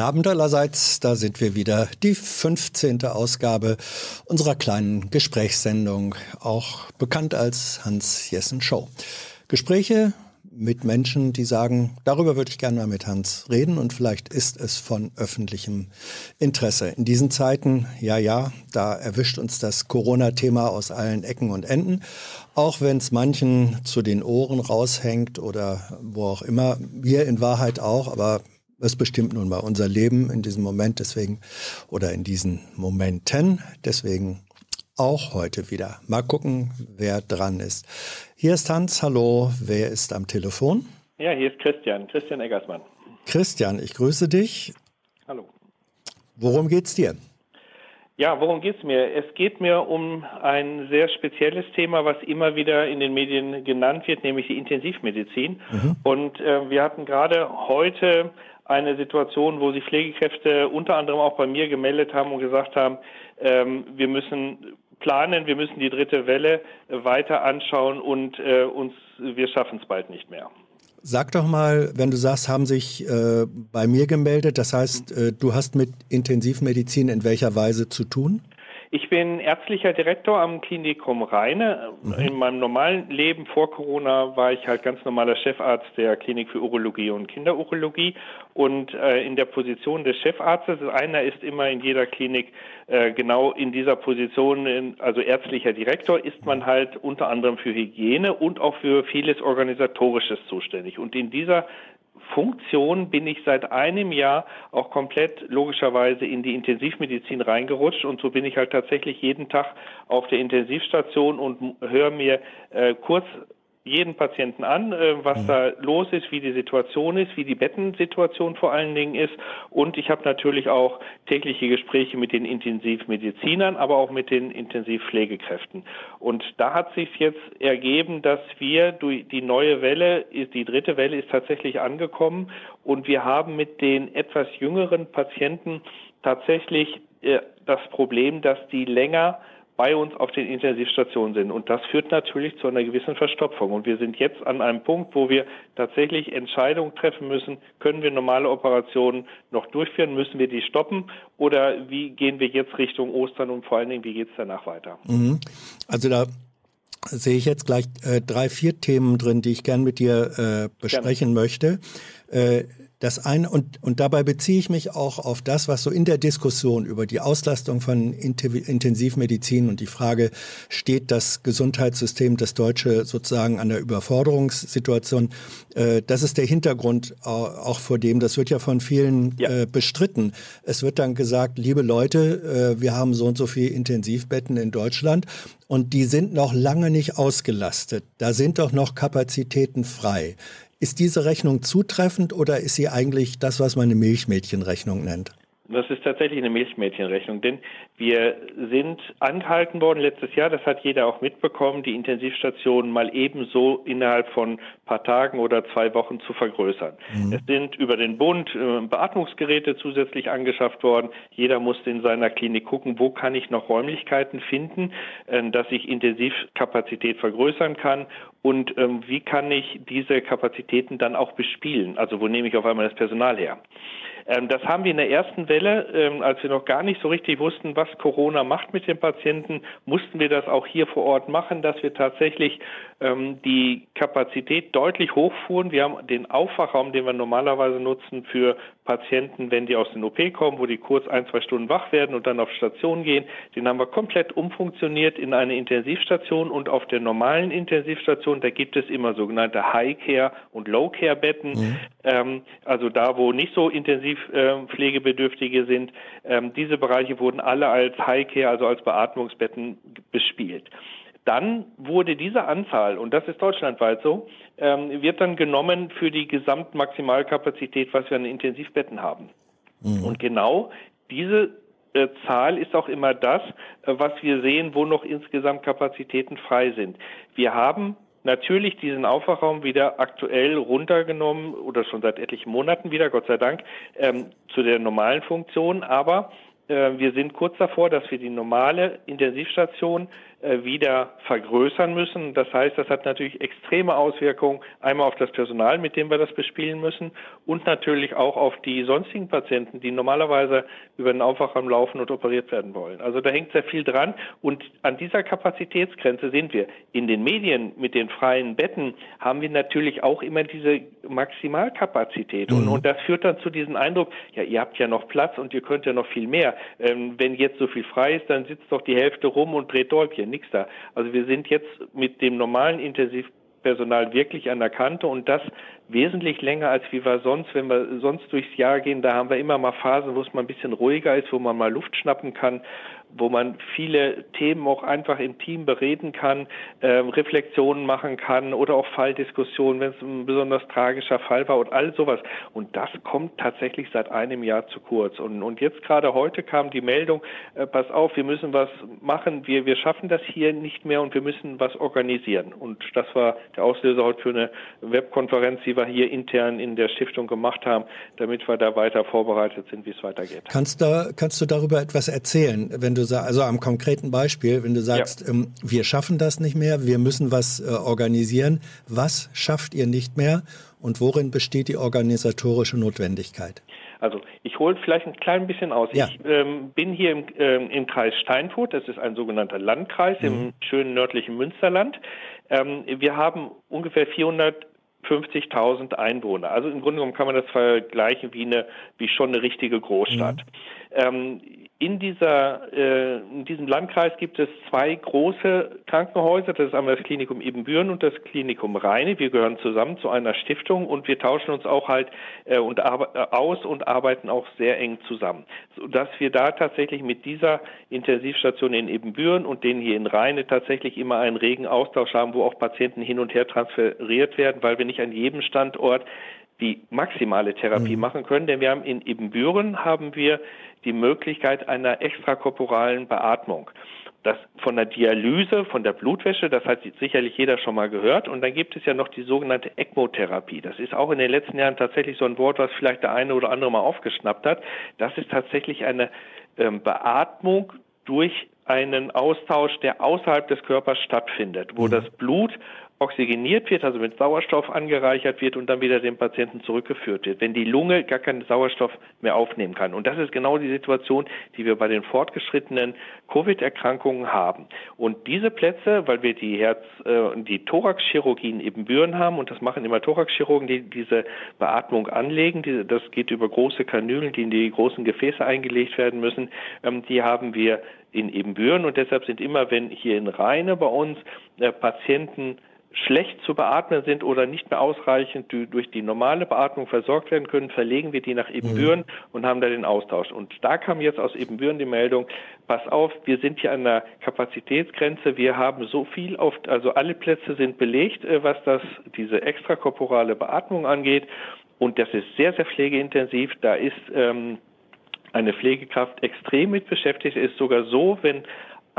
Abend allerseits, da sind wir wieder, die 15. Ausgabe unserer kleinen Gesprächssendung, auch bekannt als Hans Jessen Show. Gespräche mit Menschen, die sagen, darüber würde ich gerne mal mit Hans reden und vielleicht ist es von öffentlichem Interesse. In diesen Zeiten, ja, ja, da erwischt uns das Corona-Thema aus allen Ecken und Enden, auch wenn es manchen zu den Ohren raushängt oder wo auch immer, wir in Wahrheit auch, aber es bestimmt nun mal unser Leben in diesem Moment, deswegen oder in diesen Momenten. Deswegen auch heute wieder. Mal gucken, wer dran ist. Hier ist Hans. Hallo, wer ist am Telefon? Ja, hier ist Christian, Christian Eggersmann. Christian, ich grüße dich. Hallo. Worum geht's dir? Ja, worum geht es mir? Es geht mir um ein sehr spezielles Thema, was immer wieder in den Medien genannt wird, nämlich die Intensivmedizin. Mhm. Und äh, wir hatten gerade heute eine Situation, wo sich Pflegekräfte unter anderem auch bei mir gemeldet haben und gesagt haben, ähm, wir müssen planen, wir müssen die dritte Welle weiter anschauen und äh, uns, wir schaffen es bald nicht mehr. Sag doch mal, wenn du sagst, haben sich äh, bei mir gemeldet, das heißt, äh, du hast mit Intensivmedizin in welcher Weise zu tun? Ich bin ärztlicher Direktor am Klinikum Rheine. Mhm. In meinem normalen Leben vor Corona war ich halt ganz normaler Chefarzt der Klinik für Urologie und Kinderurologie. Und äh, in der Position des Chefarztes, einer ist immer in jeder Klinik äh, genau in dieser Position, in, also ärztlicher Direktor, ist man halt unter anderem für Hygiene und auch für vieles Organisatorisches zuständig. Und in dieser Funktion bin ich seit einem Jahr auch komplett logischerweise in die Intensivmedizin reingerutscht und so bin ich halt tatsächlich jeden Tag auf der Intensivstation und höre mir äh, kurz jeden Patienten an, äh, was mhm. da los ist, wie die Situation ist, wie die Bettensituation vor allen Dingen ist. Und ich habe natürlich auch tägliche Gespräche mit den Intensivmedizinern, aber auch mit den Intensivpflegekräften. Und da hat sich jetzt ergeben, dass wir durch die neue Welle, die dritte Welle ist tatsächlich angekommen und wir haben mit den etwas jüngeren Patienten tatsächlich äh, das Problem, dass die länger bei uns auf den Intensivstationen sind. Und das führt natürlich zu einer gewissen Verstopfung. Und wir sind jetzt an einem Punkt, wo wir tatsächlich Entscheidungen treffen müssen. Können wir normale Operationen noch durchführen? Müssen wir die stoppen? Oder wie gehen wir jetzt Richtung Ostern und vor allen Dingen, wie geht es danach weiter? Mhm. Also da sehe ich jetzt gleich äh, drei, vier Themen drin, die ich gern mit dir äh, besprechen Gerne. möchte. Äh, das eine, und, und dabei beziehe ich mich auch auf das, was so in der Diskussion über die Auslastung von Intensivmedizin und die Frage, steht das Gesundheitssystem, das Deutsche sozusagen an der Überforderungssituation, äh, das ist der Hintergrund auch vor dem, das wird ja von vielen ja. Äh, bestritten. Es wird dann gesagt, liebe Leute, äh, wir haben so und so viele Intensivbetten in Deutschland und die sind noch lange nicht ausgelastet. Da sind doch noch Kapazitäten frei. Ist diese Rechnung zutreffend oder ist sie eigentlich das, was man eine Milchmädchenrechnung nennt? Das ist tatsächlich eine Milchmädchenrechnung, denn wir sind angehalten worden letztes Jahr, das hat jeder auch mitbekommen, die Intensivstationen mal ebenso innerhalb von paar Tagen oder zwei Wochen zu vergrößern. Mhm. Es sind über den Bund äh, Beatmungsgeräte zusätzlich angeschafft worden. Jeder musste in seiner Klinik gucken, wo kann ich noch Räumlichkeiten finden, äh, dass ich Intensivkapazität vergrößern kann und ähm, wie kann ich diese Kapazitäten dann auch bespielen? Also wo nehme ich auf einmal das Personal her? Ähm, das haben wir in der ersten Welle, ähm, als wir noch gar nicht so richtig wussten, was Corona macht mit den Patienten, mussten wir das auch hier vor Ort machen, dass wir tatsächlich ähm, die Kapazität deutlich hochfuhren. Wir haben den Aufwachraum, den wir normalerweise nutzen für Patienten, wenn die aus den OP kommen, wo die kurz ein, zwei Stunden wach werden und dann auf Station gehen, den haben wir komplett umfunktioniert in eine Intensivstation und auf der normalen Intensivstation, da gibt es immer sogenannte High-Care und Low-Care-Betten, mhm. ähm, also da, wo nicht so intensiv äh, Pflegebedürftige sind. Ähm, diese Bereiche wurden alle als High-Care, also als Beatmungsbetten bespielt. Dann wurde diese Anzahl, und das ist deutschlandweit so, ähm, wird dann genommen für die Gesamtmaximalkapazität, was wir an Intensivbetten haben. Mhm. Und genau diese äh, Zahl ist auch immer das, äh, was wir sehen, wo noch insgesamt Kapazitäten frei sind. Wir haben natürlich diesen Aufwachraum wieder aktuell runtergenommen oder schon seit etlichen Monaten wieder, Gott sei Dank, ähm, zu der normalen Funktion. Aber äh, wir sind kurz davor, dass wir die normale Intensivstation wieder vergrößern müssen. Das heißt, das hat natürlich extreme Auswirkungen einmal auf das Personal, mit dem wir das bespielen müssen und natürlich auch auf die sonstigen Patienten, die normalerweise über den Aufwachraum laufen und operiert werden wollen. Also da hängt sehr viel dran und an dieser Kapazitätsgrenze sind wir. In den Medien mit den freien Betten haben wir natürlich auch immer diese Maximalkapazität und, mhm. und das führt dann zu diesem Eindruck, ja, ihr habt ja noch Platz und ihr könnt ja noch viel mehr. Ähm, wenn jetzt so viel frei ist, dann sitzt doch die Hälfte rum und dreht Däubchen, nix da. Also wir sind jetzt mit dem normalen Intensivpersonal wirklich an der Kante und das wesentlich länger als wie wir sonst, wenn wir sonst durchs Jahr gehen, da haben wir immer mal Phasen, wo es mal ein bisschen ruhiger ist, wo man mal Luft schnappen kann wo man viele Themen auch einfach im Team bereden kann, äh, Reflexionen machen kann oder auch Falldiskussionen, wenn es ein besonders tragischer Fall war und all sowas. Und das kommt tatsächlich seit einem Jahr zu kurz. Und, und jetzt gerade heute kam die Meldung, äh, pass auf, wir müssen was machen, wir, wir schaffen das hier nicht mehr und wir müssen was organisieren. Und das war der Auslöser heute für eine Webkonferenz, die wir hier intern in der Stiftung gemacht haben, damit wir da weiter vorbereitet sind, wie es weitergeht. Kannst du, kannst du darüber etwas erzählen, wenn du du sagst, also am konkreten Beispiel, wenn du sagst, ja. ähm, wir schaffen das nicht mehr, wir müssen was äh, organisieren, was schafft ihr nicht mehr und worin besteht die organisatorische Notwendigkeit? Also ich hole vielleicht ein klein bisschen aus. Ja. Ich ähm, bin hier im, ähm, im Kreis Steinfurt, das ist ein sogenannter Landkreis mhm. im schönen nördlichen Münsterland. Ähm, wir haben ungefähr 400 50.000 Einwohner. Also im Grunde genommen kann man das vergleichen wie eine, wie schon eine richtige Großstadt. Mhm. In dieser, äh, in diesem Landkreis gibt es zwei große Krankenhäuser. Das ist einmal das Klinikum Ebenbüren und das Klinikum Rheine. Wir gehören zusammen zu einer Stiftung und wir tauschen uns auch halt äh, und aus und arbeiten auch sehr eng zusammen, sodass wir da tatsächlich mit dieser Intensivstation in Ebenbüren und denen hier in Rheine tatsächlich immer einen regen Austausch haben, wo auch Patienten hin und her transferiert werden, weil wir nicht an jedem Standort die maximale Therapie mhm. machen können, denn wir haben in Ebenbüren haben wir die Möglichkeit einer extrakorporalen Beatmung. Das von der Dialyse, von der Blutwäsche, das hat sicherlich jeder schon mal gehört. Und dann gibt es ja noch die sogenannte ECMO-Therapie. Das ist auch in den letzten Jahren tatsächlich so ein Wort, was vielleicht der eine oder andere mal aufgeschnappt hat. Das ist tatsächlich eine ähm, Beatmung durch einen Austausch, der außerhalb des Körpers stattfindet, wo mhm. das Blut oxygeniert wird, also mit Sauerstoff angereichert wird und dann wieder dem Patienten zurückgeführt wird, wenn die Lunge gar keinen Sauerstoff mehr aufnehmen kann. Und das ist genau die Situation, die wir bei den fortgeschrittenen Covid-Erkrankungen haben. Und diese Plätze, weil wir die Herz, äh, die Thoraxchirurgien eben Büren haben, und das machen immer Thoraxchirurgen, die diese Beatmung anlegen, die, das geht über große Kanülen, die in die großen Gefäße eingelegt werden müssen, ähm, die haben wir in Ebenbüren und deshalb sind immer, wenn hier in Rheine bei uns äh, Patienten schlecht zu beatmen sind oder nicht mehr ausreichend durch die normale Beatmung versorgt werden können, verlegen wir die nach Ebenbüren mhm. und haben da den Austausch. Und da kam jetzt aus Ebenbüren die Meldung, pass auf, wir sind hier an der Kapazitätsgrenze, wir haben so viel auf, also alle Plätze sind belegt, äh, was das, diese extrakorporale Beatmung angeht. Und das ist sehr, sehr pflegeintensiv. Da ist ähm, eine Pflegekraft extrem mit beschäftigt. Es ist sogar so, wenn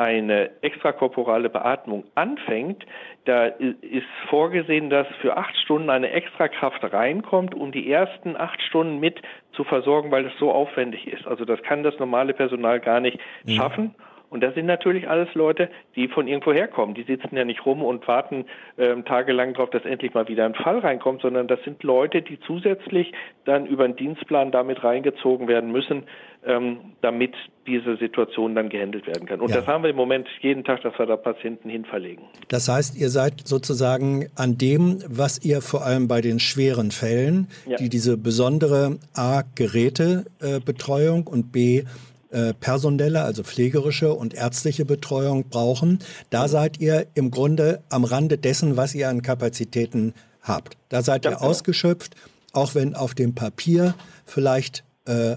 eine extrakorporale Beatmung anfängt, da ist vorgesehen, dass für acht Stunden eine Extrakraft reinkommt, um die ersten acht Stunden mit zu versorgen, weil es so aufwendig ist. Also das kann das normale Personal gar nicht mhm. schaffen. Und das sind natürlich alles Leute, die von irgendwo herkommen. Die sitzen ja nicht rum und warten ähm, tagelang darauf, dass endlich mal wieder ein Fall reinkommt, sondern das sind Leute, die zusätzlich dann über einen Dienstplan damit reingezogen werden müssen, ähm, damit diese Situation dann gehandelt werden kann. Und ja. das haben wir im Moment jeden Tag, dass wir da Patienten hinverlegen. Das heißt, ihr seid sozusagen an dem, was ihr vor allem bei den schweren Fällen, ja. die diese besondere A, Gerätebetreuung äh, und B, äh, personelle, also pflegerische und ärztliche Betreuung brauchen. Da seid ihr im Grunde am Rande dessen, was ihr an Kapazitäten habt. Da seid ihr ausgeschöpft, auch wenn auf dem Papier vielleicht äh,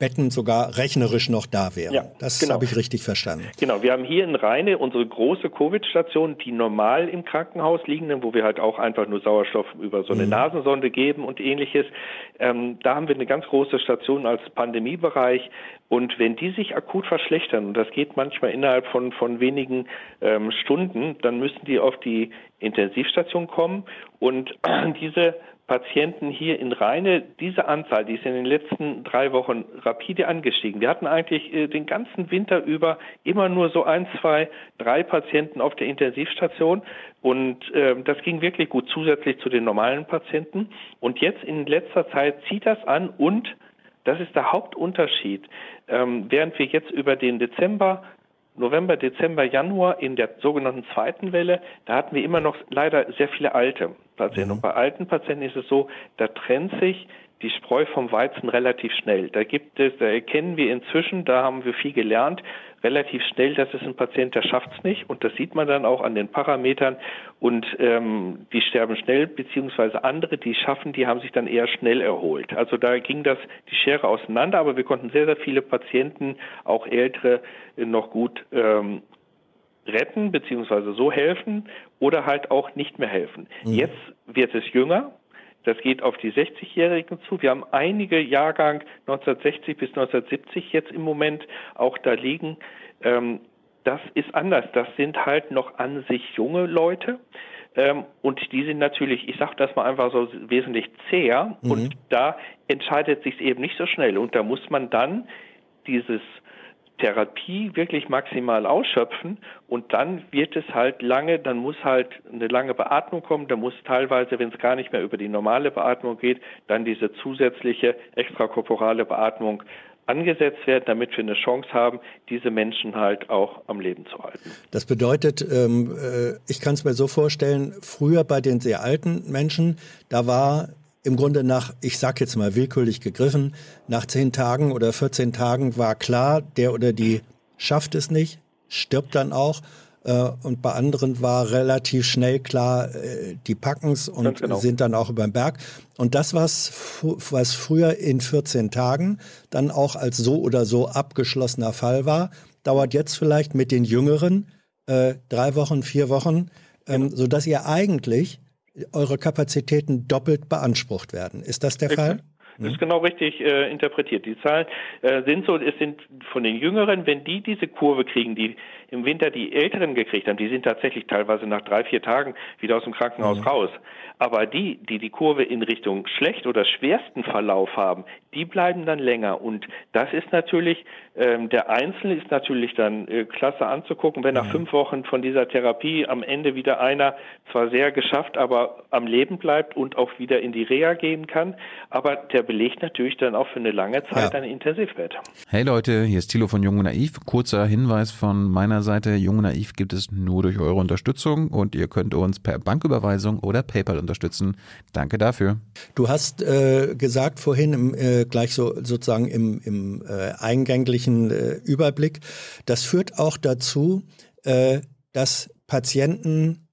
Betten sogar rechnerisch noch da wären. Ja, das genau. habe ich richtig verstanden. Genau, wir haben hier in Rheine unsere große Covid-Station, die normal im Krankenhaus liegen, wo wir halt auch einfach nur Sauerstoff über so eine mhm. Nasensonde geben und ähnliches. Ähm, da haben wir eine ganz große Station als Pandemiebereich. Und wenn die sich akut verschlechtern, und das geht manchmal innerhalb von, von wenigen ähm, Stunden, dann müssen die auf die Intensivstation kommen und diese Patienten hier in Rheine, diese Anzahl, die ist in den letzten drei Wochen rapide angestiegen. Wir hatten eigentlich äh, den ganzen Winter über immer nur so ein, zwei, drei Patienten auf der Intensivstation und äh, das ging wirklich gut zusätzlich zu den normalen Patienten. Und jetzt in letzter Zeit zieht das an und das ist der Hauptunterschied. Ähm, während wir jetzt über den Dezember November, Dezember, Januar in der sogenannten zweiten Welle, da hatten wir immer noch leider sehr viele alte Patienten. Mhm. Und bei alten Patienten ist es so, da trennt sich die Spreu vom Weizen relativ schnell. Da gibt es, da erkennen wir inzwischen, da haben wir viel gelernt, relativ schnell, das ist ein Patient, der schafft es nicht und das sieht man dann auch an den Parametern und ähm, die sterben schnell, beziehungsweise andere, die schaffen, die haben sich dann eher schnell erholt. Also da ging das die Schere auseinander, aber wir konnten sehr, sehr viele Patienten, auch ältere, noch gut ähm, retten beziehungsweise so helfen oder halt auch nicht mehr helfen. Mhm. Jetzt wird es jünger, das geht auf die 60-Jährigen zu. Wir haben einige Jahrgang 1960 bis 1970 jetzt im Moment auch da liegen. Ähm, das ist anders. Das sind halt noch an sich junge Leute. Ähm, und die sind natürlich, ich sage das mal einfach so, wesentlich zäher. Mhm. Und da entscheidet sich eben nicht so schnell. Und da muss man dann dieses Therapie wirklich maximal ausschöpfen und dann wird es halt lange, dann muss halt eine lange Beatmung kommen, da muss teilweise, wenn es gar nicht mehr über die normale Beatmung geht, dann diese zusätzliche extrakorporale Beatmung angesetzt werden, damit wir eine Chance haben, diese Menschen halt auch am Leben zu halten. Das bedeutet, ähm, äh, ich kann es mir so vorstellen, früher bei den sehr alten Menschen, da war im Grunde nach, ich sag jetzt mal willkürlich gegriffen, nach zehn Tagen oder 14 Tagen war klar, der oder die schafft es nicht, stirbt dann auch. Äh, und bei anderen war relativ schnell klar, äh, die packen es und genau. sind dann auch über den Berg. Und das, was, was früher in 14 Tagen dann auch als so oder so abgeschlossener Fall war, dauert jetzt vielleicht mit den Jüngeren äh, drei Wochen, vier Wochen, ähm, genau. sodass ihr eigentlich eure Kapazitäten doppelt beansprucht werden. Ist das der Fall? Das ist genau richtig äh, interpretiert. Die Zahlen äh, sind so, es sind von den Jüngeren, wenn die diese Kurve kriegen, die im Winter die Älteren gekriegt haben, die sind tatsächlich teilweise nach drei, vier Tagen wieder aus dem Krankenhaus mhm. raus. Aber die, die die Kurve in Richtung schlecht oder schwersten Verlauf haben, die bleiben dann länger. Und das ist natürlich, ähm, der Einzelne ist natürlich dann äh, klasse anzugucken, wenn nach mhm. fünf Wochen von dieser Therapie am Ende wieder einer zwar sehr geschafft, aber am Leben bleibt und auch wieder in die Reha gehen kann. Aber der belegt natürlich dann auch für eine lange Zeit ja. ein Intensivbett. Hey Leute, hier ist Thilo von Jung und Naiv. Kurzer Hinweis von meiner Seite. Jung Naiv gibt es nur durch eure Unterstützung und ihr könnt uns per Banküberweisung oder PayPal unterstützen. Danke dafür. Du hast äh, gesagt vorhin äh, gleich so sozusagen im, im äh, eingänglichen äh, Überblick, das führt auch dazu, äh, dass Patienten,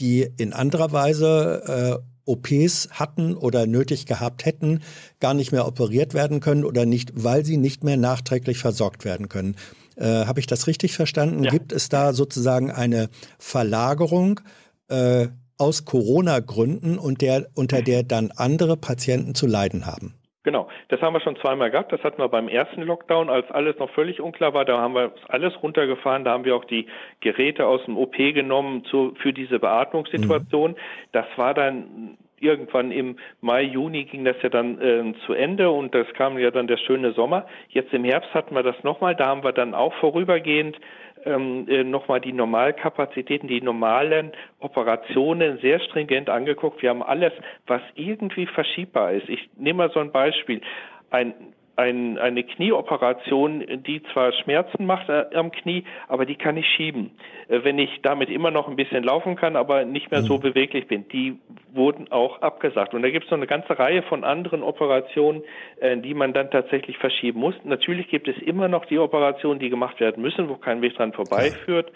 die in anderer Weise äh, OPs hatten oder nötig gehabt hätten, gar nicht mehr operiert werden können oder nicht, weil sie nicht mehr nachträglich versorgt werden können. Äh, Habe ich das richtig verstanden? Ja. Gibt es da sozusagen eine Verlagerung äh, aus Corona-Gründen und der, unter der dann andere Patienten zu leiden haben. Genau, das haben wir schon zweimal gehabt. Das hatten wir beim ersten Lockdown, als alles noch völlig unklar war. Da haben wir alles runtergefahren. Da haben wir auch die Geräte aus dem OP genommen zu, für diese Beatmungssituation. Mhm. Das war dann irgendwann im Mai, Juni ging das ja dann äh, zu Ende und das kam ja dann der schöne Sommer. Jetzt im Herbst hatten wir das nochmal. Da haben wir dann auch vorübergehend ähm, äh, nochmal die Normalkapazitäten, die normalen Operationen sehr stringent angeguckt. Wir haben alles, was irgendwie verschiebbar ist. Ich nehme mal so ein Beispiel. Ein ein, eine Knieoperation, die zwar Schmerzen macht äh, am Knie, aber die kann ich schieben. Äh, wenn ich damit immer noch ein bisschen laufen kann, aber nicht mehr so mhm. beweglich bin, die wurden auch abgesagt. Und da gibt es noch eine ganze Reihe von anderen Operationen, äh, die man dann tatsächlich verschieben muss. Natürlich gibt es immer noch die Operationen, die gemacht werden müssen, wo kein Weg dran vorbeiführt.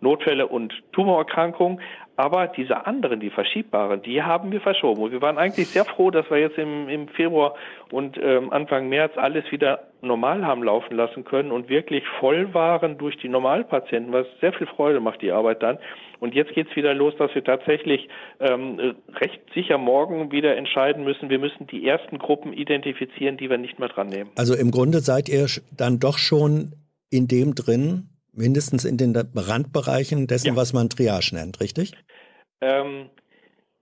Notfälle und Tumorerkrankungen. Aber diese anderen, die verschiebbaren, die haben wir verschoben. Und wir waren eigentlich sehr froh, dass wir jetzt im, im Februar und ähm, Anfang März alles wieder normal haben laufen lassen können und wirklich voll waren durch die Normalpatienten, was sehr viel Freude macht, die Arbeit dann. Und jetzt geht's wieder los, dass wir tatsächlich ähm, recht sicher morgen wieder entscheiden müssen, wir müssen die ersten Gruppen identifizieren, die wir nicht mehr dran nehmen. Also im Grunde seid ihr dann doch schon in dem drin, mindestens in den Randbereichen dessen, ja. was man Triage nennt, richtig? Ähm,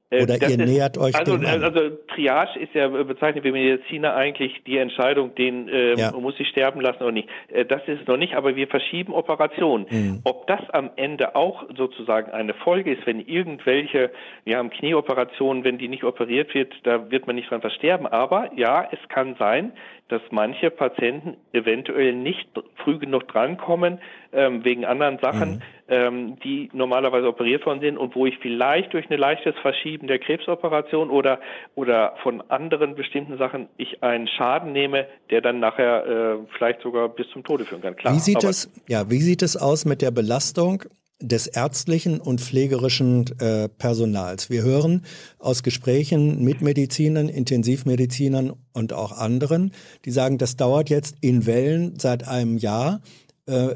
Äh, Oder ihr ist, nähert euch also, dem an. Also Triage ist ja bezeichnet wie Mediziner eigentlich die Entscheidung, den äh, ja. muss ich sterben lassen oder nicht. Äh, das ist noch nicht, aber wir verschieben Operationen. Mhm. Ob das am Ende auch sozusagen eine Folge ist, wenn irgendwelche, wir haben Knieoperationen, wenn die nicht operiert wird, da wird man nicht dran versterben. Aber ja, es kann sein, dass manche Patienten eventuell nicht früh genug drankommen ähm, wegen anderen Sachen, mhm. ähm, die normalerweise operiert worden sind und wo ich vielleicht durch ein leichtes Verschieben der Krebsoperation oder oder von anderen bestimmten Sachen ich einen Schaden nehme, der dann nachher äh, vielleicht sogar bis zum Tode führen kann. Klar. Wie sieht es ja wie sieht es aus mit der Belastung des ärztlichen und pflegerischen äh, Personals. Wir hören aus Gesprächen mit Medizinern, Intensivmedizinern und auch anderen, die sagen, das dauert jetzt in Wellen seit einem Jahr. Äh,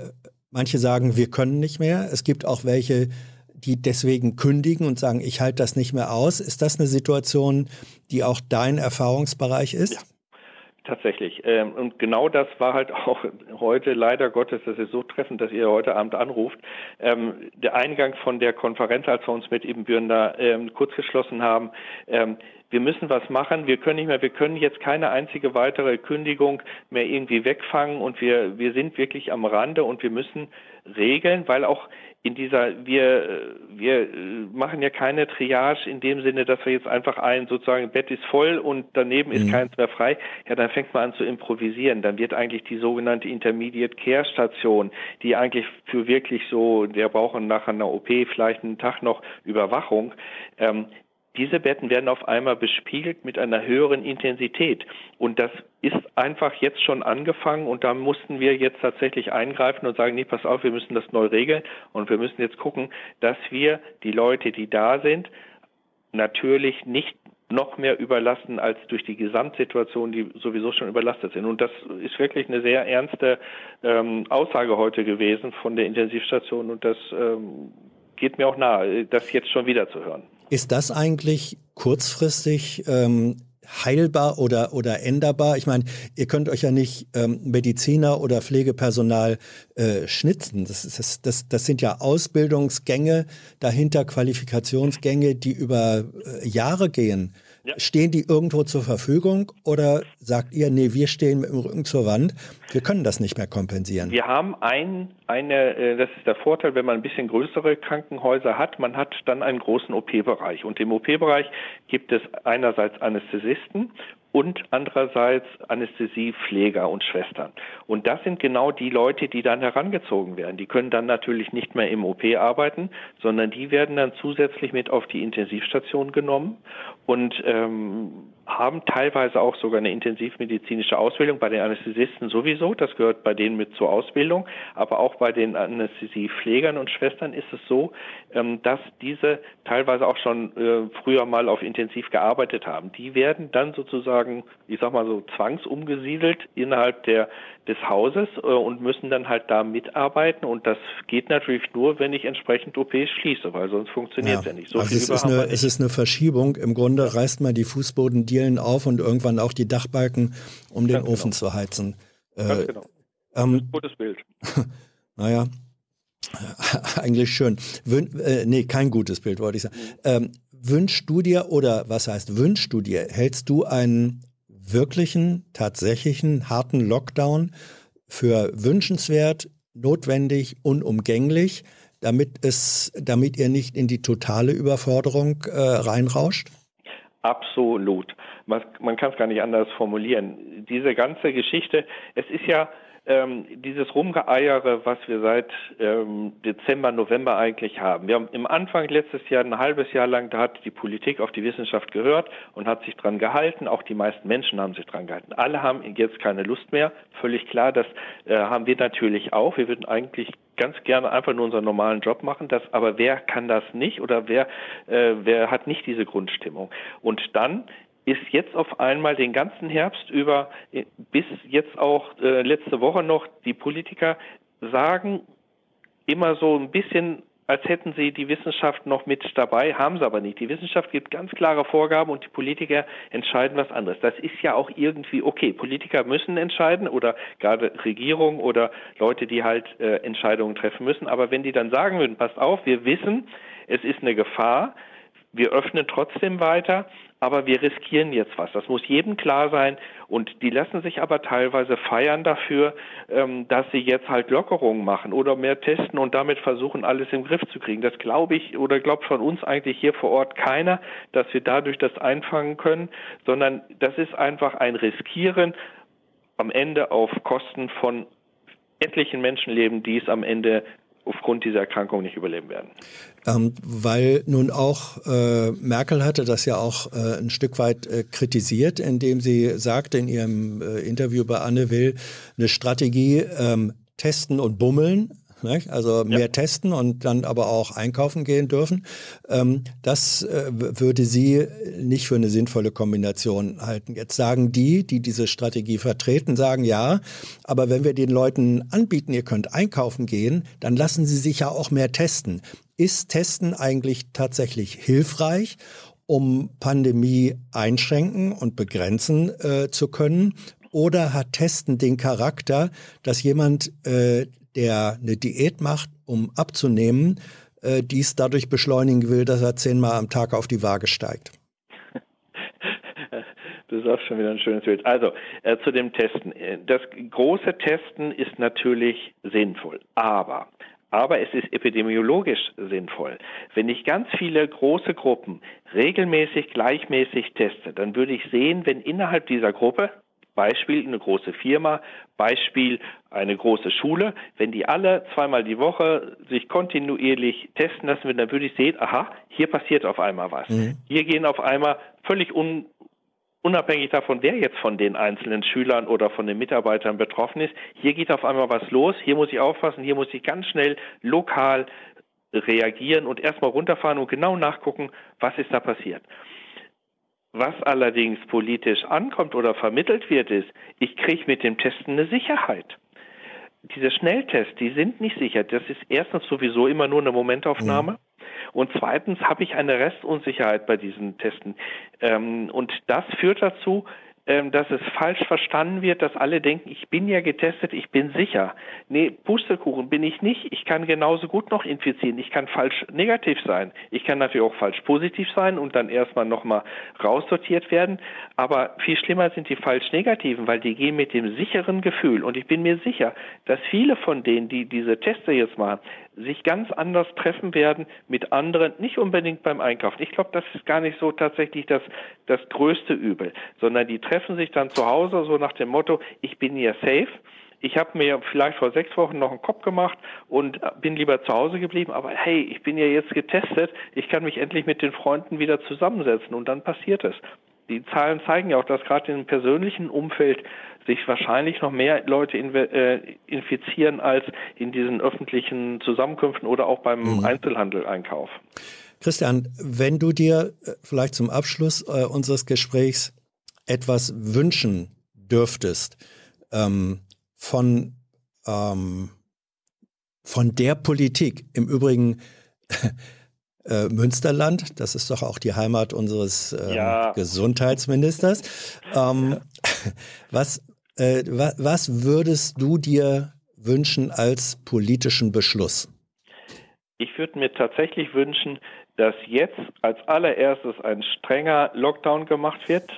manche sagen, wir können nicht mehr. Es gibt auch welche, die deswegen kündigen und sagen, ich halte das nicht mehr aus. Ist das eine Situation, die auch dein Erfahrungsbereich ist? Ja. Tatsächlich. Ähm, und genau das war halt auch heute, leider Gottes, das ist so treffend, dass ihr heute Abend anruft. Ähm, der Eingang von der Konferenz, als wir uns mit Ibn da ähm, kurz geschlossen haben, wir müssen was machen, wir können nicht mehr, wir können jetzt keine einzige weitere Kündigung mehr irgendwie wegfangen und wir, wir sind wirklich am Rande und wir müssen regeln, weil auch in dieser, wir, wir machen ja keine Triage in dem Sinne, dass wir jetzt einfach ein, sozusagen, Bett ist voll und daneben ist mhm. keins mehr frei. Ja, dann fängt man an zu improvisieren. Dann wird eigentlich die sogenannte Intermediate Care Station, die eigentlich für wirklich so, der brauchen nach einer OP vielleicht einen Tag noch Überwachung, ähm, diese Betten werden auf einmal bespiegelt mit einer höheren Intensität. Und das ist einfach jetzt schon angefangen und da mussten wir jetzt tatsächlich eingreifen und sagen, nee, pass auf, wir müssen das neu regeln und wir müssen jetzt gucken, dass wir die Leute, die da sind, natürlich nicht noch mehr überlasten als durch die Gesamtsituation, die sowieso schon überlastet sind. Und das ist wirklich eine sehr ernste ähm, Aussage heute gewesen von der Intensivstation und das ähm, geht mir auch nahe, das jetzt schon wieder zu hören. Ist das eigentlich kurzfristig ähm, heilbar oder, oder änderbar? Ich meine, ihr könnt euch ja nicht ähm, Mediziner oder Pflegepersonal äh, schnitzen. Das, ist, das, das, das sind ja Ausbildungsgänge, dahinter Qualifikationsgänge, die über äh, Jahre gehen. Ja. Stehen die irgendwo zur Verfügung oder sagt ihr, nee, wir stehen mit dem Rücken zur Wand, wir können das nicht mehr kompensieren? Wir haben ein, eine, äh, das ist der Vorteil, wenn man ein bisschen größere Krankenhäuser hat, man hat dann einen großen OP-Bereich. Und im OP-Bereich gibt es einerseits Anästhesisten und andererseits Anästhesiepfleger und Schwestern. Und das sind genau die Leute, die dann herangezogen werden. Die können dann natürlich nicht mehr im OP arbeiten, sondern die werden dann zusätzlich mit auf die Intensivstation genommen und ähm, haben teilweise auch sogar eine intensivmedizinische Ausbildung, bei den Anästhesisten sowieso, das gehört bei denen mit zur Ausbildung, aber auch bei den Anästhesiepflegern und Schwestern ist es so, ähm, dass diese teilweise auch schon äh, früher mal auf Intensiv gearbeitet haben. Die werden dann sozusagen, ich sag mal so, zwangsumgesiedelt innerhalb der, des Hauses äh, und müssen dann halt da mitarbeiten und das geht natürlich nur, wenn ich entsprechend OPs schließe, weil sonst funktioniert es ja. ja. nicht. So also es, ist eine, es ist eine Verschiebung. Im Grunde reißt man die Fußbodendielen auf und irgendwann auch die Dachbalken, um den Ganz Ofen genau. zu heizen. Äh, Ganz genau. Ähm, gutes Bild. naja, eigentlich schön. Wün äh, nee, kein gutes Bild, wollte ich sagen. Mhm. Ähm, wünschst du dir, oder was heißt wünschst du dir, hältst du einen wirklichen, tatsächlichen, harten Lockdown für wünschenswert, notwendig, unumgänglich, damit es, damit ihr nicht in die totale Überforderung äh, reinrauscht? Absolut. Man, man kann es gar nicht anders formulieren. Diese ganze Geschichte, es ist ja ähm, dieses Rumgeeiere, was wir seit ähm, Dezember, November eigentlich haben. Wir haben im Anfang letztes Jahr, ein halbes Jahr lang, da hat die Politik auf die Wissenschaft gehört und hat sich dran gehalten. Auch die meisten Menschen haben sich dran gehalten. Alle haben jetzt keine Lust mehr. Völlig klar, das äh, haben wir natürlich auch. Wir würden eigentlich ganz gerne einfach nur unseren normalen Job machen. Das, aber wer kann das nicht oder wer, äh, wer hat nicht diese Grundstimmung? Und dann ist jetzt auf einmal den ganzen Herbst über bis jetzt auch äh, letzte Woche noch die Politiker sagen immer so ein bisschen als hätten sie die Wissenschaft noch mit dabei, haben sie aber nicht. Die Wissenschaft gibt ganz klare Vorgaben und die Politiker entscheiden was anderes. Das ist ja auch irgendwie okay. Politiker müssen entscheiden oder gerade Regierung oder Leute, die halt äh, Entscheidungen treffen müssen. Aber wenn die dann sagen würden, passt auf, wir wissen, es ist eine Gefahr, wir öffnen trotzdem weiter, aber wir riskieren jetzt was. Das muss jedem klar sein. Und die lassen sich aber teilweise feiern dafür, ähm, dass sie jetzt halt Lockerungen machen oder mehr testen und damit versuchen, alles im Griff zu kriegen. Das glaube ich oder glaubt von uns eigentlich hier vor Ort keiner, dass wir dadurch das einfangen können, sondern das ist einfach ein Riskieren am Ende auf Kosten von etlichen Menschenleben, die es am Ende aufgrund dieser Erkrankung nicht überleben werden. Ähm, weil nun auch äh, Merkel hatte das ja auch äh, ein Stück weit äh, kritisiert, indem sie sagte in ihrem äh, Interview bei Anne Will, eine Strategie ähm, testen und bummeln nicht? Also mehr ja. testen und dann aber auch einkaufen gehen dürfen. Ähm, das äh, würde sie nicht für eine sinnvolle Kombination halten. Jetzt sagen die, die diese Strategie vertreten, sagen ja, aber wenn wir den Leuten anbieten, ihr könnt einkaufen gehen, dann lassen sie sich ja auch mehr testen. Ist Testen eigentlich tatsächlich hilfreich? um Pandemie einschränken und begrenzen äh, zu können? Oder hat Testen den Charakter, dass jemand äh, der eine Diät macht, um abzunehmen, äh, dies dadurch beschleunigen will, dass er zehnmal am Tag auf die Waage steigt. Du sagst schon wieder ein schönes Bild. Also äh, zu dem Testen. Äh, das große Testen ist natürlich sinnvoll, aber aber es ist epidemiologisch sinnvoll. Wenn ich ganz viele große Gruppen regelmäßig gleichmäßig teste, dann würde ich sehen, wenn innerhalb dieser Gruppe Beispiel eine große Firma, Beispiel eine große Schule. Wenn die alle zweimal die Woche sich kontinuierlich testen lassen dann würde ich sehen, aha, hier passiert auf einmal was. Mhm. Hier gehen auf einmal völlig un, unabhängig davon, wer jetzt von den einzelnen Schülern oder von den Mitarbeitern betroffen ist, hier geht auf einmal was los, hier muss ich aufpassen, hier muss ich ganz schnell lokal reagieren und erstmal runterfahren und genau nachgucken, was ist da passiert. Was allerdings politisch ankommt oder vermittelt wird, ist, ich kriege mit dem Testen eine Sicherheit. Diese Schnelltests, die sind nicht sicher. Das ist erstens sowieso immer nur eine Momentaufnahme. Mhm. Und zweitens habe ich eine Restunsicherheit bei diesen Testen. Ähm, und das führt dazu, dass es falsch verstanden wird, dass alle denken, ich bin ja getestet, ich bin sicher. Nee, Pustekuchen bin ich nicht. Ich kann genauso gut noch infizieren. Ich kann falsch negativ sein. Ich kann natürlich auch falsch positiv sein und dann erstmal nochmal raussortiert werden. Aber viel schlimmer sind die falsch negativen, weil die gehen mit dem sicheren Gefühl. Und ich bin mir sicher, dass viele von denen, die diese Teste jetzt machen, sich ganz anders treffen werden mit anderen, nicht unbedingt beim Einkaufen. Ich glaube, das ist gar nicht so tatsächlich das, das größte Übel, sondern die treffen sich dann zu Hause so nach dem Motto, ich bin hier safe. Ich habe mir vielleicht vor sechs Wochen noch einen Kopf gemacht und bin lieber zu Hause geblieben, aber hey, ich bin ja jetzt getestet, ich kann mich endlich mit den Freunden wieder zusammensetzen und dann passiert es. Die Zahlen zeigen ja auch, dass gerade im persönlichen Umfeld sich wahrscheinlich noch mehr Leute äh, infizieren als in diesen öffentlichen Zusammenkünften oder auch beim mhm. Einzelhandel-Einkauf. Christian, wenn du dir äh, vielleicht zum Abschluss äh, unseres Gesprächs etwas wünschen dürftest ähm, von, ähm, von der Politik, im Übrigen äh, Münsterland, das ist doch auch die Heimat unseres äh, ja. Gesundheitsministers. Ähm, was, äh, wa was würdest du dir wünschen als politischen Beschluss? Ich würde mir tatsächlich wünschen, dass jetzt als allererstes ein strenger Lockdown gemacht wird,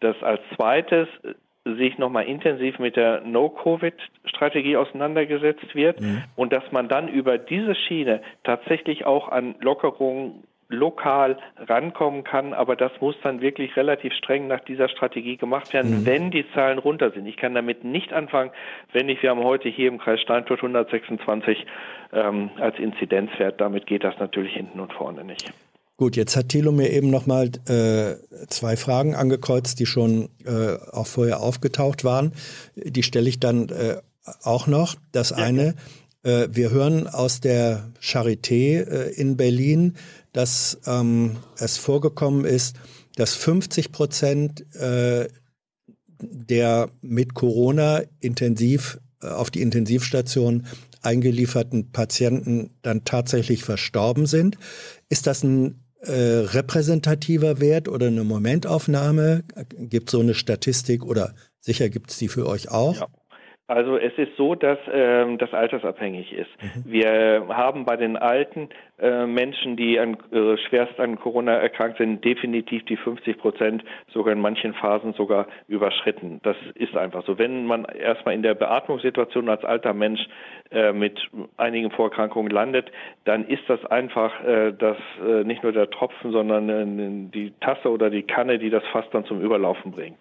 dass als zweites sich nochmal intensiv mit der No-Covid-Strategie auseinandergesetzt wird mhm. und dass man dann über diese Schiene tatsächlich auch an Lockerungen lokal rankommen kann, aber das muss dann wirklich relativ streng nach dieser Strategie gemacht werden, mhm. wenn die Zahlen runter sind. Ich kann damit nicht anfangen, wenn ich, wir haben heute hier im Kreis Steinfurt 126 ähm, als Inzidenzwert, damit geht das natürlich hinten und vorne nicht. Gut, jetzt hat Thilo mir eben nochmal äh, zwei Fragen angekreuzt, die schon äh, auch vorher aufgetaucht waren. Die stelle ich dann äh, auch noch. Das eine, äh, wir hören aus der Charité äh, in Berlin, dass ähm, es vorgekommen ist, dass 50 Prozent äh, der mit Corona intensiv äh, auf die Intensivstation eingelieferten Patienten dann tatsächlich verstorben sind. Ist das ein äh, repräsentativer Wert oder eine Momentaufnahme? Gibt so eine Statistik oder sicher gibt es die für euch auch? Ja. Also es ist so, dass ähm, das altersabhängig ist. Mhm. Wir haben bei den alten äh, Menschen, die an, äh, schwerst an Corona erkrankt sind, definitiv die 50 Prozent, sogar in manchen Phasen sogar überschritten. Das ist einfach so. Wenn man erstmal in der Beatmungssituation als alter Mensch äh, mit einigen Vorerkrankungen landet, dann ist das einfach äh, das äh, nicht nur der Tropfen, sondern äh, die Tasse oder die Kanne, die das fast dann zum Überlaufen bringt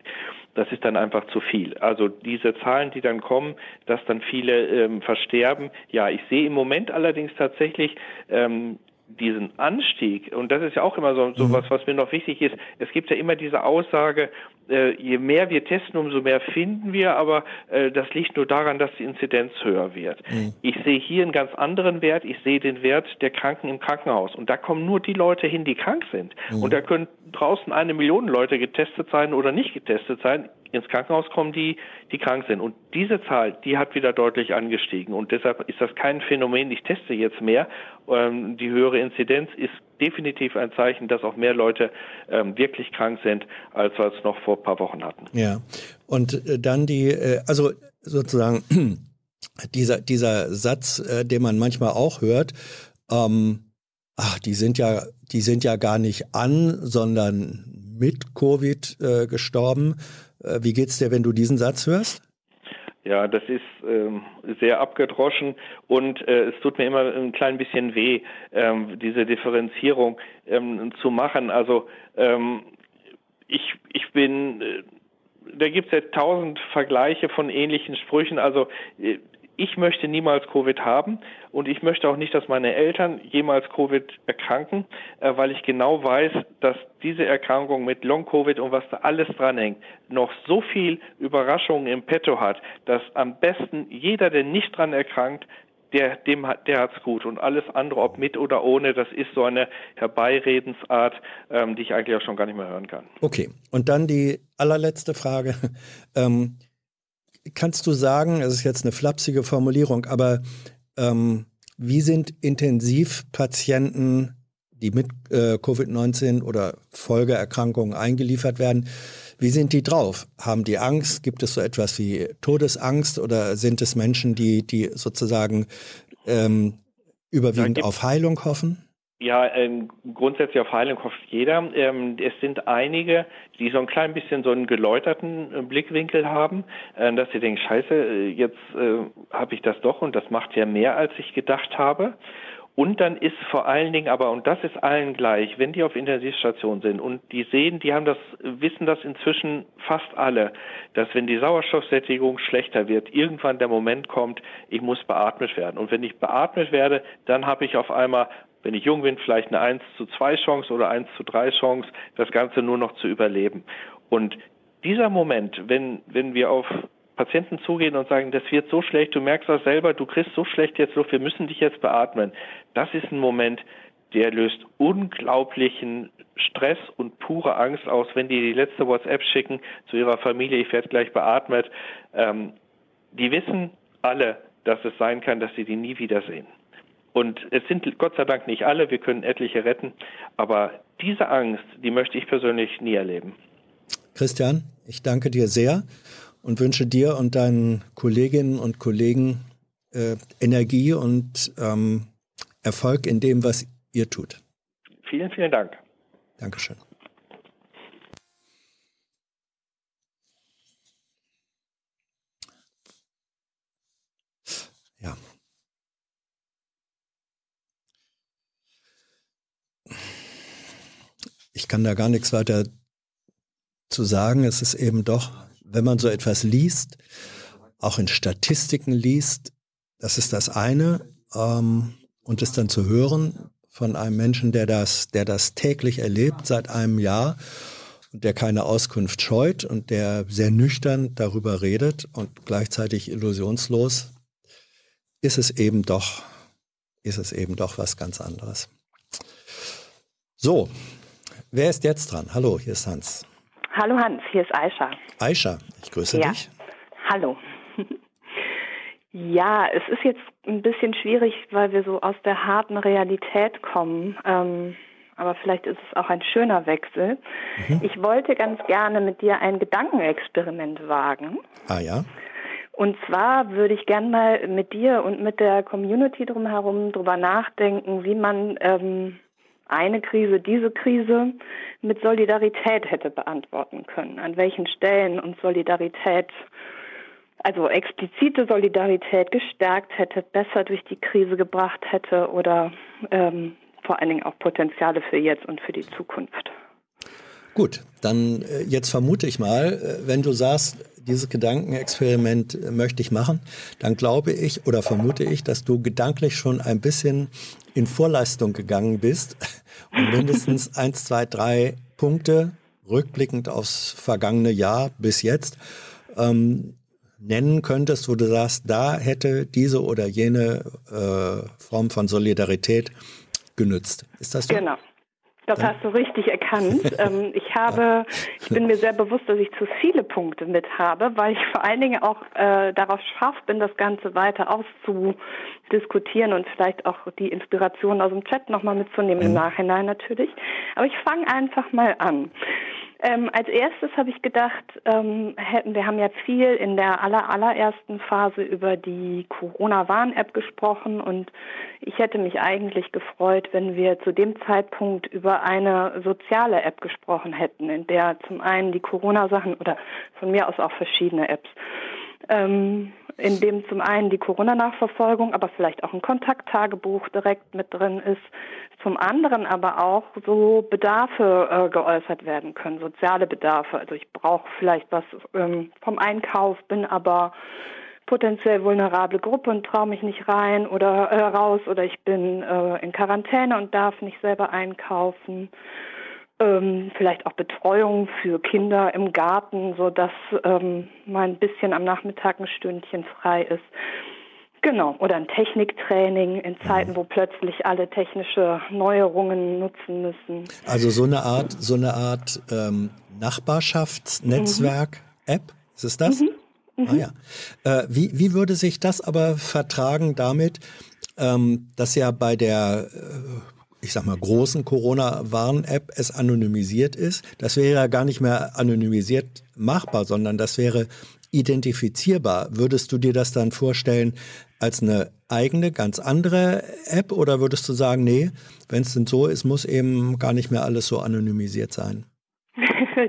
das ist dann einfach zu viel. Also diese Zahlen, die dann kommen, dass dann viele ähm, versterben. Ja, ich sehe im Moment allerdings tatsächlich ähm, diesen Anstieg, und das ist ja auch immer so, so mhm. was, was mir noch wichtig ist, es gibt ja immer diese Aussage, äh, je mehr wir testen, umso mehr finden wir, aber äh, das liegt nur daran, dass die Inzidenz höher wird. Mhm. Ich sehe hier einen ganz anderen Wert, ich sehe den Wert der Kranken im Krankenhaus und da kommen nur die Leute hin, die krank sind. Mhm. Und da können draußen eine Million Leute getestet sein oder nicht getestet sein ins Krankenhaus kommen, die, die krank sind. Und diese Zahl, die hat wieder deutlich angestiegen. Und deshalb ist das kein Phänomen, ich teste jetzt mehr. Ähm, die höhere Inzidenz ist definitiv ein Zeichen, dass auch mehr Leute ähm, wirklich krank sind, als wir es noch vor ein paar Wochen hatten. Ja. Und äh, dann die, äh, also sozusagen dieser, dieser Satz, äh, den man manchmal auch hört, ähm, ach, die sind ja, die sind ja gar nicht an, sondern mit Covid äh, gestorben. Äh, wie geht's dir, wenn du diesen Satz hörst? Ja, das ist ähm, sehr abgedroschen und äh, es tut mir immer ein klein bisschen weh, ähm, diese Differenzierung ähm, zu machen. Also ähm, ich, ich bin, äh, da gibt es ja tausend Vergleiche von ähnlichen Sprüchen. Also äh, ich möchte niemals Covid haben und ich möchte auch nicht, dass meine Eltern jemals Covid erkranken, äh, weil ich genau weiß, dass diese Erkrankung mit Long-Covid und was da alles dranhängt, noch so viel Überraschungen im Petto hat, dass am besten jeder, der nicht dran erkrankt, der, dem hat, der hat's gut. Und alles andere, ob mit oder ohne, das ist so eine Herbeiredensart, ähm, die ich eigentlich auch schon gar nicht mehr hören kann. Okay. Und dann die allerletzte Frage. Ähm, kannst du sagen, es ist jetzt eine flapsige Formulierung, aber ähm, wie sind Intensivpatienten, die mit äh, Covid-19 oder Folgeerkrankungen eingeliefert werden, wie sind die drauf? Haben die Angst? Gibt es so etwas wie Todesangst oder sind es Menschen, die, die sozusagen ähm, überwiegend auf Heilung hoffen? Ja, ähm, grundsätzlich auf Heilung hofft jeder. Ähm, es sind einige, die so ein klein bisschen so einen geläuterten äh, Blickwinkel haben, äh, dass sie denken, scheiße, äh, jetzt äh, habe ich das doch und das macht ja mehr, als ich gedacht habe. Und dann ist vor allen Dingen aber, und das ist allen gleich, wenn die auf Intensivstation sind und die sehen, die haben das, wissen das inzwischen fast alle, dass wenn die Sauerstoffsättigung schlechter wird, irgendwann der Moment kommt, ich muss beatmet werden. Und wenn ich beatmet werde, dann habe ich auf einmal wenn ich jung bin, vielleicht eine 1 zu 2 Chance oder 1 zu 3 Chance, das Ganze nur noch zu überleben. Und dieser Moment, wenn, wenn wir auf Patienten zugehen und sagen, das wird so schlecht, du merkst das selber, du kriegst so schlecht jetzt Luft, wir müssen dich jetzt beatmen. Das ist ein Moment, der löst unglaublichen Stress und pure Angst aus, wenn die die letzte WhatsApp schicken zu ihrer Familie, ich werde gleich beatmet. Ähm, die wissen alle, dass es sein kann, dass sie die nie wiedersehen. Und es sind Gott sei Dank nicht alle, wir können etliche retten, aber diese Angst, die möchte ich persönlich nie erleben. Christian, ich danke dir sehr und wünsche dir und deinen Kolleginnen und Kollegen äh, Energie und ähm, Erfolg in dem, was ihr tut. Vielen, vielen Dank. Dankeschön. Ja. Ich kann da gar nichts weiter zu sagen. Es ist eben doch wenn man so etwas liest, auch in Statistiken liest, das ist das eine, ähm, und es dann zu hören von einem Menschen, der das, der das täglich erlebt seit einem Jahr und der keine Auskunft scheut und der sehr nüchtern darüber redet und gleichzeitig illusionslos, ist es eben doch, ist es eben doch was ganz anderes. So, wer ist jetzt dran? Hallo, hier ist Hans. Hallo Hans, hier ist Aisha. Aisha, ich grüße ja. dich. Hallo. ja, es ist jetzt ein bisschen schwierig, weil wir so aus der harten Realität kommen. Ähm, aber vielleicht ist es auch ein schöner Wechsel. Mhm. Ich wollte ganz gerne mit dir ein Gedankenexperiment wagen. Ah ja. Und zwar würde ich gern mal mit dir und mit der Community drumherum drüber nachdenken, wie man ähm, eine Krise, diese Krise mit Solidarität hätte beantworten können. An welchen Stellen uns Solidarität, also explizite Solidarität gestärkt hätte, besser durch die Krise gebracht hätte oder ähm, vor allen Dingen auch Potenziale für jetzt und für die Zukunft. Gut, dann äh, jetzt vermute ich mal, äh, wenn du sagst, dieses Gedankenexperiment äh, möchte ich machen, dann glaube ich oder vermute ich, dass du gedanklich schon ein bisschen in Vorleistung gegangen bist und mindestens eins, zwei, drei Punkte rückblickend aufs vergangene Jahr bis jetzt ähm, nennen könntest, wo du sagst, da hätte diese oder jene äh, Form von Solidarität genützt. Ist das so? Genau. Das hast du richtig erkannt. Ähm, ich habe, ich bin mir sehr bewusst, dass ich zu viele Punkte mit habe, weil ich vor allen Dingen auch äh, darauf scharf bin, das Ganze weiter auszudiskutieren und vielleicht auch die Inspiration aus dem Chat nochmal mitzunehmen mhm. im Nachhinein natürlich. Aber ich fange einfach mal an. Ähm, als erstes habe ich gedacht, ähm, wir haben ja viel in der aller, allerersten Phase über die Corona-Warn-App gesprochen und ich hätte mich eigentlich gefreut, wenn wir zu dem Zeitpunkt über eine soziale App gesprochen hätten, in der zum einen die Corona-Sachen oder von mir aus auch verschiedene Apps ähm, in dem zum einen die Corona-Nachverfolgung, aber vielleicht auch ein Kontakttagebuch direkt mit drin ist, zum anderen aber auch so Bedarfe äh, geäußert werden können, soziale Bedarfe. Also ich brauche vielleicht was ähm, vom Einkauf, bin aber potenziell vulnerable Gruppe und traue mich nicht rein oder äh, raus oder ich bin äh, in Quarantäne und darf nicht selber einkaufen ähm, vielleicht auch Betreuung für Kinder im Garten, so dass ähm, mal ein bisschen am Nachmittag ein Stündchen frei ist. Genau, oder ein Techniktraining in Zeiten, wo plötzlich alle technische Neuerungen nutzen müssen. Also so eine Art, so eine Art ähm, Nachbarschaftsnetzwerk-App, ist es das? Mhm. Mhm. Ah ja. Äh, wie, wie würde sich das aber vertragen damit, ähm, dass ja bei der äh, ich sag mal, großen Corona-Warn-App es anonymisiert ist. Das wäre ja gar nicht mehr anonymisiert machbar, sondern das wäre identifizierbar. Würdest du dir das dann vorstellen als eine eigene, ganz andere App oder würdest du sagen, nee, wenn es denn so ist, muss eben gar nicht mehr alles so anonymisiert sein?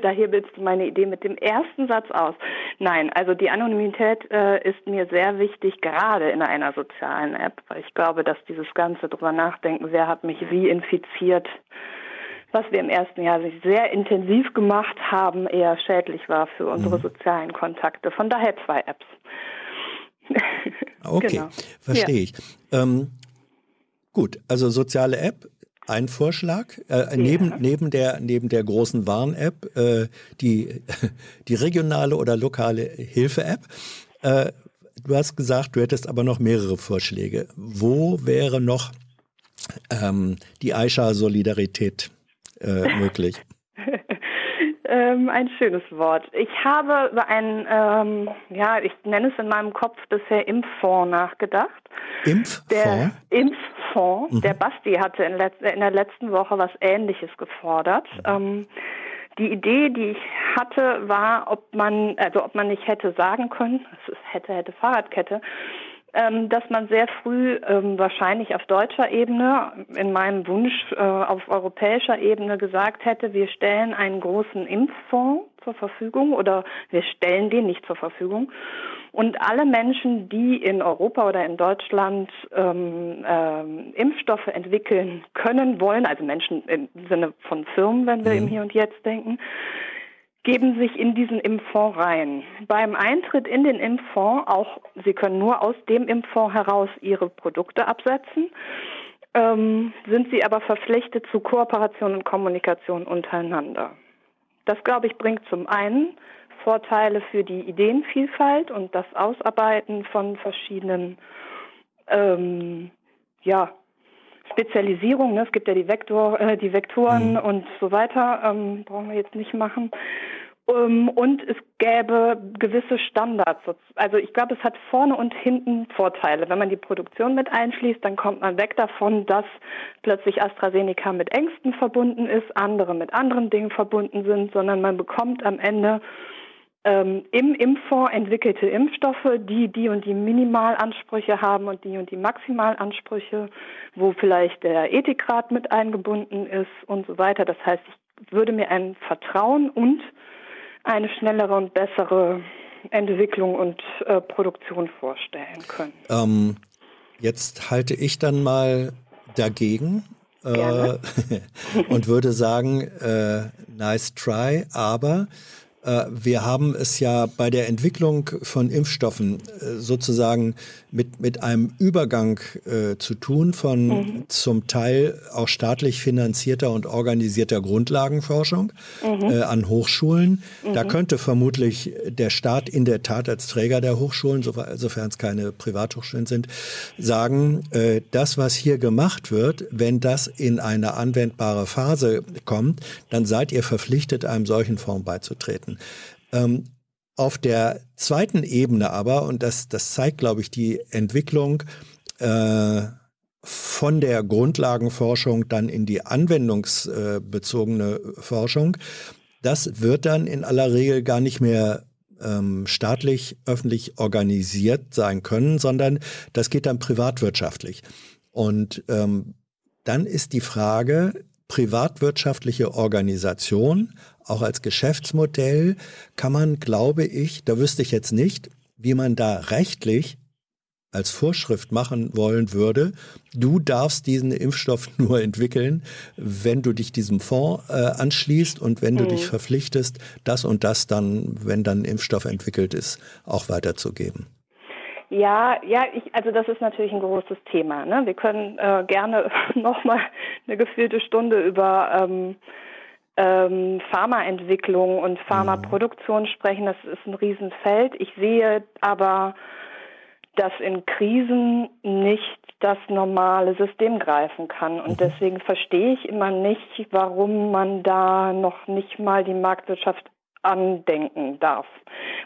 Da hebelst du meine Idee mit dem ersten Satz aus. Nein, also die Anonymität äh, ist mir sehr wichtig, gerade in einer sozialen App, weil ich glaube, dass dieses ganze drüber nachdenken, wer hat mich wie infiziert, was wir im ersten Jahr sehr intensiv gemacht haben, eher schädlich war für unsere mhm. sozialen Kontakte. Von daher zwei Apps. okay, genau. verstehe ja. ich. Ähm, gut, also soziale App, ein Vorschlag. Äh, ja. neben, neben, der, neben der großen Warn-App, äh, die, die regionale oder lokale Hilfe-App. Äh, du hast gesagt, du hättest aber noch mehrere Vorschläge. Wo wäre noch ähm, die Aisha-Solidarität äh, möglich? ähm, ein schönes Wort. Ich habe über einen, ähm, ja, ich nenne es in meinem Kopf bisher Impffonds nachgedacht. Impffonds? Der Impffonds. Mhm. Der Basti hatte in, in, der letzten Woche was Ähnliches gefordert. Ähm, die Idee, die ich hatte, war, ob man, also ob man nicht hätte sagen können, es ist hätte, hätte Fahrradkette, ähm, dass man sehr früh ähm, wahrscheinlich auf deutscher Ebene, in meinem Wunsch äh, auf europäischer Ebene gesagt hätte, wir stellen einen großen Impffonds zur Verfügung oder wir stellen den nicht zur Verfügung. Und alle Menschen, die in Europa oder in Deutschland ähm, ähm, Impfstoffe entwickeln können, wollen, also Menschen im Sinne von Firmen, wenn wir mhm. im Hier und Jetzt denken, geben sich in diesen Impffonds rein. Beim Eintritt in den Impffonds, auch Sie können nur aus dem Impffonds heraus Ihre Produkte absetzen, ähm, sind Sie aber verpflichtet zu Kooperation und Kommunikation untereinander. Das, glaube ich, bringt zum einen Vorteile für die Ideenvielfalt und das Ausarbeiten von verschiedenen ähm, ja, Spezialisierung, ne? es gibt ja die, Vektor, äh, die Vektoren mhm. und so weiter, ähm, brauchen wir jetzt nicht machen. Ähm, und es gäbe gewisse Standards. Also ich glaube, es hat vorne und hinten Vorteile. Wenn man die Produktion mit einschließt, dann kommt man weg davon, dass plötzlich AstraZeneca mit Ängsten verbunden ist, andere mit anderen Dingen verbunden sind, sondern man bekommt am Ende ähm, im Impffonds entwickelte Impfstoffe, die die und die Minimalansprüche haben und die und die Maximalansprüche, wo vielleicht der Ethikrat mit eingebunden ist und so weiter. Das heißt, ich würde mir ein Vertrauen und eine schnellere und bessere Entwicklung und äh, Produktion vorstellen können. Ähm, jetzt halte ich dann mal dagegen äh, und würde sagen, äh, nice try, aber äh, wir haben es ja bei der Entwicklung von Impfstoffen äh, sozusagen mit, mit einem Übergang äh, zu tun von mhm. zum Teil auch staatlich finanzierter und organisierter Grundlagenforschung mhm. äh, an Hochschulen. Mhm. Da könnte vermutlich der Staat in der Tat als Träger der Hochschulen, sofern es keine Privathochschulen sind, sagen, äh, das, was hier gemacht wird, wenn das in eine anwendbare Phase kommt, dann seid ihr verpflichtet, einem solchen Fonds beizutreten. Ähm, auf der zweiten Ebene aber, und das, das zeigt, glaube ich, die Entwicklung äh, von der Grundlagenforschung dann in die anwendungsbezogene Forschung, das wird dann in aller Regel gar nicht mehr ähm, staatlich, öffentlich organisiert sein können, sondern das geht dann privatwirtschaftlich. Und ähm, dann ist die Frage, privatwirtschaftliche Organisation, auch als Geschäftsmodell, kann man, glaube ich, da wüsste ich jetzt nicht, wie man da rechtlich als Vorschrift machen wollen würde, du darfst diesen Impfstoff nur entwickeln, wenn du dich diesem Fonds äh, anschließt und wenn du dich mhm. verpflichtest, das und das dann, wenn dann Impfstoff entwickelt ist, auch weiterzugeben. Ja, ja, ich, also das ist natürlich ein großes Thema. Ne? Wir können äh, gerne nochmal eine gefühlte Stunde über ähm, ähm, Pharmaentwicklung und Pharmaproduktion sprechen. Das ist ein Riesenfeld. Ich sehe aber, dass in Krisen nicht das normale System greifen kann. Und mhm. deswegen verstehe ich immer nicht, warum man da noch nicht mal die Marktwirtschaft andenken darf.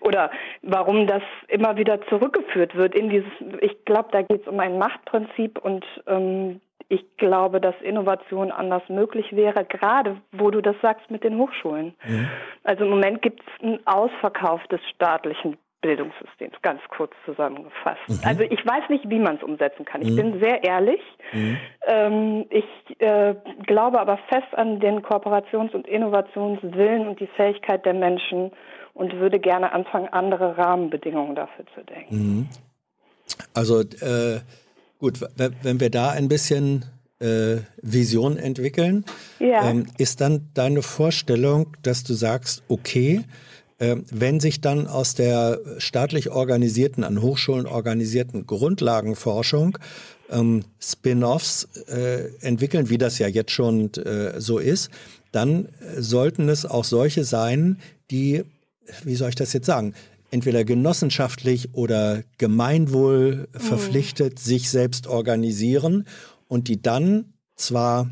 Oder warum das immer wieder zurückgeführt wird in dieses, ich glaube, da geht es um ein Machtprinzip und ähm, ich glaube, dass Innovation anders möglich wäre, gerade wo du das sagst mit den Hochschulen. Mhm. Also im Moment gibt es einen Ausverkauf des staatlichen Bildungssystems, ganz kurz zusammengefasst. Mhm. Also ich weiß nicht, wie man es umsetzen kann. Ich mhm. bin sehr ehrlich. Mhm. Ähm, ich äh, glaube aber fest an den Kooperations- und Innovationswillen und die Fähigkeit der Menschen und würde gerne anfangen, andere Rahmenbedingungen dafür zu denken. Mhm. Also äh, gut, wenn wir da ein bisschen äh, Vision entwickeln, ja. ähm, ist dann deine Vorstellung, dass du sagst, okay, ähm, wenn sich dann aus der staatlich organisierten, an Hochschulen organisierten Grundlagenforschung ähm, Spin-offs äh, entwickeln, wie das ja jetzt schon äh, so ist, dann sollten es auch solche sein, die, wie soll ich das jetzt sagen, entweder genossenschaftlich oder gemeinwohl mhm. verpflichtet sich selbst organisieren und die dann zwar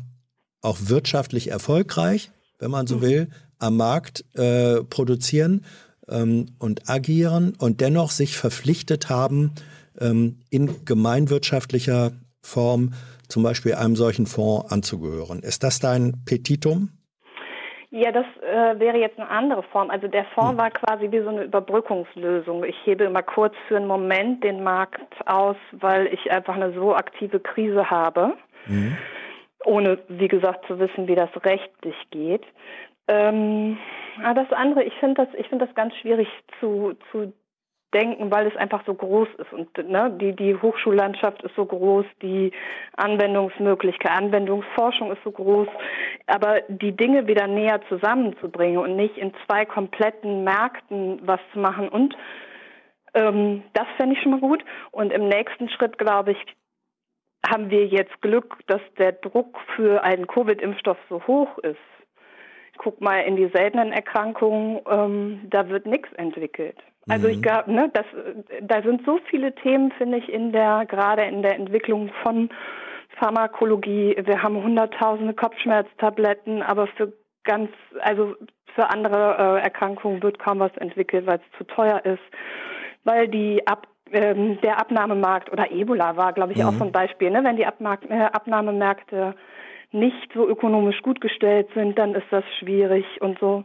auch wirtschaftlich erfolgreich, wenn man so mhm. will, am Markt äh, produzieren ähm, und agieren und dennoch sich verpflichtet haben, ähm, in gemeinwirtschaftlicher Form zum Beispiel einem solchen Fonds anzugehören. Ist das dein Petitum? Ja, das äh, wäre jetzt eine andere Form. Also der Fonds hm. war quasi wie so eine Überbrückungslösung. Ich hebe immer kurz für einen Moment den Markt aus, weil ich einfach eine so aktive Krise habe, hm. ohne, wie gesagt, zu wissen, wie das rechtlich geht. Ähm, das andere, ich finde das, ich finde das ganz schwierig zu, zu denken, weil es einfach so groß ist. Und ne, die die Hochschullandschaft ist so groß, die Anwendungsmöglichkeit, Anwendungsforschung ist so groß, aber die Dinge wieder näher zusammenzubringen und nicht in zwei kompletten Märkten was zu machen und ähm, das fände ich schon mal gut. Und im nächsten Schritt glaube ich haben wir jetzt Glück, dass der Druck für einen Covid-Impfstoff so hoch ist. Guck mal in die seltenen Erkrankungen, ähm, da wird nichts entwickelt. Also mhm. ich glaube, ne, das, da sind so viele Themen, finde ich, in der gerade in der Entwicklung von Pharmakologie. Wir haben hunderttausende Kopfschmerztabletten, aber für ganz, also für andere äh, Erkrankungen wird kaum was entwickelt, weil es zu teuer ist, weil die Ab ähm, der Abnahmemarkt oder Ebola war, glaube ich, mhm. auch so ein Beispiel, ne? wenn die Abmark äh, Abnahmemärkte nicht so ökonomisch gut gestellt sind, dann ist das schwierig und so.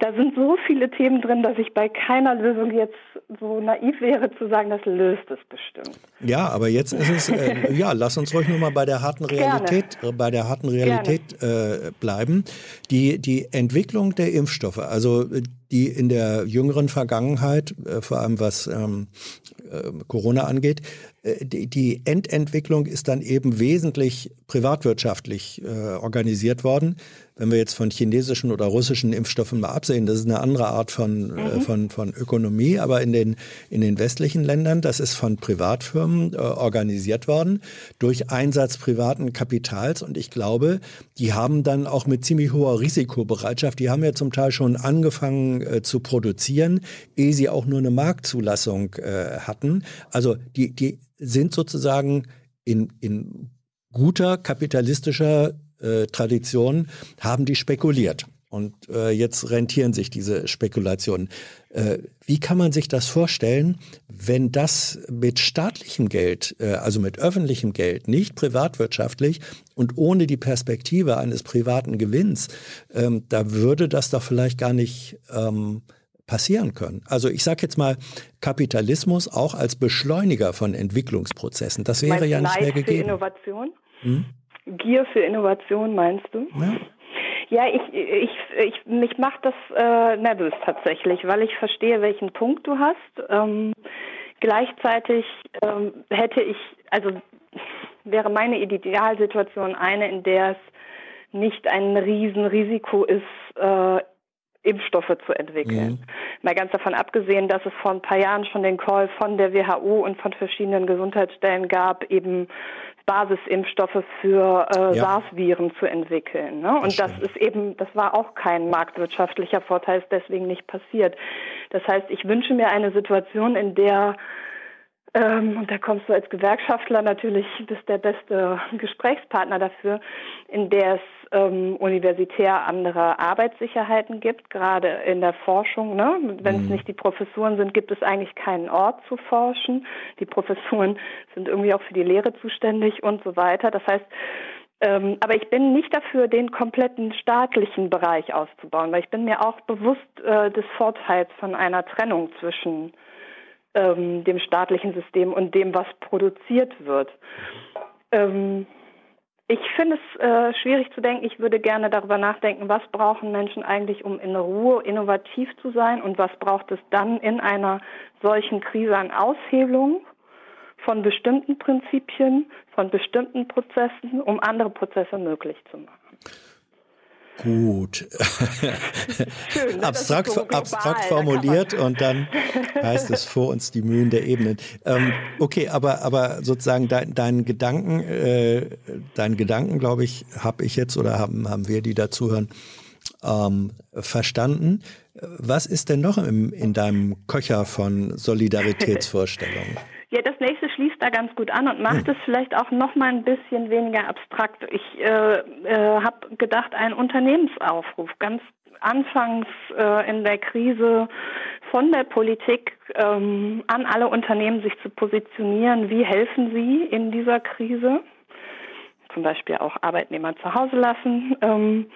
Da sind so viele Themen drin, dass ich bei keiner Lösung jetzt so naiv wäre zu sagen, das löst es bestimmt. Ja, aber jetzt ist es, äh, ja, lass uns ruhig nur mal bei der harten Realität, äh, bei der harten Realität äh, bleiben. Die, die Entwicklung der Impfstoffe, also die in der jüngeren Vergangenheit, äh, vor allem was ähm, äh, Corona angeht, äh, die, die Endentwicklung ist dann eben wesentlich privatwirtschaftlich äh, organisiert worden wenn wir jetzt von chinesischen oder russischen Impfstoffen mal absehen, das ist eine andere Art von, äh, mhm. von, von Ökonomie, aber in den, in den westlichen Ländern, das ist von Privatfirmen äh, organisiert worden durch Einsatz privaten Kapitals und ich glaube, die haben dann auch mit ziemlich hoher Risikobereitschaft, die haben ja zum Teil schon angefangen äh, zu produzieren, ehe sie auch nur eine Marktzulassung äh, hatten. Also die, die sind sozusagen in, in guter kapitalistischer äh, Traditionen haben die spekuliert. Und äh, jetzt rentieren sich diese Spekulationen. Äh, wie kann man sich das vorstellen, wenn das mit staatlichem Geld, äh, also mit öffentlichem Geld, nicht privatwirtschaftlich und ohne die Perspektive eines privaten Gewinns, ähm, da würde das doch vielleicht gar nicht ähm, passieren können. Also ich sage jetzt mal Kapitalismus auch als Beschleuniger von Entwicklungsprozessen. Das wäre ja nicht mehr gegeben. Für Innovation? Hm? Gier für Innovation, meinst du? Ja. Ja, ich, ich, ich, mich macht das äh, nervös tatsächlich, weil ich verstehe, welchen Punkt du hast. Ähm, gleichzeitig ähm, hätte ich, also wäre meine Idealsituation eine, in der es nicht ein Riesenrisiko ist, äh, Impfstoffe zu entwickeln. Mhm. Mal ganz davon abgesehen, dass es vor ein paar Jahren schon den Call von der WHO und von verschiedenen Gesundheitsstellen gab, eben Basisimpfstoffe für äh, ja. SARS-Viren zu entwickeln. Ne? Und das, das ist eben, das war auch kein marktwirtschaftlicher Vorteil, ist deswegen nicht passiert. Das heißt, ich wünsche mir eine Situation, in der ähm, und da kommst du als Gewerkschaftler natürlich, bist der beste Gesprächspartner dafür, in der es ähm, universitär andere Arbeitssicherheiten gibt, gerade in der Forschung. Ne? Wenn mhm. es nicht die Professuren sind, gibt es eigentlich keinen Ort zu forschen. Die Professuren sind irgendwie auch für die Lehre zuständig und so weiter. Das heißt, ähm, aber ich bin nicht dafür, den kompletten staatlichen Bereich auszubauen, weil ich bin mir auch bewusst äh, des Vorteils von einer Trennung zwischen ähm, dem staatlichen System und dem, was produziert wird. Ähm, ich finde es äh, schwierig zu denken. Ich würde gerne darüber nachdenken, was brauchen Menschen eigentlich, um in Ruhe innovativ zu sein und was braucht es dann in einer solchen Krise an Aushebelung von bestimmten Prinzipien, von bestimmten Prozessen, um andere Prozesse möglich zu machen. Gut. Schön, ne? abstrakt, so abstrakt formuliert und dann heißt es vor uns die Mühen der Ebenen. Ähm, okay, aber, aber sozusagen dein, deinen Gedanken, äh, deinen Gedanken, glaube ich, habe ich jetzt oder haben, haben wir, die dazuhören, ähm, verstanden. Was ist denn noch im, in deinem Köcher von Solidaritätsvorstellungen? Ja, das nächste schließt da ganz gut an und macht hm. es vielleicht auch noch mal ein bisschen weniger abstrakt. Ich äh, äh, habe gedacht, ein Unternehmensaufruf ganz anfangs äh, in der Krise von der Politik ähm, an alle Unternehmen sich zu positionieren. Wie helfen sie in dieser Krise? Zum Beispiel auch Arbeitnehmer zu Hause lassen. Ähm,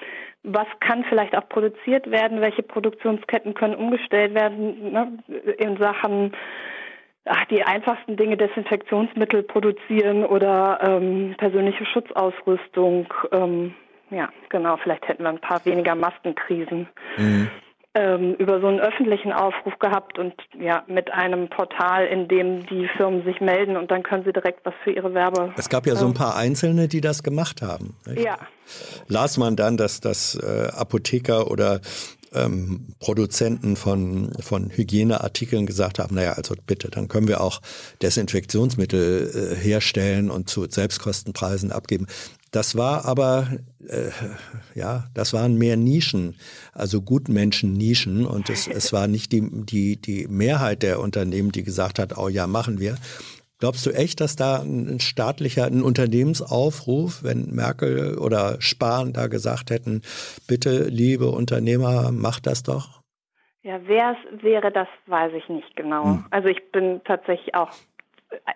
was kann vielleicht auch produziert werden? Welche Produktionsketten können umgestellt werden ne, in Sachen ach, die einfachsten Dinge, Desinfektionsmittel produzieren oder ähm, persönliche Schutzausrüstung. Ähm, ja, genau, vielleicht hätten wir ein paar weniger Maskenkrisen. Mhm. Ähm, über so einen öffentlichen Aufruf gehabt und ja, mit einem Portal, in dem die Firmen sich melden und dann können sie direkt was für ihre Werbe. Es gab ja so ein ähm, paar Einzelne, die das gemacht haben. Nicht? Ja. Las man dann, dass das äh, Apotheker oder ähm, Produzenten von, von Hygieneartikeln gesagt haben, naja, also bitte, dann können wir auch Desinfektionsmittel äh, herstellen und zu Selbstkostenpreisen abgeben. Das war aber, äh, ja, das waren mehr Nischen, also Gutmenschen-Nischen und es, es war nicht die, die, die Mehrheit der Unternehmen, die gesagt hat, oh ja, machen wir. Glaubst du echt, dass da ein staatlicher, ein Unternehmensaufruf, wenn Merkel oder Spahn da gesagt hätten, bitte, liebe Unternehmer, macht das doch? Ja, wer es wäre, das weiß ich nicht genau. Hm. Also ich bin tatsächlich auch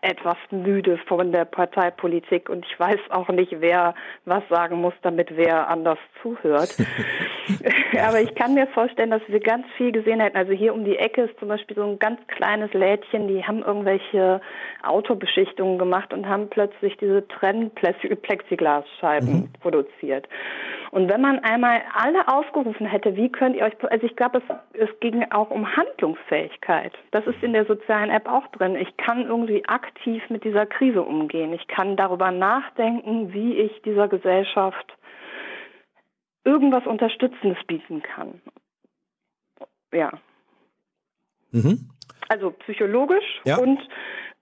etwas müde von der Parteipolitik und ich weiß auch nicht, wer was sagen muss, damit wer anders zuhört. Aber ich kann mir vorstellen, dass wir ganz viel gesehen hätten. Also hier um die Ecke ist zum Beispiel so ein ganz kleines Lädchen, die haben irgendwelche Autobeschichtungen gemacht und haben plötzlich diese Trennplexiglasscheiben mhm. produziert. Und wenn man einmal alle aufgerufen hätte, wie könnt ihr euch, also ich glaube, es, es ging auch um Handlungsfähigkeit. Das ist in der sozialen App auch drin. Ich kann irgendwie aktiv mit dieser Krise umgehen. Ich kann darüber nachdenken, wie ich dieser Gesellschaft irgendwas Unterstützendes bieten kann. Ja. Mhm. Also psychologisch ja. und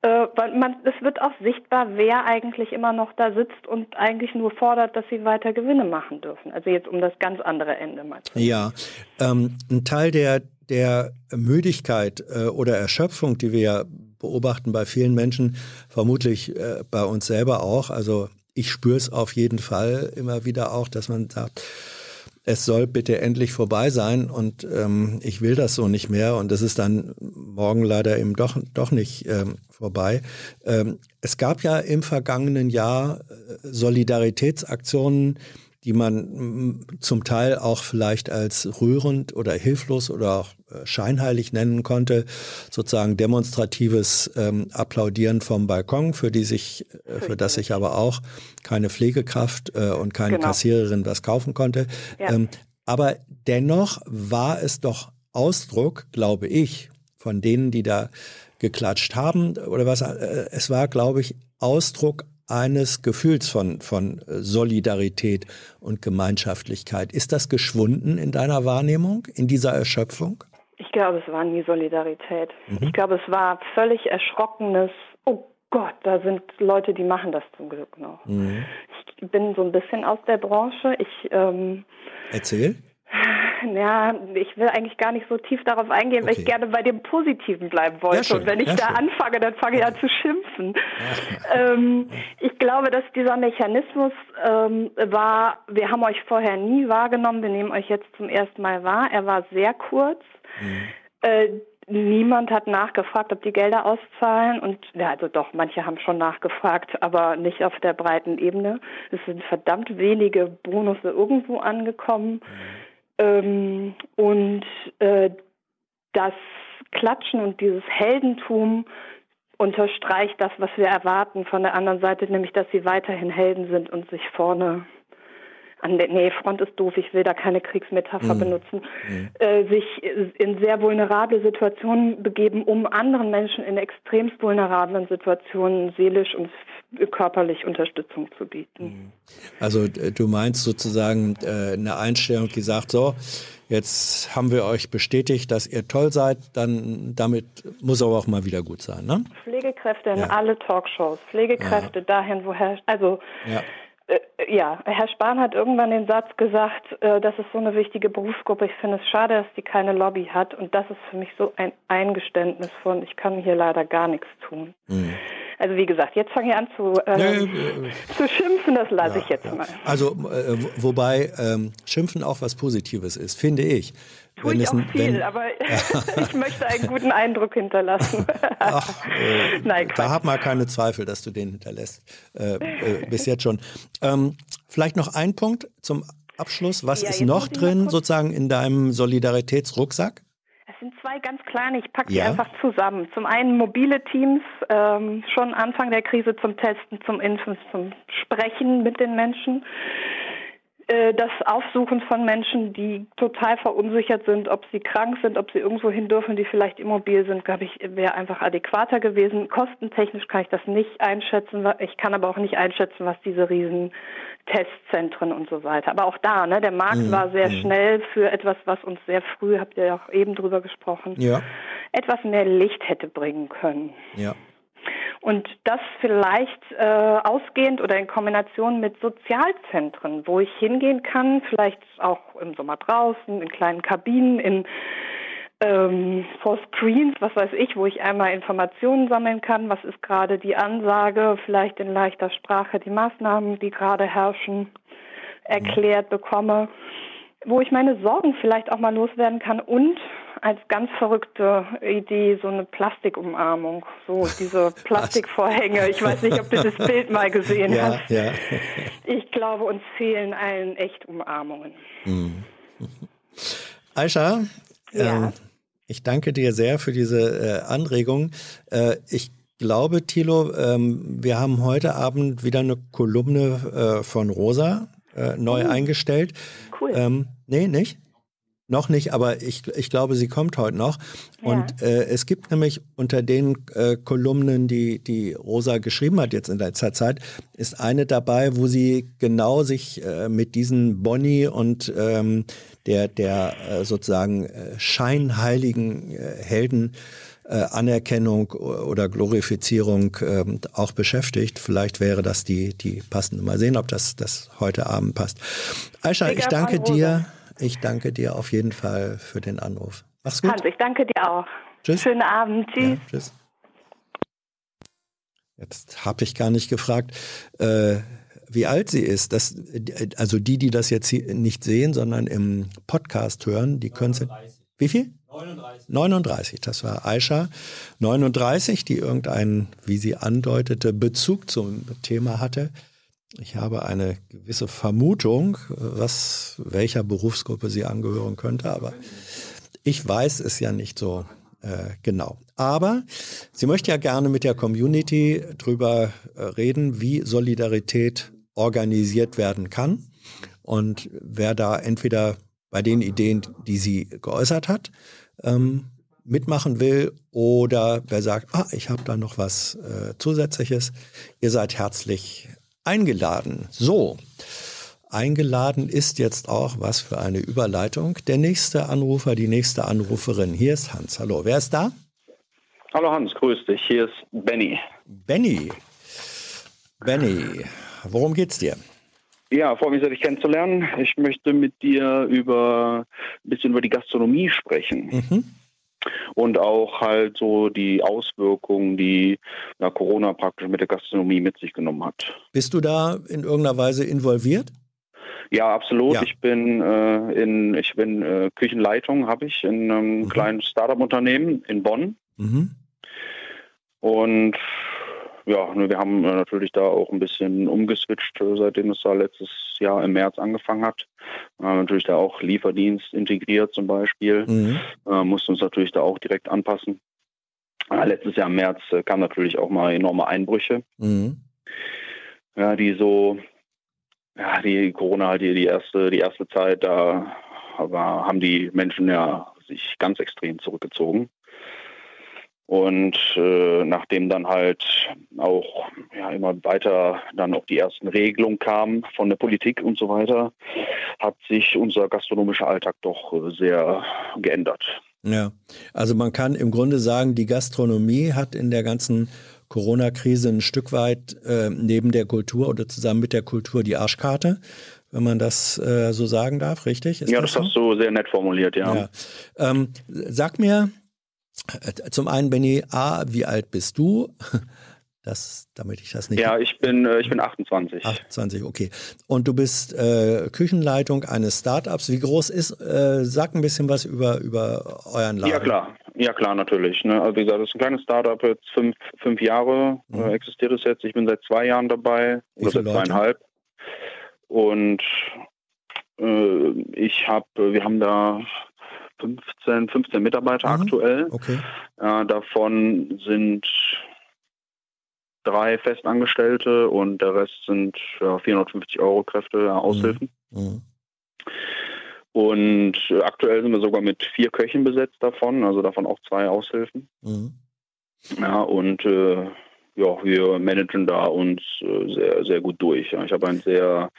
äh, man, es wird auch sichtbar, wer eigentlich immer noch da sitzt und eigentlich nur fordert, dass sie weiter Gewinne machen dürfen. Also jetzt um das ganz andere Ende mal zu Ja, ähm, ein Teil der, der Müdigkeit äh, oder Erschöpfung, die wir ja beobachten bei vielen Menschen, vermutlich äh, bei uns selber auch. Also ich spüre es auf jeden Fall immer wieder auch, dass man sagt, es soll bitte endlich vorbei sein und ähm, ich will das so nicht mehr und es ist dann morgen leider eben doch, doch nicht ähm, vorbei. Ähm, es gab ja im vergangenen Jahr äh, Solidaritätsaktionen, die man mm, zum Teil auch vielleicht als rührend oder hilflos oder auch äh, scheinheilig nennen konnte, sozusagen demonstratives ähm, Applaudieren vom Balkon, für die sich, äh, für das sich aber auch keine Pflegekraft äh, und keine genau. Kassiererin was kaufen konnte. Ja. Ähm, aber dennoch war es doch Ausdruck, glaube ich, von denen, die da geklatscht haben oder was, äh, es war, glaube ich, Ausdruck eines Gefühls von, von Solidarität und Gemeinschaftlichkeit. Ist das geschwunden in deiner Wahrnehmung, in dieser Erschöpfung? Ich glaube, es war nie Solidarität. Mhm. Ich glaube, es war völlig erschrockenes, oh Gott, da sind Leute, die machen das zum Glück noch. Mhm. Ich bin so ein bisschen aus der Branche. Ich ähm, Erzähl. Ja, ich will eigentlich gar nicht so tief darauf eingehen, okay. weil ich gerne bei dem Positiven bleiben wollte. Und wenn ich da schön. anfange, dann fange ich an zu schimpfen. ähm, ich glaube, dass dieser Mechanismus ähm, war, wir haben euch vorher nie wahrgenommen, wir nehmen euch jetzt zum ersten Mal wahr. Er war sehr kurz. Mhm. Äh, Niemand hat nachgefragt, ob die Gelder auszahlen und ja, also doch, manche haben schon nachgefragt, aber nicht auf der breiten Ebene. Es sind verdammt wenige Bonusse irgendwo angekommen. Mhm. Ähm, und äh, das Klatschen und dieses Heldentum unterstreicht das, was wir erwarten von der anderen Seite, nämlich dass sie weiterhin Helden sind und sich vorne an der, nee, Front ist doof, ich will da keine Kriegsmetapher mhm. benutzen, mhm. Äh, sich in sehr vulnerable Situationen begeben, um anderen Menschen in extremst vulnerablen Situationen seelisch und körperlich Unterstützung zu bieten. Mhm. Also du meinst sozusagen äh, eine Einstellung, die sagt so, jetzt haben wir euch bestätigt, dass ihr toll seid, dann damit muss aber auch mal wieder gut sein, ne? Pflegekräfte in ja. alle Talkshows, Pflegekräfte ja. dahin, woher, also ja. Äh, ja, Herr Spahn hat irgendwann den Satz gesagt, äh, das ist so eine wichtige Berufsgruppe. Ich finde es schade, dass die keine Lobby hat. Und das ist für mich so ein Eingeständnis von, ich kann hier leider gar nichts tun. Mhm. Also wie gesagt, jetzt fange ich an zu, äh, nee, zu schimpfen, das lasse ja, ich jetzt ja. mal. Also äh, wobei ähm, Schimpfen auch was Positives ist, finde ich. Tue wenn ich auch viel, wenn, aber ich möchte einen guten Eindruck hinterlassen. Ach, äh, Nein, da hab mal keine Zweifel, dass du den hinterlässt. Äh, äh, bis jetzt schon. Ähm, vielleicht noch ein Punkt zum Abschluss. Was ja, ist noch drin, sozusagen in deinem Solidaritätsrucksack? Es sind zwei ganz kleine, ich packe die ja. einfach zusammen. Zum einen mobile Teams, ähm, schon Anfang der Krise zum Testen, zum Impfen, zum Sprechen mit den Menschen. Äh, das Aufsuchen von Menschen, die total verunsichert sind, ob sie krank sind, ob sie irgendwo hin dürfen, die vielleicht immobil sind, glaube ich, wäre einfach adäquater gewesen. Kostentechnisch kann ich das nicht einschätzen. Ich kann aber auch nicht einschätzen, was diese riesen Testzentren und so weiter. Aber auch da, ne, der Markt mhm. war sehr mhm. schnell für etwas, was uns sehr früh, habt ihr ja auch eben drüber gesprochen, ja. etwas mehr Licht hätte bringen können. Ja. Und das vielleicht äh, ausgehend oder in Kombination mit Sozialzentren, wo ich hingehen kann, vielleicht auch im Sommer draußen, in kleinen Kabinen, in ähm, vor Screens, was weiß ich, wo ich einmal Informationen sammeln kann, was ist gerade die Ansage, vielleicht in leichter Sprache die Maßnahmen, die gerade herrschen, erklärt bekomme, wo ich meine Sorgen vielleicht auch mal loswerden kann und als ganz verrückte Idee so eine Plastikumarmung, so diese Plastikvorhänge. Ich weiß nicht, ob du das Bild mal gesehen ja, hast. Ja. Ich glaube, uns fehlen allen echt Umarmungen. Mhm. Aisha, ja. äh, ich danke dir sehr für diese äh, Anregung. Äh, ich glaube, Thilo, ähm, wir haben heute Abend wieder eine Kolumne äh, von Rosa äh, neu oh. eingestellt. Cool. Ähm, nee, nicht? Noch nicht, aber ich, ich glaube, sie kommt heute noch. Ja. Und äh, es gibt nämlich unter den äh, Kolumnen, die, die Rosa geschrieben hat jetzt in letzter Zeit, ist eine dabei, wo sie genau sich äh, mit diesen Bonnie und ähm, der, der äh, sozusagen äh, scheinheiligen Helden äh, Anerkennung oder Glorifizierung äh, auch beschäftigt. Vielleicht wäre das die, die passende. Mal sehen, ob das, das heute Abend passt. Aisha, ich danke dir. Ich danke dir auf jeden Fall für den Anruf. Mach's gut. Hans, ich danke dir auch. Tschüss. Schönen Abend. Tschüss. Ja, tschüss. Jetzt habe ich gar nicht gefragt, äh, wie alt sie ist. Das, also die, die das jetzt nicht sehen, sondern im Podcast hören, die können sie. Wie viel? 39. 39, das war Aisha. 39, die irgendeinen, wie sie andeutete, Bezug zum Thema hatte. Ich habe eine gewisse Vermutung, was, welcher Berufsgruppe sie angehören könnte, aber ich weiß es ja nicht so äh, genau. Aber sie möchte ja gerne mit der Community drüber äh, reden, wie Solidarität organisiert werden kann. Und wer da entweder bei den Ideen, die sie geäußert hat, ähm, mitmachen will oder wer sagt, ah, ich habe da noch was äh, Zusätzliches, ihr seid herzlich eingeladen. So, eingeladen ist jetzt auch was für eine Überleitung. Der nächste Anrufer, die nächste Anruferin. Hier ist Hans. Hallo, wer ist da? Hallo Hans, grüß dich. Hier ist Benny. Benny. Benny, worum geht's dir? Ja, freue mich sehr, dich kennenzulernen. Ich möchte mit dir über ein bisschen über die Gastronomie sprechen. Mhm und auch halt so die Auswirkungen, die na, Corona praktisch mit der Gastronomie mit sich genommen hat. Bist du da in irgendeiner Weise involviert? Ja, absolut. Ja. Ich bin äh, in ich bin äh, Küchenleitung habe ich in einem mhm. kleinen Startup-Unternehmen in Bonn. Mhm. Und ja, wir haben äh, natürlich da auch ein bisschen umgeswitcht, äh, seitdem es da letztes Jahr im März angefangen hat. Wir haben natürlich da auch Lieferdienst integriert zum Beispiel. Mhm. Äh, mussten uns natürlich da auch direkt anpassen. Letztes Jahr im März kamen natürlich auch mal enorme Einbrüche. Mhm. Ja, die so, ja, die Corona, die, die erste, die erste Zeit, da war, haben die Menschen ja sich ganz extrem zurückgezogen. Und äh, nachdem dann halt auch ja, immer weiter dann auch die ersten Regelungen kamen von der Politik und so weiter, hat sich unser gastronomischer Alltag doch äh, sehr geändert. Ja, also man kann im Grunde sagen, die Gastronomie hat in der ganzen Corona-Krise ein Stück weit äh, neben der Kultur oder zusammen mit der Kultur die Arschkarte, wenn man das äh, so sagen darf, richtig? Ist ja, das, das so? hast du sehr nett formuliert, ja. ja. Ähm, sag mir, zum einen, Benny, A, wie alt bist du? Das, damit ich das nicht. Ja, ich bin, äh, ich bin 28. 28, okay. Und du bist äh, Küchenleitung eines Startups. Wie groß ist, äh, sag ein bisschen was über, über euren Laden. Ja, klar. Ja, klar, natürlich. Ne? Also, wie gesagt, das ist ein kleines Startup, jetzt fünf, fünf Jahre äh, mhm. existiert es jetzt. Ich bin seit zwei Jahren dabei, oder seit zweieinhalb. Und äh, ich habe, wir haben da 15, 15 Mitarbeiter mhm. aktuell. Okay. Äh, davon sind drei Festangestellte und der Rest sind ja, 450 Euro Kräfte, ja, Aushilfen. Mhm. mhm. Und äh, aktuell sind wir sogar mit vier Köchen besetzt davon, also davon auch zwei Aushilfen. Mhm. Ja, und äh, ja, wir managen da uns äh, sehr, sehr gut durch. Ich habe einen sehr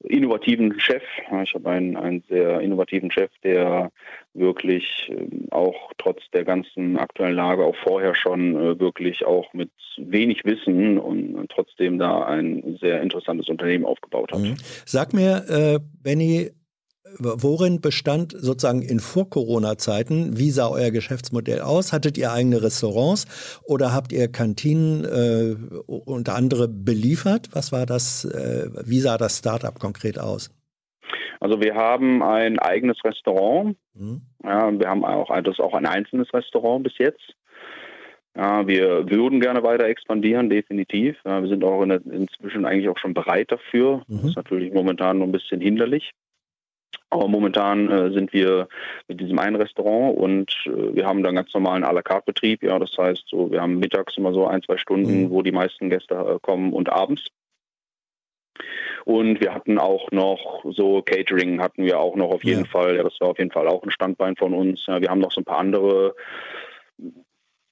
innovativen Chef. Ich habe einen, einen sehr innovativen Chef, der wirklich ähm, auch trotz der ganzen aktuellen Lage auch vorher schon äh, wirklich auch mit wenig Wissen und trotzdem da ein sehr interessantes Unternehmen aufgebaut hat. Mhm. Sag mir, äh, Benny, Worin bestand sozusagen in Vor-Corona-Zeiten, wie sah euer Geschäftsmodell aus? Hattet ihr eigene Restaurants oder habt ihr Kantinen äh, unter andere beliefert? Was war das, äh, wie sah das Startup konkret aus? Also wir haben ein eigenes Restaurant. Mhm. Ja, wir haben auch, das ist auch ein einzelnes Restaurant bis jetzt. Ja, wir würden gerne weiter expandieren, definitiv. Ja, wir sind auch in der, inzwischen eigentlich auch schon bereit dafür. Mhm. Das ist natürlich momentan nur ein bisschen hinderlich. Aber momentan äh, sind wir mit diesem einen Restaurant und äh, wir haben dann ganz normalen à la carte Betrieb. Ja, das heißt, so, wir haben mittags immer so ein, zwei Stunden, mhm. wo die meisten Gäste äh, kommen und abends. Und wir hatten auch noch so Catering hatten wir auch noch auf jeden ja. Fall. Ja, das war auf jeden Fall auch ein Standbein von uns. Ja, wir haben noch so ein paar andere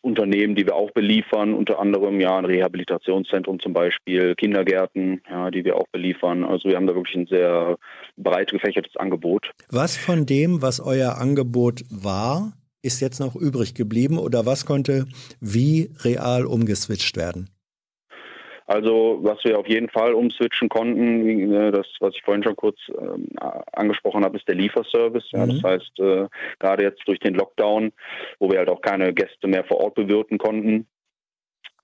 Unternehmen, die wir auch beliefern, unter anderem ja ein Rehabilitationszentrum zum Beispiel, Kindergärten, ja, die wir auch beliefern. Also wir haben da wirklich ein sehr breit gefächertes Angebot. Was von dem, was euer Angebot war, ist jetzt noch übrig geblieben oder was konnte wie real umgeswitcht werden? Also was wir auf jeden Fall umswitchen konnten, äh, das, was ich vorhin schon kurz ähm, angesprochen habe, ist der Lieferservice. Ja, mhm. Das heißt, äh, gerade jetzt durch den Lockdown, wo wir halt auch keine Gäste mehr vor Ort bewirten konnten,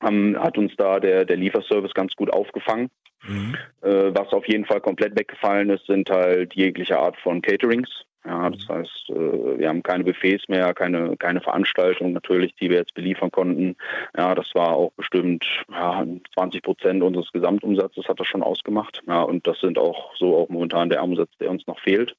haben, hat uns da der, der Lieferservice ganz gut aufgefangen. Mhm. Äh, was auf jeden Fall komplett weggefallen ist, sind halt jegliche Art von Caterings. Ja, das heißt, äh, wir haben keine Buffets mehr, keine, keine Veranstaltungen natürlich, die wir jetzt beliefern konnten. Ja, das war auch bestimmt ja, 20 Prozent unseres Gesamtumsatzes hat das schon ausgemacht. Ja, und das sind auch so auch momentan der Umsatz, der uns noch fehlt.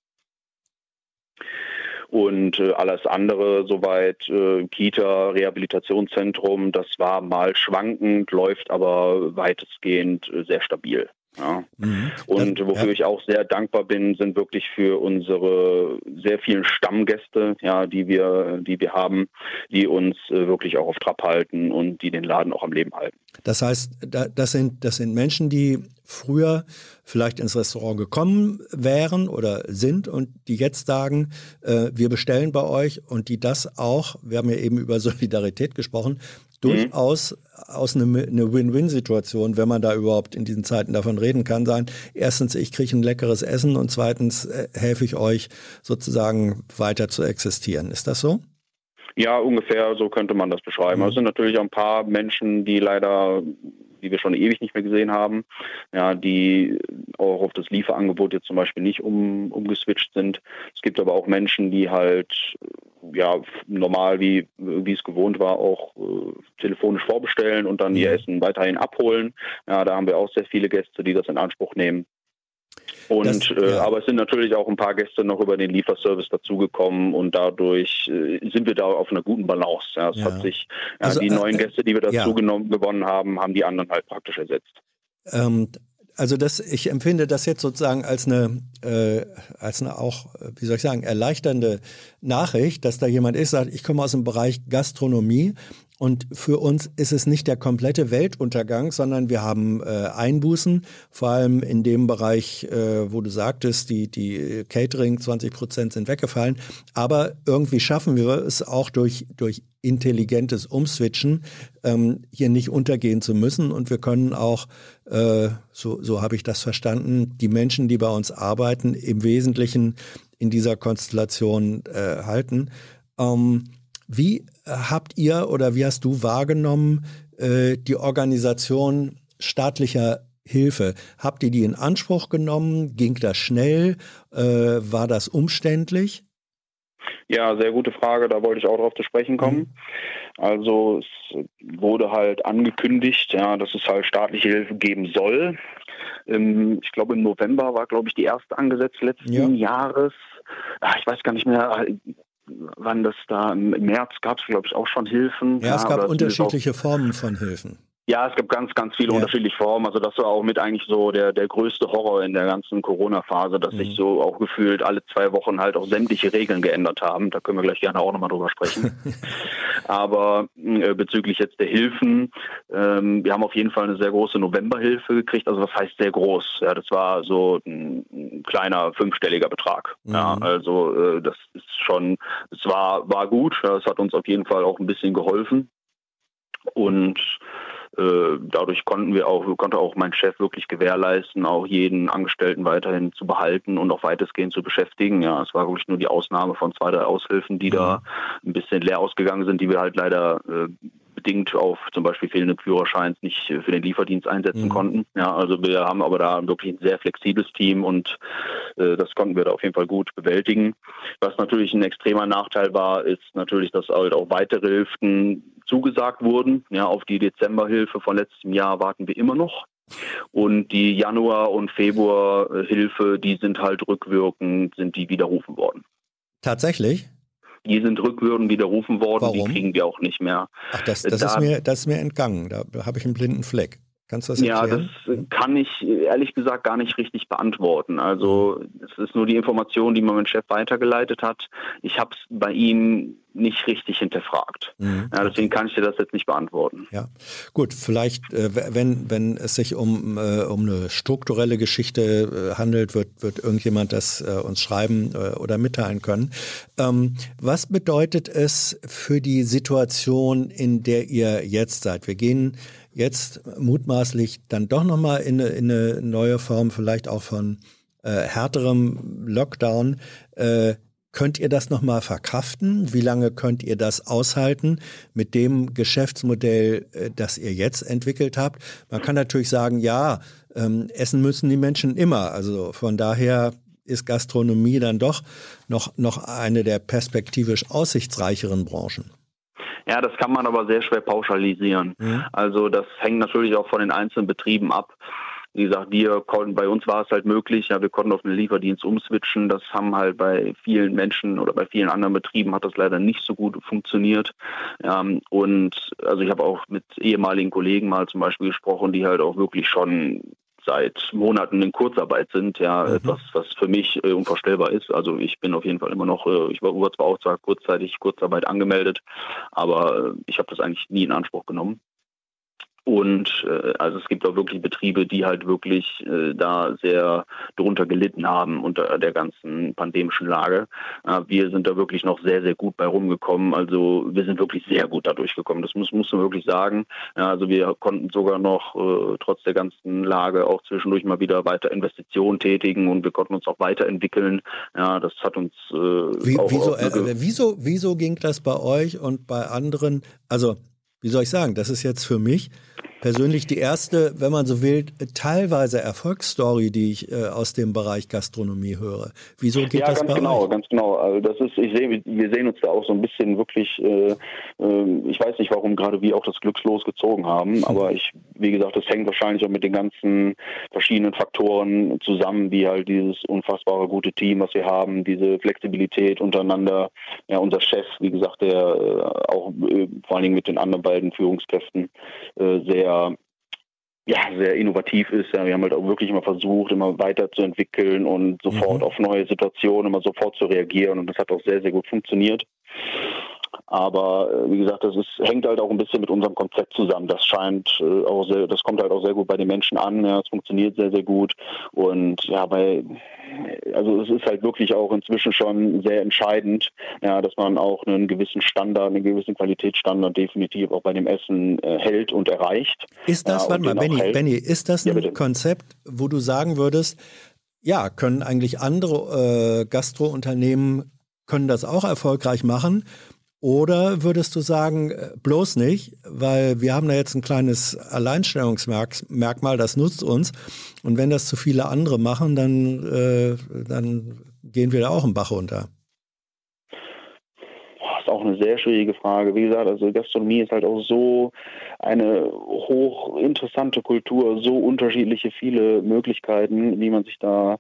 Und äh, alles andere, soweit äh, Kita, Rehabilitationszentrum, das war mal schwankend, läuft aber weitestgehend sehr stabil. Ja. Mhm. Und das, wofür ja. ich auch sehr dankbar bin, sind wirklich für unsere sehr vielen Stammgäste, ja, die wir, die wir haben, die uns äh, wirklich auch auf Trab halten und die den Laden auch am Leben halten. Das heißt, das sind, das sind Menschen, die früher vielleicht ins Restaurant gekommen wären oder sind und die jetzt sagen, äh, wir bestellen bei euch und die das auch, wir haben ja eben über Solidarität gesprochen, durchaus aus eine, eine Win-Win-Situation, wenn man da überhaupt in diesen Zeiten davon reden kann, sein. Erstens, ich kriege ein leckeres Essen und zweitens äh, helfe ich euch sozusagen weiter zu existieren. Ist das so? Ja, ungefähr so könnte man das beschreiben. Mhm. Also es sind natürlich auch ein paar Menschen, die leider, die wir schon ewig nicht mehr gesehen haben, ja, die auch auf das Lieferangebot jetzt zum Beispiel nicht um, umgeswitcht sind. Es gibt aber auch Menschen, die halt ja normal wie wie es gewohnt war auch äh, telefonisch vorbestellen und dann ihr. Essen weiterhin abholen. Ja, da haben wir auch sehr viele Gäste, die das in Anspruch nehmen. Und das, äh, ja. äh, aber es sind natürlich auch ein paar Gäste noch über den Lieferservice dazugekommen und dadurch äh, sind wir da auf einer guten Balance. Ja, es ja. hat sich ja, also, die äh, neuen Gäste, die wir dazu genommen, gewonnen haben, haben die anderen halt praktisch ersetzt. Ähm, also das, ich empfinde das jetzt sozusagen als eine, äh, als eine auch, wie soll ich sagen, erleichternde Nachricht, dass da jemand ist, sagt, ich komme aus dem Bereich Gastronomie und für uns ist es nicht der komplette Weltuntergang, sondern wir haben äh, Einbußen, vor allem in dem Bereich, äh, wo du sagtest, die, die Catering 20 Prozent sind weggefallen. Aber irgendwie schaffen wir es auch durch, durch intelligentes Umswitchen, ähm, hier nicht untergehen zu müssen. Und wir können auch, äh, so, so habe ich das verstanden, die Menschen, die bei uns arbeiten, im Wesentlichen in dieser Konstellation äh, halten. Ähm, wie habt ihr oder wie hast du wahrgenommen äh, die Organisation staatlicher Hilfe? Habt ihr die in Anspruch genommen? Ging das schnell? Äh, war das umständlich? Ja, sehr gute Frage. Da wollte ich auch darauf zu sprechen kommen. Mhm. Also es wurde halt angekündigt, ja, dass es halt staatliche Hilfe geben soll. ich glaube, im November war, glaube ich, die erste angesetzt letzten ja. Jahres. Ach, ich weiß gar nicht mehr wann das da im März gab es, glaube ich, auch schon Hilfen. Ja, es gab unterschiedliche Formen von Hilfen. Ja, es gibt ganz, ganz viele ja. unterschiedliche Formen. Also das war auch mit eigentlich so der, der größte Horror in der ganzen Corona-Phase, dass mhm. sich so auch gefühlt alle zwei Wochen halt auch sämtliche Regeln geändert haben. Da können wir gleich gerne auch nochmal drüber sprechen. Aber äh, bezüglich jetzt der Hilfen, ähm, wir haben auf jeden Fall eine sehr große Novemberhilfe gekriegt. Also was heißt sehr groß? Ja, das war so ein, ein kleiner fünfstelliger Betrag. Mhm. Ja, also äh, das ist schon, es war, war gut. Es hat uns auf jeden Fall auch ein bisschen geholfen. Und dadurch konnten wir auch, konnte auch mein Chef wirklich gewährleisten, auch jeden Angestellten weiterhin zu behalten und auch weitestgehend zu beschäftigen. Ja, es war wirklich nur die Ausnahme von zwei, drei Aushilfen, die mhm. da ein bisschen leer ausgegangen sind, die wir halt leider äh, bedingt auf zum Beispiel fehlenden Führerscheins nicht für den Lieferdienst einsetzen mhm. konnten. Ja, also wir haben aber da wirklich ein sehr flexibles Team und äh, das konnten wir da auf jeden Fall gut bewältigen. Was natürlich ein extremer Nachteil war, ist natürlich, dass halt auch weitere Hilfen zugesagt wurden. Ja, auf die Dezemberhilfe von letztem Jahr warten wir immer noch. Und die Januar- und Februar-Hilfe, die sind halt rückwirkend, sind die widerrufen worden. Tatsächlich? Die sind rückwirkend widerrufen worden, Warum? die kriegen wir auch nicht mehr. Ach, das, das, da, ist, mir, das ist mir entgangen. Da habe ich einen blinden Fleck. Kannst du das erklären? Ja, das kann ich ehrlich gesagt gar nicht richtig beantworten. Also es ist nur die Information, die mein Chef weitergeleitet hat. Ich habe es bei ihm nicht richtig hinterfragt. Mhm. Ja, deswegen kann ich dir das jetzt nicht beantworten. Ja, gut, vielleicht, äh, wenn, wenn es sich um, äh, um eine strukturelle Geschichte äh, handelt, wird, wird irgendjemand das uns schreiben oder mitteilen können. Ähm, was bedeutet es für die Situation, in der ihr jetzt seid? Wir gehen jetzt mutmaßlich dann doch nochmal in, in eine neue Form, vielleicht auch von härterem Lockdown. Könnt ihr das nochmal verkraften? Wie lange könnt ihr das aushalten mit dem Geschäftsmodell, äh, das ihr jetzt entwickelt habt? Man kann natürlich sagen, ja, ähm, essen müssen die Menschen immer. Also von daher ist Gastronomie dann doch noch, noch eine der perspektivisch aussichtsreicheren Branchen. Ja, das kann man aber sehr schwer pauschalisieren. Mhm. Also das hängt natürlich auch von den einzelnen Betrieben ab. Wie gesagt, wir konnten, bei uns war es halt möglich, ja, wir konnten auf den Lieferdienst umswitchen. Das haben halt bei vielen Menschen oder bei vielen anderen Betrieben hat das leider nicht so gut funktioniert. Ähm, und also ich habe auch mit ehemaligen Kollegen mal zum Beispiel gesprochen, die halt auch wirklich schon seit Monaten in Kurzarbeit sind, ja, mhm. etwas, was für mich äh, unvorstellbar ist. Also ich bin auf jeden Fall immer noch, äh, ich war zwar auch zwar kurzzeitig Kurzarbeit angemeldet, aber äh, ich habe das eigentlich nie in Anspruch genommen. Und äh, also es gibt auch wirklich Betriebe, die halt wirklich äh, da sehr drunter gelitten haben unter der ganzen pandemischen Lage. Äh, wir sind da wirklich noch sehr, sehr gut bei rumgekommen. Also wir sind wirklich sehr gut da durchgekommen. Das muss, muss man wirklich sagen. Ja, also wir konnten sogar noch äh, trotz der ganzen Lage auch zwischendurch mal wieder weiter Investitionen tätigen und wir konnten uns auch weiterentwickeln. Ja, das hat uns äh, Wie, auch wieso, äh, wieso, wieso ging das bei euch und bei anderen? Also wie soll ich sagen, das ist jetzt für mich persönlich die erste, wenn man so will, teilweise Erfolgsstory, die ich äh, aus dem Bereich Gastronomie höre. Wieso geht ja, das ganz bei genau, euch? ganz genau. Also das ist, ich sehe, wir sehen uns da auch so ein bisschen wirklich. Äh, äh, ich weiß nicht, warum gerade wir auch das Glückslos gezogen haben, hm. aber ich, wie gesagt, das hängt wahrscheinlich auch mit den ganzen verschiedenen Faktoren zusammen, wie halt dieses unfassbare gute Team, was wir haben, diese Flexibilität untereinander. Ja, unser Chef, wie gesagt, der äh, auch äh, vor allen Dingen mit den anderen beiden Führungskräften äh, sehr ja, sehr innovativ ist. Ja, wir haben halt auch wirklich immer versucht, immer weiterzuentwickeln und sofort mhm. auf neue Situationen immer sofort zu reagieren und das hat auch sehr, sehr gut funktioniert. Aber äh, wie gesagt, das ist, hängt halt auch ein bisschen mit unserem Konzept zusammen. Das scheint äh, auch sehr, das kommt halt auch sehr gut bei den Menschen an. Ja, es funktioniert sehr, sehr gut. Und ja, bei also es ist halt wirklich auch inzwischen schon sehr entscheidend, ja, dass man auch einen gewissen Standard, einen gewissen Qualitätsstandard definitiv auch bei dem Essen äh, hält und erreicht. Ist das, ja, warte mal, Benny, Benny, ist das ein ja, Konzept, wo du sagen würdest, ja, können eigentlich andere äh, Gastrounternehmen können das auch erfolgreich machen? Oder würdest du sagen, äh, bloß nicht, weil wir haben da jetzt ein kleines Alleinstellungsmerkmal, das nutzt uns. Und wenn das zu viele andere machen, dann, äh, dann gehen wir da auch im Bach runter. Das ist auch eine sehr schwierige Frage. Wie gesagt, also Gastronomie ist halt auch so eine hochinteressante Kultur, so unterschiedliche viele Möglichkeiten, wie man sich da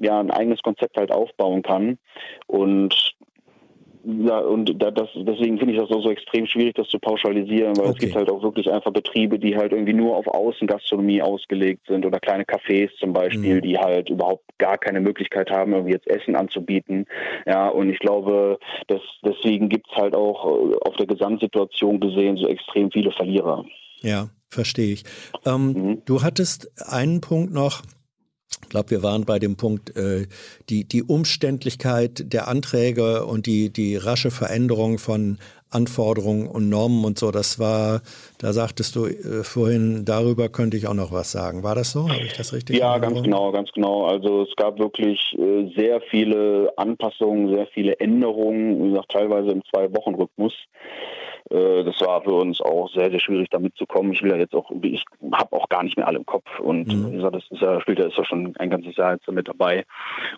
ja ein eigenes Konzept halt aufbauen kann. Und ja, und da, das, deswegen finde ich das auch so extrem schwierig, das zu pauschalisieren, weil okay. es gibt halt auch wirklich einfach Betriebe, die halt irgendwie nur auf Außengastronomie ausgelegt sind oder kleine Cafés zum Beispiel, mhm. die halt überhaupt gar keine Möglichkeit haben, irgendwie jetzt Essen anzubieten. Ja, und ich glaube, dass deswegen gibt es halt auch äh, auf der Gesamtsituation gesehen so extrem viele Verlierer. Ja, verstehe ich. Ähm, mhm. Du hattest einen Punkt noch, glaube, wir waren bei dem Punkt, äh, die, die Umständlichkeit der Anträge und die, die rasche Veränderung von Anforderungen und Normen und so. Das war, da sagtest du äh, vorhin, darüber könnte ich auch noch was sagen. War das so? Habe ich das richtig? Ja, ganz genau, ganz genau. Also es gab wirklich äh, sehr viele Anpassungen, sehr viele Änderungen, wie gesagt, teilweise im Zwei-Wochen-Rhythmus. Äh, das war für uns auch sehr, sehr schwierig, damit zu kommen. Ich will ja jetzt auch, ich habe auch gar nicht mehr alle im Kopf. Und mhm. wie gesagt, das ist ja, spielt ja, ist ja schon ein ganzes Jahr jetzt mit dabei.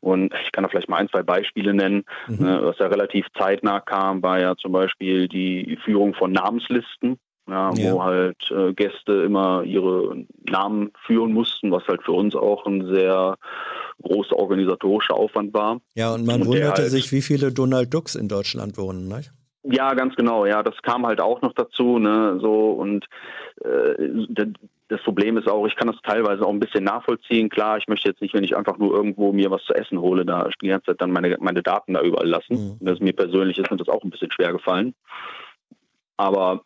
Und ich kann da vielleicht mal ein, zwei Beispiele nennen. Mhm. Ne, was ja relativ zeitnah kam, war ja zum Beispiel die Führung von Namenslisten. ja, ja. wo halt äh, Gäste immer ihre Namen führen mussten, was halt für uns auch ein sehr großer organisatorischer Aufwand war. Ja, und man und wunderte halt, sich, wie viele Donald Ducks in Deutschland wohnen, ne? Ja, ganz genau. Ja, das kam halt auch noch dazu. Ne, so und äh, das Problem ist auch, ich kann das teilweise auch ein bisschen nachvollziehen. Klar, ich möchte jetzt nicht, wenn ich einfach nur irgendwo mir was zu essen hole, da die ganze Zeit dann meine, meine Daten da überall lassen. Mhm. Das mir persönlich ist mir das auch ein bisschen schwer gefallen. Aber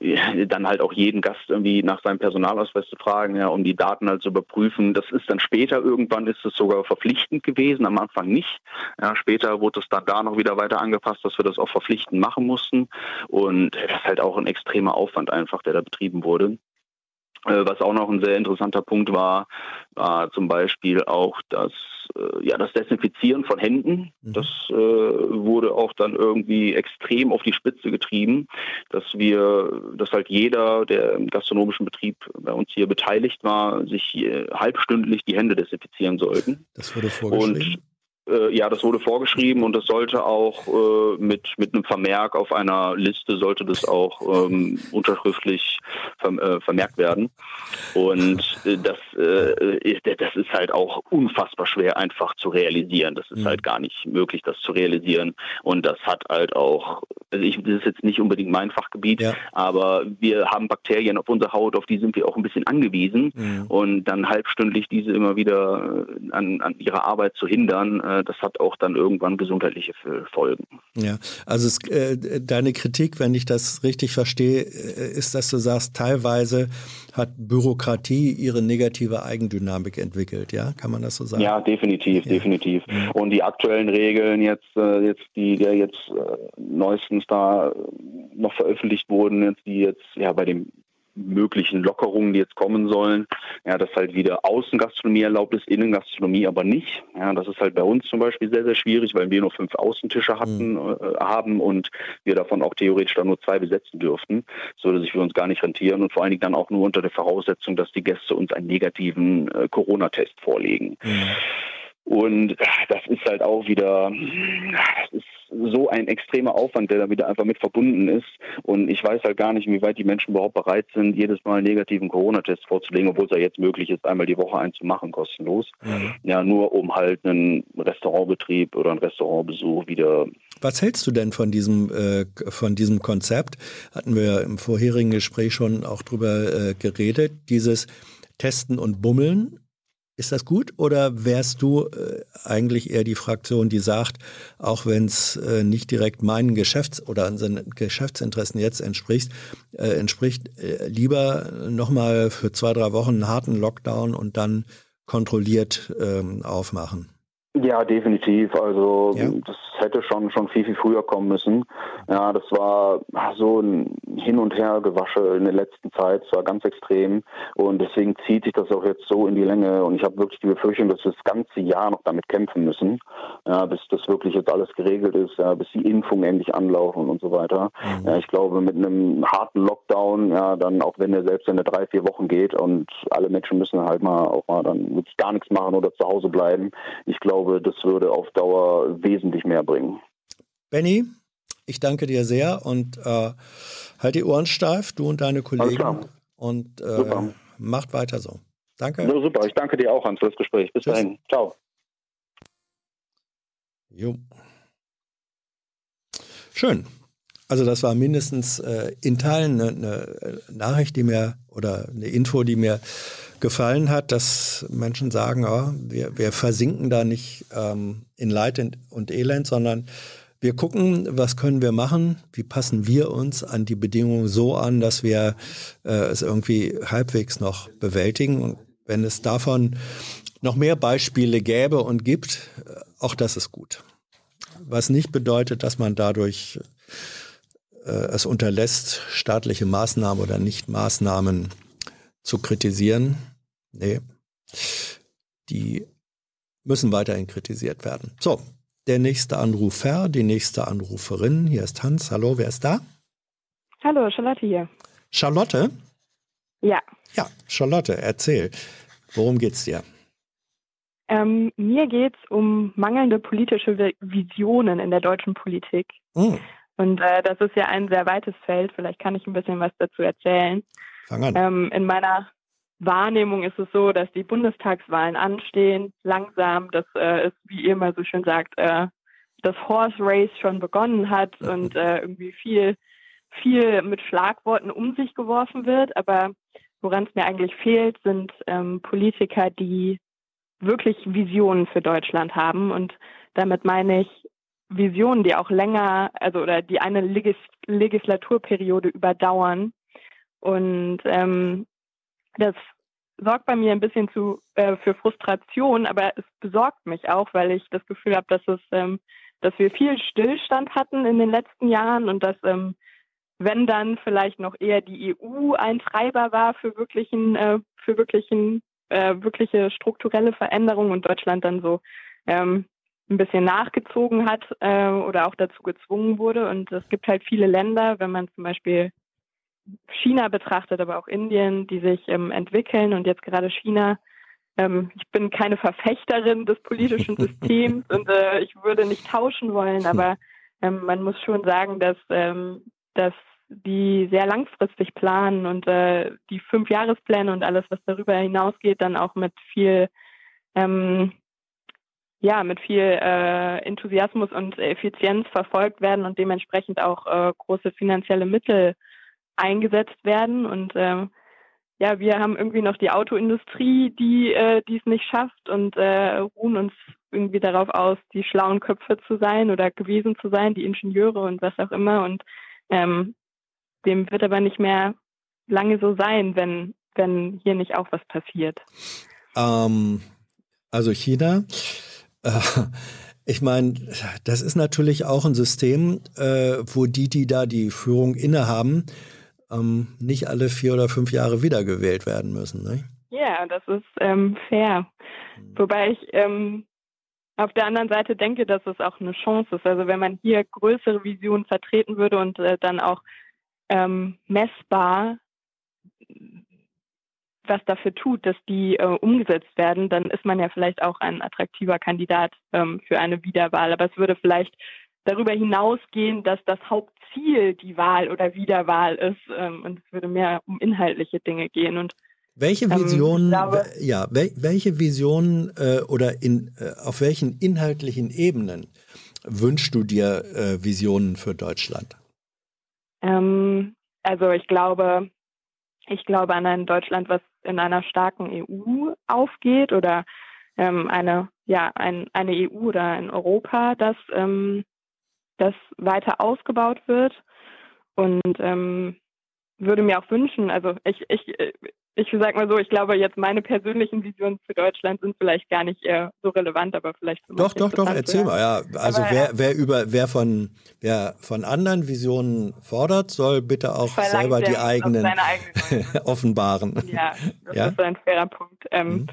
dann halt auch jeden Gast irgendwie nach seinem Personalausweis zu fragen, ja, um die Daten halt zu überprüfen. Das ist dann später irgendwann ist es sogar verpflichtend gewesen, am Anfang nicht. Ja, später wurde es dann da noch wieder weiter angepasst, dass wir das auch verpflichtend machen mussten. Und das ist halt auch ein extremer Aufwand einfach, der da betrieben wurde. Äh, was auch noch ein sehr interessanter Punkt war, war zum Beispiel auch das, äh, ja, das Desinfizieren von Händen. Mhm. Das äh, wurde auch dann irgendwie extrem auf die Spitze getrieben, dass wir, dass halt jeder, der im gastronomischen Betrieb bei uns hier beteiligt war, sich äh, halbstündlich die Hände desinfizieren sollten. Das wurde vorgeschrieben. Und äh, ja, das wurde vorgeschrieben und das sollte auch äh, mit, mit einem Vermerk auf einer Liste sollte das auch ähm, unterschriftlich verm äh, vermerkt werden. Und äh, das, äh, das ist halt auch unfassbar schwer einfach zu realisieren. Das ist mhm. halt gar nicht möglich, das zu realisieren. Und das hat halt auch, also ich, das ist jetzt nicht unbedingt mein Fachgebiet, ja. aber wir haben Bakterien auf unserer Haut, auf die sind wir auch ein bisschen angewiesen. Mhm. Und dann halbstündlich diese immer wieder an, an ihrer Arbeit zu hindern, äh, das hat auch dann irgendwann gesundheitliche Folgen. Ja, also es, äh, deine Kritik, wenn ich das richtig verstehe, äh, ist, dass du sagst, teilweise hat Bürokratie ihre negative Eigendynamik entwickelt, ja? Kann man das so sagen? Ja, definitiv, ja. definitiv. Ja. Und die aktuellen Regeln jetzt, äh, jetzt die, die jetzt neuestens da noch veröffentlicht wurden, jetzt die jetzt ja bei dem möglichen Lockerungen, die jetzt kommen sollen, ja, dass halt wieder Außengastronomie erlaubt ist, Innengastronomie aber nicht. Ja, das ist halt bei uns zum Beispiel sehr, sehr schwierig, weil wir nur fünf Außentische hatten, mhm. äh, haben und wir davon auch theoretisch dann nur zwei besetzen dürften. So dass sich für uns gar nicht rentieren und vor allen Dingen dann auch nur unter der Voraussetzung, dass die Gäste uns einen negativen äh, Corona-Test vorlegen. Mhm. Und das ist halt auch wieder, das ist so ein extremer Aufwand, der da wieder einfach mit verbunden ist. Und ich weiß halt gar nicht, wie weit die Menschen überhaupt bereit sind, jedes Mal einen negativen Corona-Test vorzulegen, obwohl es ja jetzt möglich ist, einmal die Woche einen zu machen, kostenlos. Mhm. Ja, nur um halt einen Restaurantbetrieb oder einen Restaurantbesuch wieder. Was hältst du denn von diesem, äh, von diesem Konzept? Hatten wir im vorherigen Gespräch schon auch drüber äh, geredet, dieses Testen und Bummeln ist das gut oder wärst du äh, eigentlich eher die Fraktion, die sagt, auch wenn es äh, nicht direkt meinen Geschäfts- oder unseren Geschäftsinteressen jetzt entspricht, äh, entspricht äh, lieber nochmal für zwei, drei Wochen einen harten Lockdown und dann kontrolliert ähm, aufmachen? Ja, definitiv. Also ja. das hätte schon schon viel viel früher kommen müssen. Ja, das war so ein Hin und Her Gewasche in der letzten Zeit. Es war ganz extrem und deswegen zieht sich das auch jetzt so in die Länge. Und ich habe wirklich die Befürchtung, dass wir das ganze Jahr noch damit kämpfen müssen, ja, bis das wirklich jetzt alles geregelt ist, ja, bis die Impfungen endlich anlaufen und so weiter. Mhm. Ja, ich glaube, mit einem harten Lockdown, ja, dann auch wenn der selbst in der drei vier Wochen geht und alle Menschen müssen halt mal auch mal dann wirklich gar nichts machen oder zu Hause bleiben. Ich glaube glaube, das würde auf Dauer wesentlich mehr bringen. Benny, ich danke dir sehr und äh, halt die Ohren steif, du und deine Kollegen. Und äh, macht weiter so. Danke. Ja, super, ich danke dir auch, Hans, für das Gespräch. Bis Tschüss. dahin. Ciao. Jo. Schön. Also das war mindestens äh, in Teilen eine, eine, Nachricht, die mir oder eine Info, die mir gefallen hat, dass Menschen sagen, ja, wir, wir versinken da nicht ähm, in Leid und Elend, sondern wir gucken, was können wir machen, wie passen wir uns an die Bedingungen so an, dass wir äh, es irgendwie halbwegs noch bewältigen. Und wenn es davon noch mehr Beispiele gäbe und gibt, äh, auch das ist gut. Was nicht bedeutet, dass man dadurch äh, es unterlässt, staatliche Maßnahmen oder Nichtmaßnahmen zu kritisieren. Nee, die müssen weiterhin kritisiert werden. So, der nächste Anrufer, die nächste Anruferin. Hier ist Hans. Hallo, wer ist da? Hallo, Charlotte hier. Charlotte? Ja. Ja, Charlotte, erzähl. Worum geht's dir? Ähm, mir geht es um mangelnde politische Visionen in der deutschen Politik. Mhm. Und äh, das ist ja ein sehr weites Feld. Vielleicht kann ich ein bisschen was dazu erzählen. Fang an. Ähm, in meiner Wahrnehmung ist es so, dass die Bundestagswahlen anstehen, langsam. Das äh, ist, wie ihr mal so schön sagt, äh, das Horse Race schon begonnen hat und äh, irgendwie viel, viel mit Schlagworten um sich geworfen wird. Aber woran es mir eigentlich fehlt, sind ähm, Politiker, die wirklich Visionen für Deutschland haben. Und damit meine ich Visionen, die auch länger, also oder die eine Legis Legislaturperiode überdauern. Und ähm, das sorgt bei mir ein bisschen zu äh, für Frustration, aber es besorgt mich auch, weil ich das Gefühl habe, dass ähm, dass wir viel Stillstand hatten in den letzten Jahren und dass ähm, wenn dann vielleicht noch eher die EU ein Treiber war für wirklichen, äh, für wirklichen, äh, wirkliche strukturelle Veränderungen und Deutschland dann so ähm, ein bisschen nachgezogen hat äh, oder auch dazu gezwungen wurde. Und es gibt halt viele Länder, wenn man zum Beispiel China betrachtet, aber auch Indien, die sich ähm, entwickeln und jetzt gerade China. Ähm, ich bin keine Verfechterin des politischen Systems und äh, ich würde nicht tauschen wollen, aber ähm, man muss schon sagen, dass, ähm, dass die sehr langfristig planen und äh, die Fünfjahrespläne und alles, was darüber hinausgeht, dann auch mit viel ähm, ja, mit viel äh, Enthusiasmus und Effizienz verfolgt werden und dementsprechend auch äh, große finanzielle Mittel eingesetzt werden. Und ähm, ja, wir haben irgendwie noch die Autoindustrie, die äh, es nicht schafft und äh, ruhen uns irgendwie darauf aus, die schlauen Köpfe zu sein oder gewesen zu sein, die Ingenieure und was auch immer. Und ähm, dem wird aber nicht mehr lange so sein, wenn, wenn hier nicht auch was passiert. Ähm, also China. Äh, ich meine, das ist natürlich auch ein System, äh, wo die, die da die Führung innehaben, ähm, nicht alle vier oder fünf Jahre wiedergewählt werden müssen. Ne? Ja, das ist ähm, fair. Mhm. Wobei ich ähm, auf der anderen Seite denke, dass es auch eine Chance ist. Also wenn man hier größere Visionen vertreten würde und äh, dann auch ähm, messbar was dafür tut, dass die äh, umgesetzt werden, dann ist man ja vielleicht auch ein attraktiver Kandidat ähm, für eine Wiederwahl. Aber es würde vielleicht darüber hinausgehen, dass das Hauptziel die Wahl oder Wiederwahl ist. Ähm, und es würde mehr um inhaltliche Dinge gehen. Und welche Visionen, ähm, glaube, ja, wel, welche Visionen äh, oder in, äh, auf welchen inhaltlichen Ebenen wünschst du dir äh, Visionen für Deutschland? Ähm, also ich glaube, ich glaube an ein Deutschland, was in einer starken EU aufgeht oder ähm, eine, ja, ein, eine EU oder ein Europa, das ähm, das weiter ausgebaut wird. Und ähm, würde mir auch wünschen, also ich, ich, ich sag mal so, ich glaube jetzt meine persönlichen Visionen für Deutschland sind vielleicht gar nicht äh, so relevant, aber vielleicht Doch, doch, doch, erzähl mal. Ja, also aber, wer, wer über wer von wer von anderen Visionen fordert, soll bitte auch selber die eigenen eigene offenbaren. Ja, das ja? ist ein fairer Punkt. Ähm, mhm.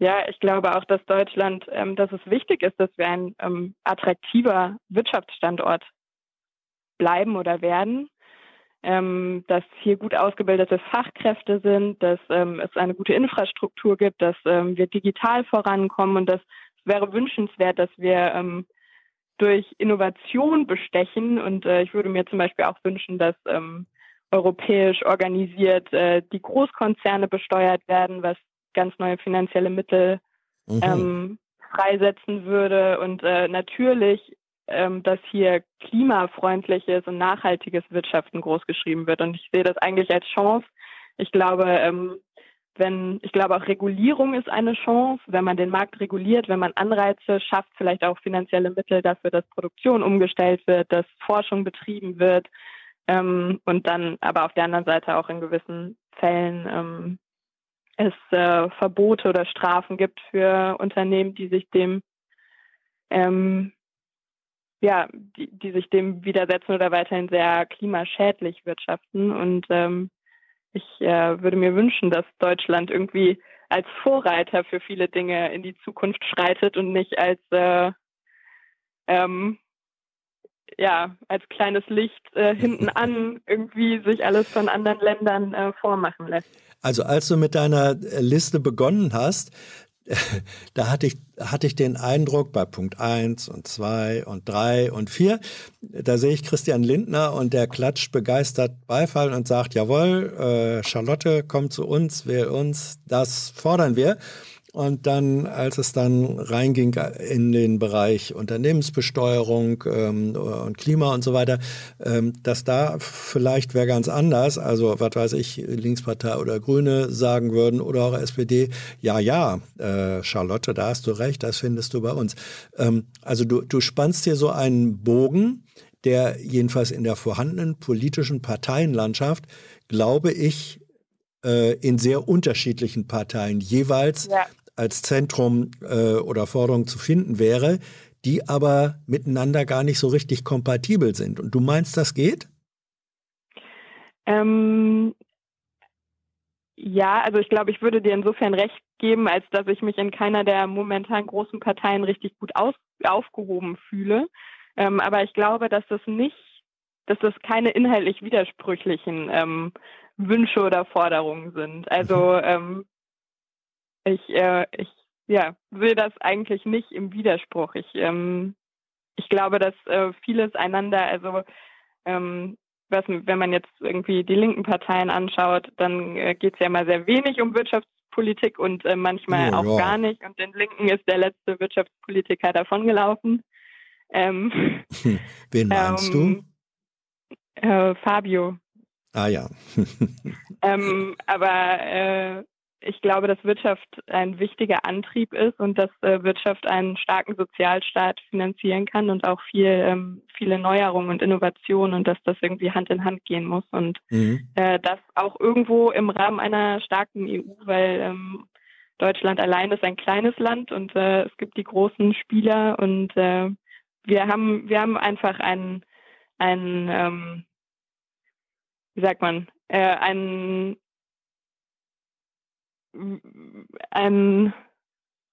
Ja, ich glaube auch, dass Deutschland, ähm, dass es wichtig ist, dass wir ein ähm, attraktiver Wirtschaftsstandort bleiben oder werden, ähm, dass hier gut ausgebildete Fachkräfte sind, dass ähm, es eine gute Infrastruktur gibt, dass ähm, wir digital vorankommen und das wäre wünschenswert, dass wir ähm, durch Innovation bestechen. Und äh, ich würde mir zum Beispiel auch wünschen, dass europäisch organisiert äh, die Großkonzerne besteuert werden, was ganz neue finanzielle Mittel mhm. ähm, freisetzen würde und äh, natürlich, ähm, dass hier klimafreundliches und nachhaltiges Wirtschaften großgeschrieben wird. Und ich sehe das eigentlich als Chance. Ich glaube, ähm, wenn, ich glaube auch Regulierung ist eine Chance, wenn man den Markt reguliert, wenn man Anreize schafft, vielleicht auch finanzielle Mittel dafür, dass Produktion umgestellt wird, dass Forschung betrieben wird ähm, und dann aber auf der anderen Seite auch in gewissen Fällen ähm, es äh, Verbote oder Strafen gibt für Unternehmen, die sich dem ähm, ja, die, die sich dem widersetzen oder weiterhin sehr klimaschädlich wirtschaften. Und ähm, ich äh, würde mir wünschen, dass Deutschland irgendwie als Vorreiter für viele Dinge in die Zukunft schreitet und nicht als äh, ähm, ja, als kleines Licht äh, hinten an irgendwie sich alles von anderen Ländern äh, vormachen lässt. Also als du mit deiner Liste begonnen hast, da hatte ich, hatte ich den Eindruck bei Punkt 1 und 2 und 3 und 4, da sehe ich Christian Lindner und der klatscht begeistert Beifall und sagt, jawohl, äh, Charlotte, komm zu uns, wähl uns, das fordern wir. Und dann, als es dann reinging in den Bereich Unternehmensbesteuerung ähm, und Klima und so weiter, ähm, dass da vielleicht wäre ganz anders, also was weiß ich, Linkspartei oder Grüne sagen würden oder auch SPD, ja, ja, äh, Charlotte, da hast du recht, das findest du bei uns. Ähm, also du, du spannst dir so einen Bogen, der jedenfalls in der vorhandenen politischen Parteienlandschaft, glaube ich, äh, in sehr unterschiedlichen Parteien jeweils ja als Zentrum äh, oder Forderung zu finden wäre, die aber miteinander gar nicht so richtig kompatibel sind. Und du meinst, das geht? Ähm, ja, also ich glaube, ich würde dir insofern recht geben, als dass ich mich in keiner der momentan großen Parteien richtig gut aus, aufgehoben fühle. Ähm, aber ich glaube, dass das nicht, dass das keine inhaltlich widersprüchlichen ähm, Wünsche oder Forderungen sind. Also mhm. ähm, ich, äh, ich ja, sehe das eigentlich nicht im Widerspruch. Ich, ähm, ich glaube, dass äh, vieles einander, also ähm, was, wenn man jetzt irgendwie die linken Parteien anschaut, dann äh, geht es ja mal sehr wenig um Wirtschaftspolitik und äh, manchmal oh, auch ja. gar nicht. Und den Linken ist der letzte Wirtschaftspolitiker davongelaufen. Ähm, Wen meinst ähm, du? Äh, Fabio. Ah ja. ähm, aber äh, ich glaube, dass Wirtschaft ein wichtiger Antrieb ist und dass äh, Wirtschaft einen starken Sozialstaat finanzieren kann und auch viel, ähm, viele Neuerungen und Innovationen und dass das irgendwie Hand in Hand gehen muss und mhm. äh, das auch irgendwo im Rahmen einer starken EU, weil ähm, Deutschland allein ist ein kleines Land und äh, es gibt die großen Spieler und äh, wir haben wir haben einfach einen ein ähm, wie sagt man äh, einen ein,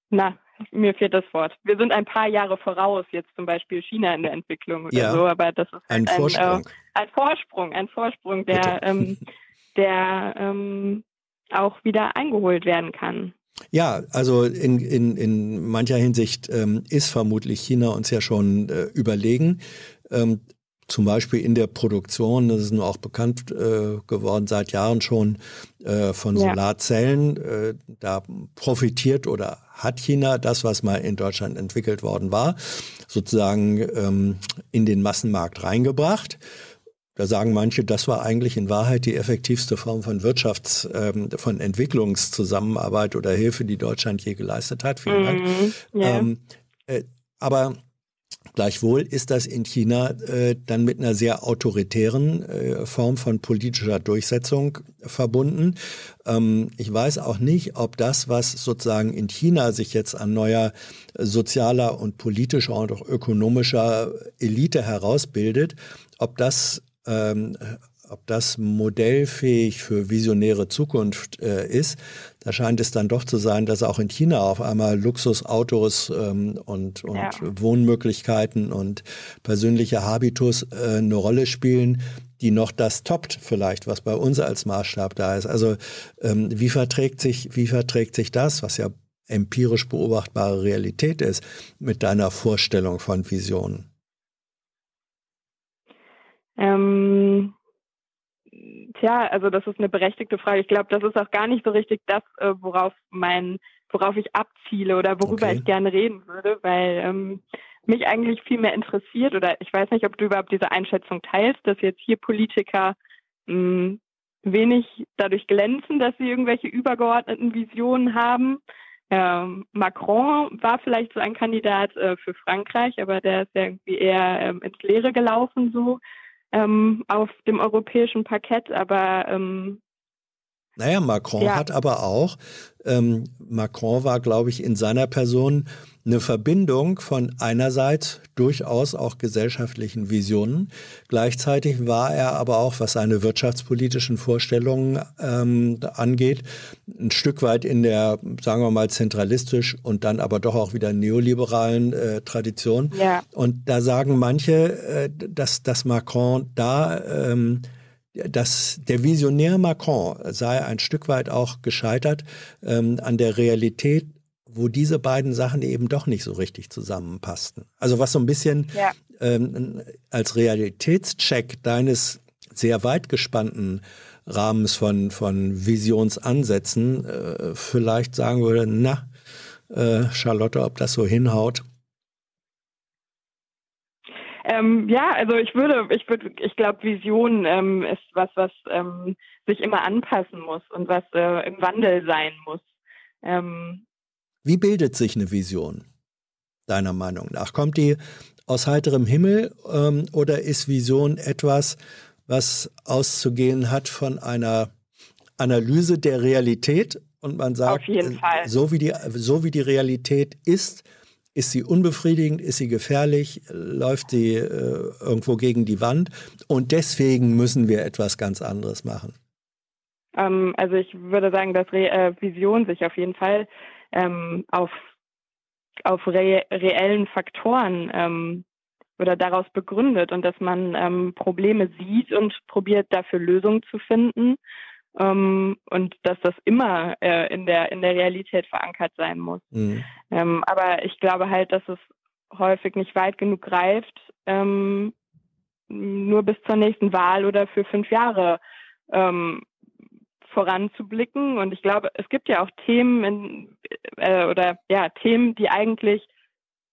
na, mir fehlt das Wort. Wir sind ein paar Jahre voraus, jetzt zum Beispiel China in der Entwicklung oder ja, so, aber das ist ein, halt Vorsprung. Ein, äh, ein Vorsprung, ein Vorsprung, der, ähm, der ähm, auch wieder eingeholt werden kann. Ja, also in, in, in mancher Hinsicht ähm, ist vermutlich China uns ja schon äh, überlegen. Ähm, zum Beispiel in der Produktion, das ist nur auch bekannt äh, geworden seit Jahren schon, äh, von ja. Solarzellen. Äh, da profitiert oder hat China das, was mal in Deutschland entwickelt worden war, sozusagen ähm, in den Massenmarkt reingebracht. Da sagen manche, das war eigentlich in Wahrheit die effektivste Form von Wirtschafts-, ähm, von Entwicklungszusammenarbeit oder Hilfe, die Deutschland je geleistet hat. Vielen Dank. Mhm, yeah. ähm, äh, aber Gleichwohl ist das in China äh, dann mit einer sehr autoritären äh, Form von politischer Durchsetzung verbunden. Ähm, ich weiß auch nicht, ob das, was sozusagen in China sich jetzt an neuer sozialer und politischer und auch ökonomischer Elite herausbildet, ob das ähm, ob das modellfähig für visionäre Zukunft äh, ist, da scheint es dann doch zu sein, dass auch in China auf einmal Luxusautos ähm, und, und ja. Wohnmöglichkeiten und persönliche Habitus äh, eine Rolle spielen, die noch das toppt vielleicht, was bei uns als Maßstab da ist. Also ähm, wie verträgt sich, wie verträgt sich das, was ja empirisch beobachtbare Realität ist, mit deiner Vorstellung von Visionen? Ähm, Tja, also das ist eine berechtigte Frage. Ich glaube, das ist auch gar nicht so richtig das, äh, worauf mein, worauf ich abziele oder worüber okay. ich gerne reden würde, weil ähm, mich eigentlich viel mehr interessiert oder ich weiß nicht, ob du überhaupt diese Einschätzung teilst, dass jetzt hier Politiker mh, hm, wenig dadurch glänzen, dass sie irgendwelche übergeordneten Visionen haben. Ähm, Macron war vielleicht so ein Kandidat äh, für Frankreich, aber der ist ja irgendwie eher ähm, ins Leere gelaufen so ähm, auf dem europäischen Parkett, aber ähm, naja, Macron ja. hat aber auch, ähm, Macron war, glaube ich, in seiner Person eine Verbindung von einerseits durchaus auch gesellschaftlichen Visionen. Gleichzeitig war er aber auch, was seine wirtschaftspolitischen Vorstellungen ähm, angeht, ein Stück weit in der, sagen wir mal, zentralistisch und dann aber doch auch wieder neoliberalen äh, Tradition. Ja. Und da sagen manche, äh, dass, dass Macron da ähm, dass der Visionär Macron sei ein Stück weit auch gescheitert ähm, an der Realität wo diese beiden Sachen eben doch nicht so richtig zusammenpassten. Also was so ein bisschen ja. ähm, als Realitätscheck deines sehr weit gespannten Rahmens von, von Visionsansätzen äh, vielleicht sagen würde, na, äh, Charlotte, ob das so hinhaut. Ähm, ja, also ich würde, ich würde, ich glaube, Vision ähm, ist was, was ähm, sich immer anpassen muss und was äh, im Wandel sein muss. Ähm, Wie bildet sich eine Vision, deiner Meinung nach? Kommt die aus heiterem Himmel ähm, oder ist Vision etwas, was auszugehen hat von einer Analyse der Realität und man sagt, äh, so wie die so wie die Realität ist, ist sie unbefriedigend, ist sie gefährlich, läuft sie äh, irgendwo gegen die Wand? Und deswegen müssen wir etwas ganz anderes machen. Ähm, also ich würde sagen, dass Re äh, Vision sich auf jeden Fall ähm, auf auf re reellen Faktoren ähm, oder daraus begründet und dass man ähm, Probleme sieht und probiert dafür Lösungen zu finden ähm, und dass das immer äh, in der in der Realität verankert sein muss. Mhm. Ähm, aber ich glaube halt, dass es häufig nicht weit genug greift, ähm, nur bis zur nächsten Wahl oder für fünf Jahre ähm, voranzublicken. Und ich glaube, es gibt ja auch Themen in, äh, oder ja Themen, die eigentlich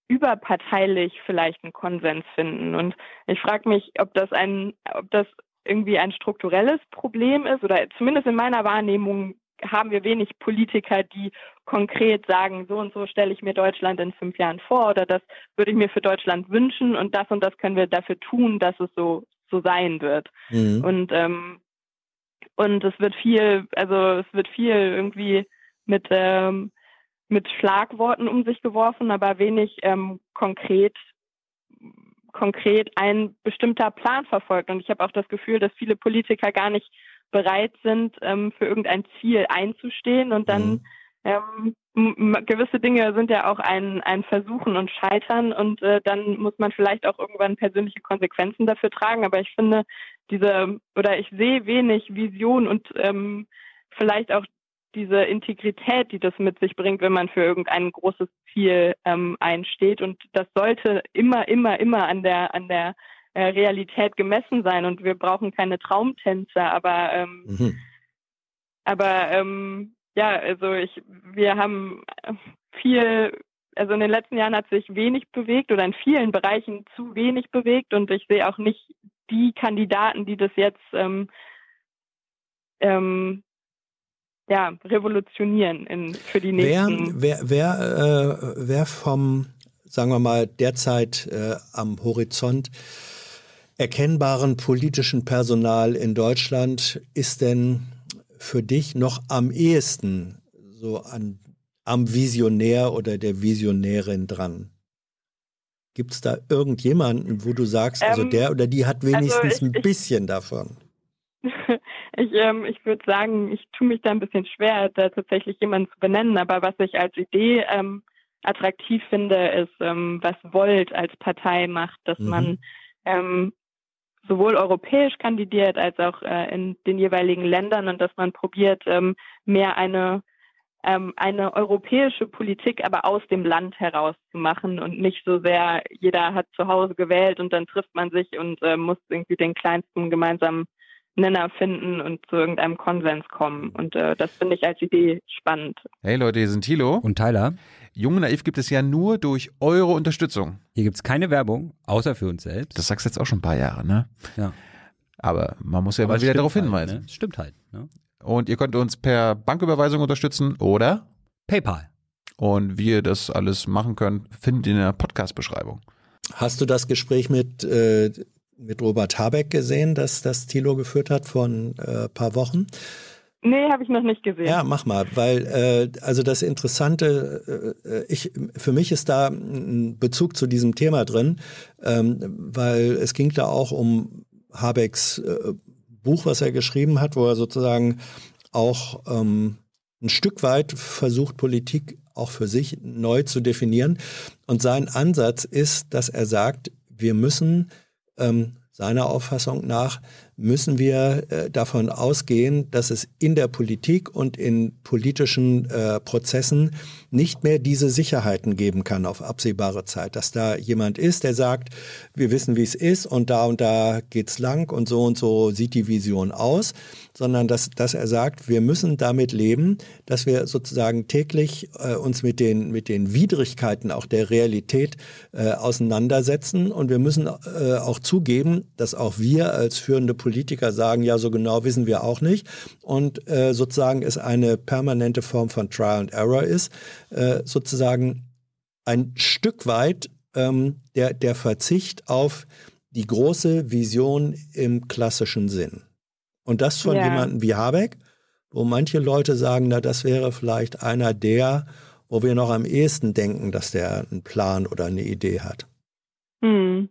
überparteilich vielleicht einen Konsens finden. Und ich frage mich, ob das ein, ob das irgendwie ein strukturelles Problem ist oder zumindest in meiner Wahrnehmung haben wir wenig Politiker, die konkret sagen, so und so stelle ich mir Deutschland in fünf Jahren vor oder das würde ich mir für Deutschland wünschen und das und das können wir dafür tun, dass es so so sein wird. Mhm. Und ähm, und es wird viel, also es wird viel irgendwie mit ähm, mit Schlagworten um sich geworfen, aber wenig ähm, konkret konkret ein bestimmter Plan verfolgt. Und ich habe auch das Gefühl, dass viele Politiker gar nicht bereit sind, ähm, für irgendein Ziel einzustehen und dann mhm. ähm, gewisse Dinge sind ja auch ein, ein Versuchen und Scheitern und äh, dann muss man vielleicht auch irgendwann persönliche Konsequenzen dafür tragen. Aber ich finde diese oder ich sehe wenig Vision und ähm, vielleicht auch diese Integrität, die das mit sich bringt, wenn man für irgendein großes Ziel ähm, einsteht. Und das sollte immer, immer, immer an der, an der äh, Realität gemessen sein. Und wir brauchen keine Traumtänzer, aber, ähm, mhm. aber ähm, ja, also ich, wir haben viel, also in den letzten Jahren hat sich wenig bewegt oder in vielen Bereichen zu wenig bewegt und ich sehe auch nicht die Kandidaten, die das jetzt ähm, ähm, ja, revolutionieren in, für die nächsten. Wer, wer, wer, äh, wer vom, sagen wir mal, derzeit äh, am Horizont erkennbaren politischen Personal in Deutschland ist denn für dich noch am ehesten so an, am Visionär oder der Visionärin dran? Gibt es da irgendjemanden, wo du sagst, also ähm, der oder die hat also wenigstens also ich, ein bisschen davon? ich, ähm, ich würde sagen, ich tue mich da ein bisschen schwer, da tatsächlich jemanden zu benennen, aber was ich als Idee ähm, attraktiv finde, ist, ähm, was Volt als Partei macht, dass mhm. man ähm, sowohl europäisch kandidiert als auch äh, in den jeweiligen Ländern und dass man probiert, ähm, mehr eine ähm, eine europäische Politik aber aus dem Land heraus zu machen und nicht so sehr, jeder hat zu Hause gewählt und dann trifft man sich und äh, muss irgendwie den kleinsten gemeinsamen Nenner finden und zu irgendeinem Konsens kommen. Und äh, das finde ich als Idee spannend. Hey Leute, hier sind Thilo und Tyler. Jung Naiv gibt es ja nur durch eure Unterstützung. Hier gibt es keine Werbung, außer für uns selbst. Das sagst du jetzt auch schon ein paar Jahre, ne? Ja. Aber man muss ja Aber mal wieder darauf halt, hinweisen. Ne? Stimmt halt. Ne? Und ihr könnt uns per Banküberweisung unterstützen oder PayPal. Und wie ihr das alles machen könnt, findet ihr in der Podcast-Beschreibung. Hast du das Gespräch mit äh, mit Robert Habeck gesehen, dass das Thilo geführt hat vor ein äh, paar Wochen. Nee, habe ich noch nicht gesehen. Ja, mach mal, weil äh, also das Interessante, äh, ich für mich ist da ein Bezug zu diesem Thema drin, ähm, weil es ging da auch um Habecks äh, Buch, was er geschrieben hat, wo er sozusagen auch ähm, ein Stück weit versucht, Politik auch für sich neu zu definieren. Und sein Ansatz ist, dass er sagt, wir müssen ähm, seiner Auffassung nach müssen wir äh, davon ausgehen, dass es in der Politik und in politischen äh, Prozessen nicht mehr diese Sicherheiten geben kann auf absehbare Zeit, dass da jemand ist, der sagt, wir wissen, wie es ist und da und da geht's lang und so und so sieht die Vision aus, sondern dass, dass er sagt, wir müssen damit leben, dass wir sozusagen täglich äh, uns mit den, mit den Widrigkeiten auch der Realität äh, auseinandersetzen und wir müssen äh, auch zugeben, dass auch wir als führende Politiker sagen, ja, so genau wissen wir auch nicht und äh, sozusagen es eine permanente Form von Trial and Error ist, äh, sozusagen ein Stück weit ähm, der, der Verzicht auf die große Vision im klassischen Sinn. Und das von ja. jemandem wie Habeck, wo manche Leute sagen, na, das wäre vielleicht einer der, wo wir noch am ehesten denken, dass der einen Plan oder eine Idee hat. Hm.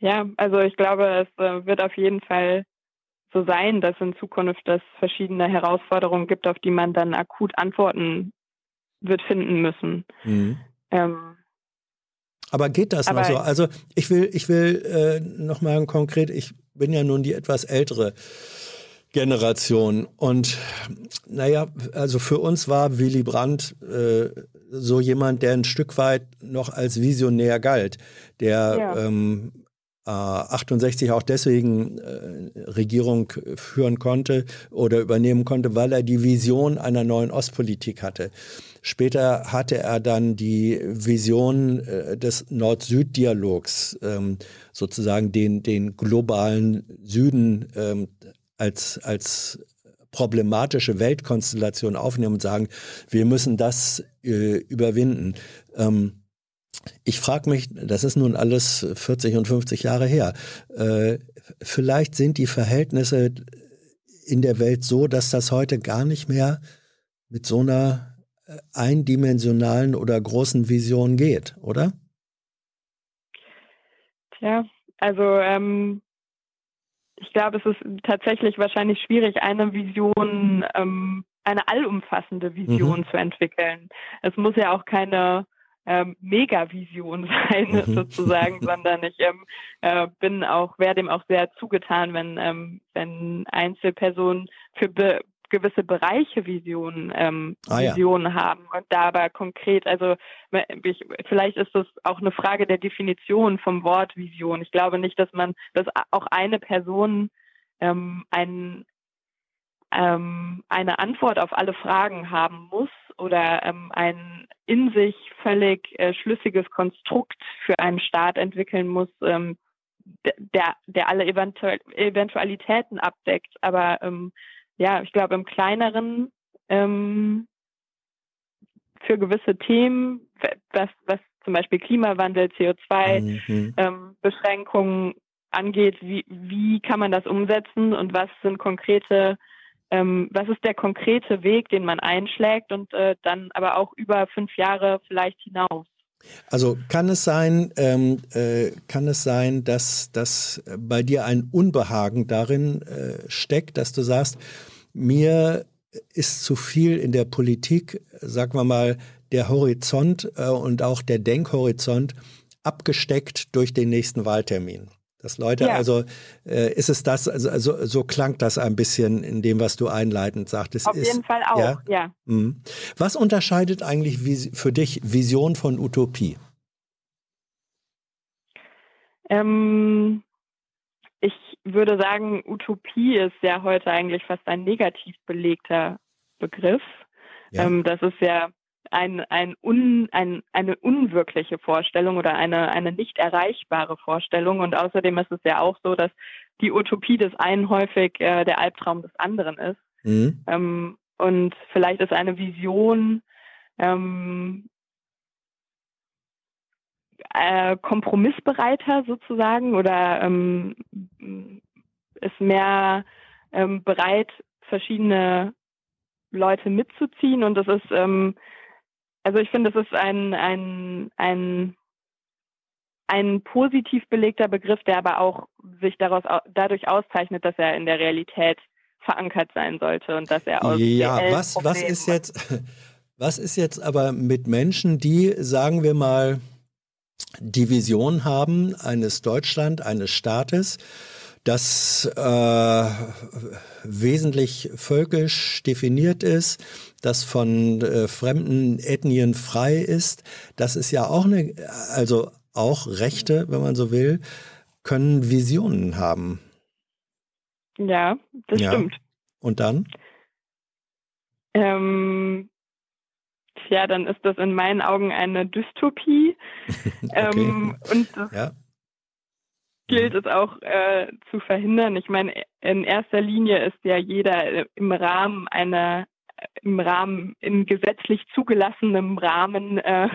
Ja, also ich glaube, es äh, wird auf jeden Fall so sein, dass in Zukunft es verschiedene Herausforderungen gibt, auf die man dann akut Antworten wird finden müssen. Mhm. Ähm, aber geht das aber noch so? Also ich will, ich will äh, noch mal konkret, ich bin ja nun die etwas ältere Generation und naja, also für uns war Willy Brandt äh, so jemand, der ein Stück weit noch als Visionär galt, der ja. ähm, 68 auch deswegen äh, Regierung führen konnte oder übernehmen konnte, weil er die Vision einer neuen Ostpolitik hatte. Später hatte er dann die Vision äh, des Nord-Süd-Dialogs, ähm, sozusagen den, den globalen Süden ähm, als, als problematische Weltkonstellation aufnehmen und sagen, wir müssen das äh, überwinden. Ähm, ich frage mich, das ist nun alles 40 und 50 Jahre her, äh, vielleicht sind die Verhältnisse in der Welt so, dass das heute gar nicht mehr mit so einer äh, eindimensionalen oder großen Vision geht, oder? Tja, also ähm, ich glaube, es ist tatsächlich wahrscheinlich schwierig, eine Vision, ähm, eine allumfassende Vision mhm. zu entwickeln. Es muss ja auch keine ähm, Megavision sein mhm. sozusagen, sondern ich ähm, äh, bin auch, werde dem auch sehr zugetan, wenn, ähm, wenn Einzelpersonen für be gewisse Bereiche Visionen, ähm, ah, Visionen ja. haben und da aber konkret, also ich, vielleicht ist das auch eine Frage der Definition vom Wort Vision. Ich glaube nicht, dass man, dass auch eine Person ähm, ein, ähm, eine Antwort auf alle Fragen haben muss oder ähm, ein in sich völlig äh, schlüssiges Konstrukt für einen Staat entwickeln muss, ähm, der, der alle Eventu Eventualitäten abdeckt. Aber ähm, ja, ich glaube im kleineren ähm, für gewisse Themen, was, was zum Beispiel Klimawandel, CO2-Beschränkungen mhm. ähm, angeht, wie, wie kann man das umsetzen und was sind konkrete ähm, was ist der konkrete Weg, den man einschlägt und äh, dann aber auch über fünf Jahre vielleicht hinaus. Also kann es sein, ähm, äh, kann es sein, dass, dass bei dir ein Unbehagen darin äh, steckt, dass du sagst, mir ist zu viel in der Politik, sagen wir mal, der Horizont äh, und auch der Denkhorizont abgesteckt durch den nächsten Wahltermin. Dass Leute, ja. also äh, ist es das, also, also so klang das ein bisschen in dem, was du einleitend sagtest. Auf ist, jeden Fall auch, ja. ja. Mhm. Was unterscheidet eigentlich für dich Vision von Utopie? Ähm, ich würde sagen, Utopie ist ja heute eigentlich fast ein negativ belegter Begriff. Ja. Ähm, das ist ja ein, ein un, ein, eine unwirkliche Vorstellung oder eine, eine nicht erreichbare Vorstellung. Und außerdem ist es ja auch so, dass die Utopie des einen häufig äh, der Albtraum des anderen ist. Mhm. Ähm, und vielleicht ist eine Vision ähm, äh, kompromissbereiter sozusagen oder ähm, ist mehr ähm, bereit, verschiedene Leute mitzuziehen und das ist ähm, also ich finde, es ist ein, ein, ein, ein positiv belegter Begriff, der aber auch sich daraus, dadurch auszeichnet, dass er in der Realität verankert sein sollte und dass er aus Ja, was, was ist jetzt, was ist jetzt aber mit Menschen, die, sagen wir mal, die Vision haben eines Deutschland, eines Staates, das äh, wesentlich völkisch definiert ist, das von äh, fremden Ethnien frei ist. Das ist ja auch eine, also auch Rechte, wenn man so will, können Visionen haben. Ja, das ja. stimmt. Und dann? Ähm, tja, dann ist das in meinen Augen eine Dystopie. okay. ähm, und das ja. Gilt es auch äh, zu verhindern. Ich meine, in erster Linie ist ja jeder im Rahmen einer im Rahmen, in gesetzlich zugelassenem Rahmen äh,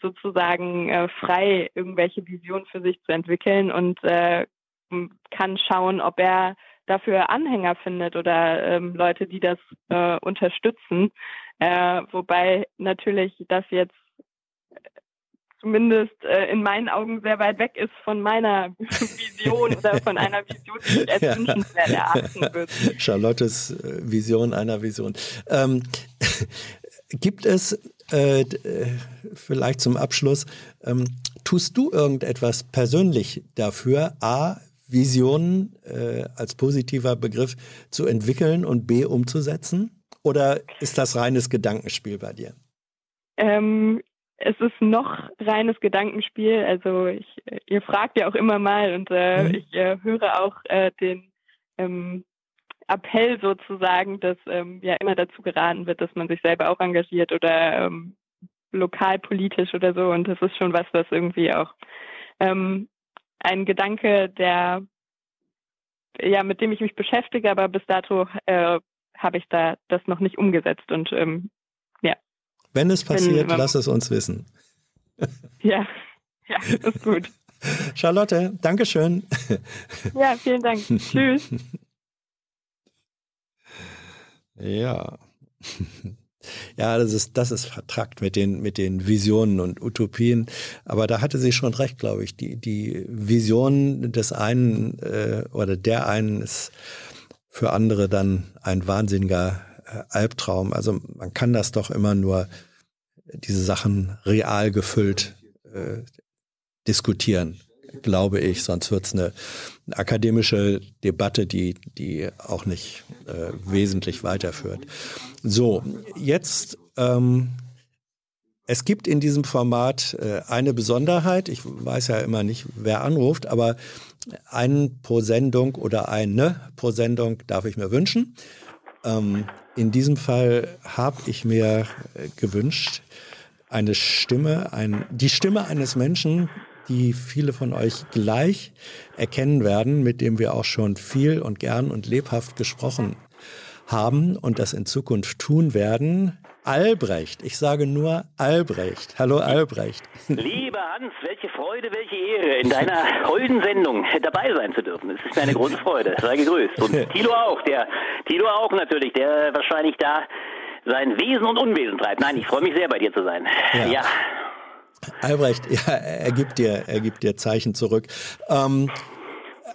sozusagen äh, frei, irgendwelche Visionen für sich zu entwickeln und äh, kann schauen, ob er dafür Anhänger findet oder ähm, Leute, die das äh, unterstützen. Äh, wobei natürlich das jetzt zumindest äh, in meinen Augen sehr weit weg ist von meiner Vision oder von einer Vision, die ich als ja. wünschenswert erachten würde. Charlottes äh, Vision einer Vision. Ähm, gibt es äh, äh, vielleicht zum Abschluss, ähm, tust du irgendetwas persönlich dafür, a, Visionen äh, als positiver Begriff zu entwickeln und b, umzusetzen? Oder ist das reines Gedankenspiel bei dir? Ähm, es ist noch reines Gedankenspiel. Also ich, ihr fragt ja auch immer mal und äh, mhm. ich äh, höre auch äh, den ähm, Appell sozusagen, dass ähm, ja immer dazu geraten wird, dass man sich selber auch engagiert oder ähm, lokalpolitisch oder so. Und das ist schon was, was irgendwie auch ähm, ein Gedanke, der ja mit dem ich mich beschäftige, aber bis dato äh, habe ich da das noch nicht umgesetzt und ähm, wenn es passiert, Wenn, lass es uns wissen. Ja, ja, ist gut. Charlotte, Dankeschön. Ja, vielen Dank. Tschüss. Ja. Ja, das ist, das ist vertrackt mit den, mit den Visionen und Utopien. Aber da hatte sie schon recht, glaube ich. Die, die Vision des einen äh, oder der einen ist für andere dann ein wahnsinniger Albtraum. Also man kann das doch immer nur diese Sachen real gefüllt äh, diskutieren, glaube ich. Sonst wird es eine, eine, akademische Debatte, die, die auch nicht äh, wesentlich weiterführt. So, jetzt ähm, es gibt in diesem Format äh, eine Besonderheit. Ich weiß ja immer nicht, wer anruft, aber einen pro Sendung oder eine pro Sendung darf ich mir wünschen. Ähm, in diesem Fall habe ich mir äh, gewünscht, eine Stimme, ein, die Stimme eines Menschen, die viele von euch gleich erkennen werden, mit dem wir auch schon viel und gern und lebhaft gesprochen haben und das in Zukunft tun werden. Albrecht, ich sage nur Albrecht. Hallo Albrecht. Lieber Hans, welche Freude, welche Ehre, in deiner holden Sendung dabei sein zu dürfen. Es ist mir eine große Freude. Sei gegrüßt. Und Tilo auch, der Tilo auch natürlich, der wahrscheinlich da sein Wesen und Unwesen treibt. Nein, ich freue mich sehr, bei dir zu sein. Ja. ja. Albrecht, ja, er gibt dir, er gibt dir Zeichen zurück. Ähm,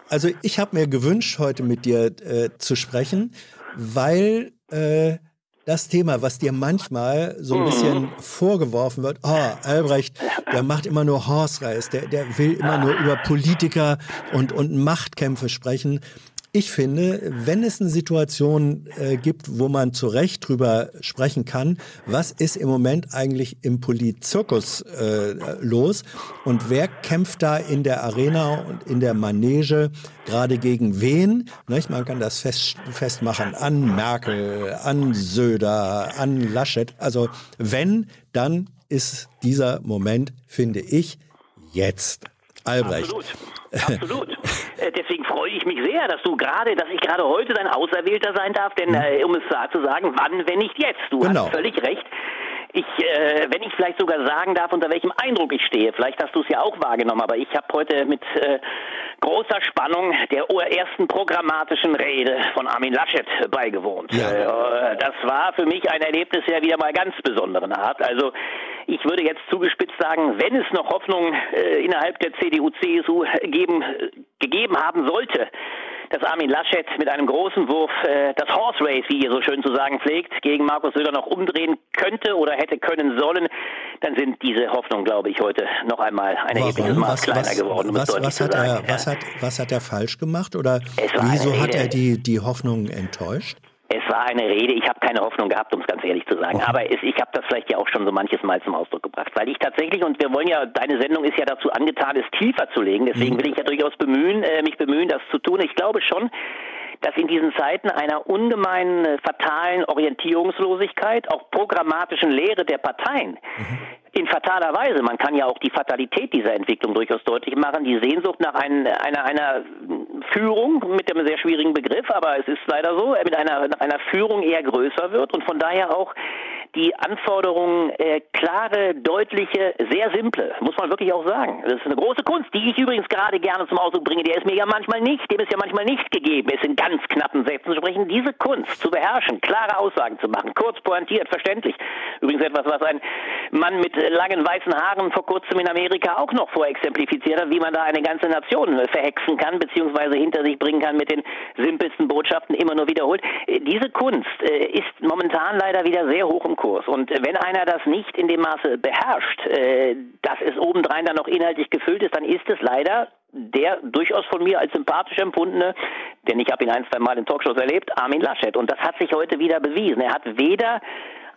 also ich habe mir gewünscht, heute mit dir äh, zu sprechen, weil äh, das Thema, was dir manchmal so ein mhm. bisschen vorgeworfen wird, oh, Albrecht, der macht immer nur Horse Race, der, der will immer nur über Politiker und, und Machtkämpfe sprechen. Ich finde, wenn es eine Situation äh, gibt, wo man zu Recht drüber sprechen kann, was ist im Moment eigentlich im Politzirkus äh, los und wer kämpft da in der Arena und in der Manege gerade gegen wen? Nicht? Man kann das fest, festmachen an Merkel, an Söder, an Laschet. Also wenn, dann ist dieser Moment, finde ich, jetzt. Albrecht. Absolut. Absolut. Äh, deswegen freue ich mich sehr, dass du gerade, dass ich gerade heute dein Auserwählter sein darf, denn mhm. äh, um es zu sagen, wann, wenn nicht jetzt? Du genau. hast völlig recht. Ich, äh, wenn ich vielleicht sogar sagen darf, unter welchem Eindruck ich stehe, vielleicht hast du es ja auch wahrgenommen, aber ich habe heute mit äh, großer Spannung der ersten programmatischen Rede von Armin Laschet beigewohnt. Ja. Äh, das war für mich ein Erlebnis ja wieder mal ganz besonderen Art. Also ich würde jetzt zugespitzt sagen, wenn es noch Hoffnung äh, innerhalb der CDU, CSU geben, gegeben haben sollte, dass Armin Laschet mit einem großen Wurf äh, das Horse Race, wie ihr so schön zu sagen pflegt, gegen Markus Söder noch umdrehen könnte oder hätte können sollen, dann sind diese Hoffnungen, glaube ich, heute noch einmal ein erhebliches Maß kleiner was, geworden. Um was, was, hat er, was, hat, was hat er falsch gemacht oder wieso hat er die, die Hoffnungen enttäuscht? Es war eine Rede, ich habe keine Hoffnung gehabt, um es ganz ehrlich zu sagen. Okay. Aber es, ich habe das vielleicht ja auch schon so manches Mal zum Ausdruck gebracht. Weil ich tatsächlich, und wir wollen ja, deine Sendung ist ja dazu angetan, es tiefer zu legen. Deswegen mhm. will ich ja durchaus bemühen, äh, mich bemühen, das zu tun. Ich glaube schon, dass in diesen Zeiten einer ungemeinen äh, fatalen Orientierungslosigkeit, auch programmatischen Lehre der Parteien, mhm. in fataler Weise, man kann ja auch die Fatalität dieser Entwicklung durchaus deutlich machen, die Sehnsucht nach ein, einer, einer Führung mit einem sehr schwierigen Begriff, aber es ist leider so, mit einer, nach einer Führung eher größer wird und von daher auch die Anforderungen äh, klare, deutliche, sehr simple, muss man wirklich auch sagen. Das ist eine große Kunst, die ich übrigens gerade gerne zum Ausdruck bringe, der ist mir ja manchmal nicht, dem ist ja manchmal nicht gegeben, es in ganz knappen Sätzen zu sprechen. Diese Kunst zu beherrschen, klare Aussagen zu machen, kurz pointiert, verständlich. Übrigens etwas, was ein Mann mit langen weißen Haaren vor kurzem in Amerika auch noch vorexemplifiziert hat, wie man da eine ganze Nation verhexen kann, beziehungsweise hinter sich bringen kann mit den simpelsten Botschaften immer nur wiederholt. Äh, diese Kunst äh, ist momentan leider wieder sehr hoch im Kurs. Und wenn einer das nicht in dem Maße beherrscht, äh, dass es obendrein dann noch inhaltlich gefüllt ist, dann ist es leider der durchaus von mir als sympathisch empfundene, denn ich habe ihn ein, zwei Mal in Talkshows erlebt, Armin Laschet. Und das hat sich heute wieder bewiesen. Er hat weder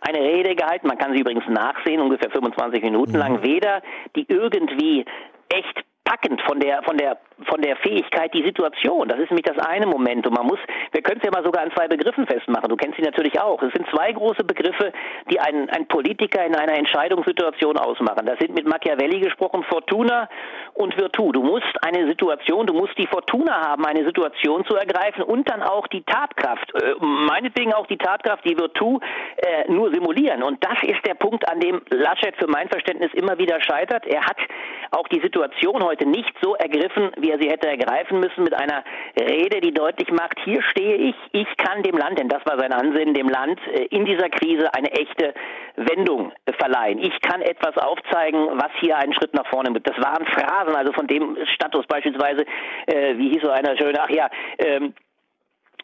eine Rede gehalten, man kann sie übrigens nachsehen, ungefähr 25 Minuten lang, mhm. weder die irgendwie echt packend von der, von der, von der Fähigkeit, die Situation. Das ist nämlich das eine Momentum. Man muss, wir können es ja mal sogar an zwei Begriffen festmachen. Du kennst sie natürlich auch. Es sind zwei große Begriffe, die einen, ein Politiker in einer Entscheidungssituation ausmachen. Das sind mit Machiavelli gesprochen Fortuna und Virtu. Du musst eine Situation, du musst die Fortuna haben, eine Situation zu ergreifen und dann auch die Tatkraft, äh, meinetwegen auch die Tatkraft, die Virtu äh, nur simulieren. Und das ist der Punkt, an dem Laschet für mein Verständnis immer wieder scheitert. Er hat auch die Situation heute nicht so ergriffen, wie er sie hätte ergreifen müssen, mit einer Rede, die deutlich macht, hier stehe ich, ich kann dem Land, denn das war sein Ansinnen, dem Land äh, in dieser Krise eine echte Wendung verleihen. Ich kann etwas aufzeigen, was hier einen Schritt nach vorne mit. Das waren Phrasen, also von dem Status beispielsweise, äh, wie hieß so einer schöne, ach ja, ähm,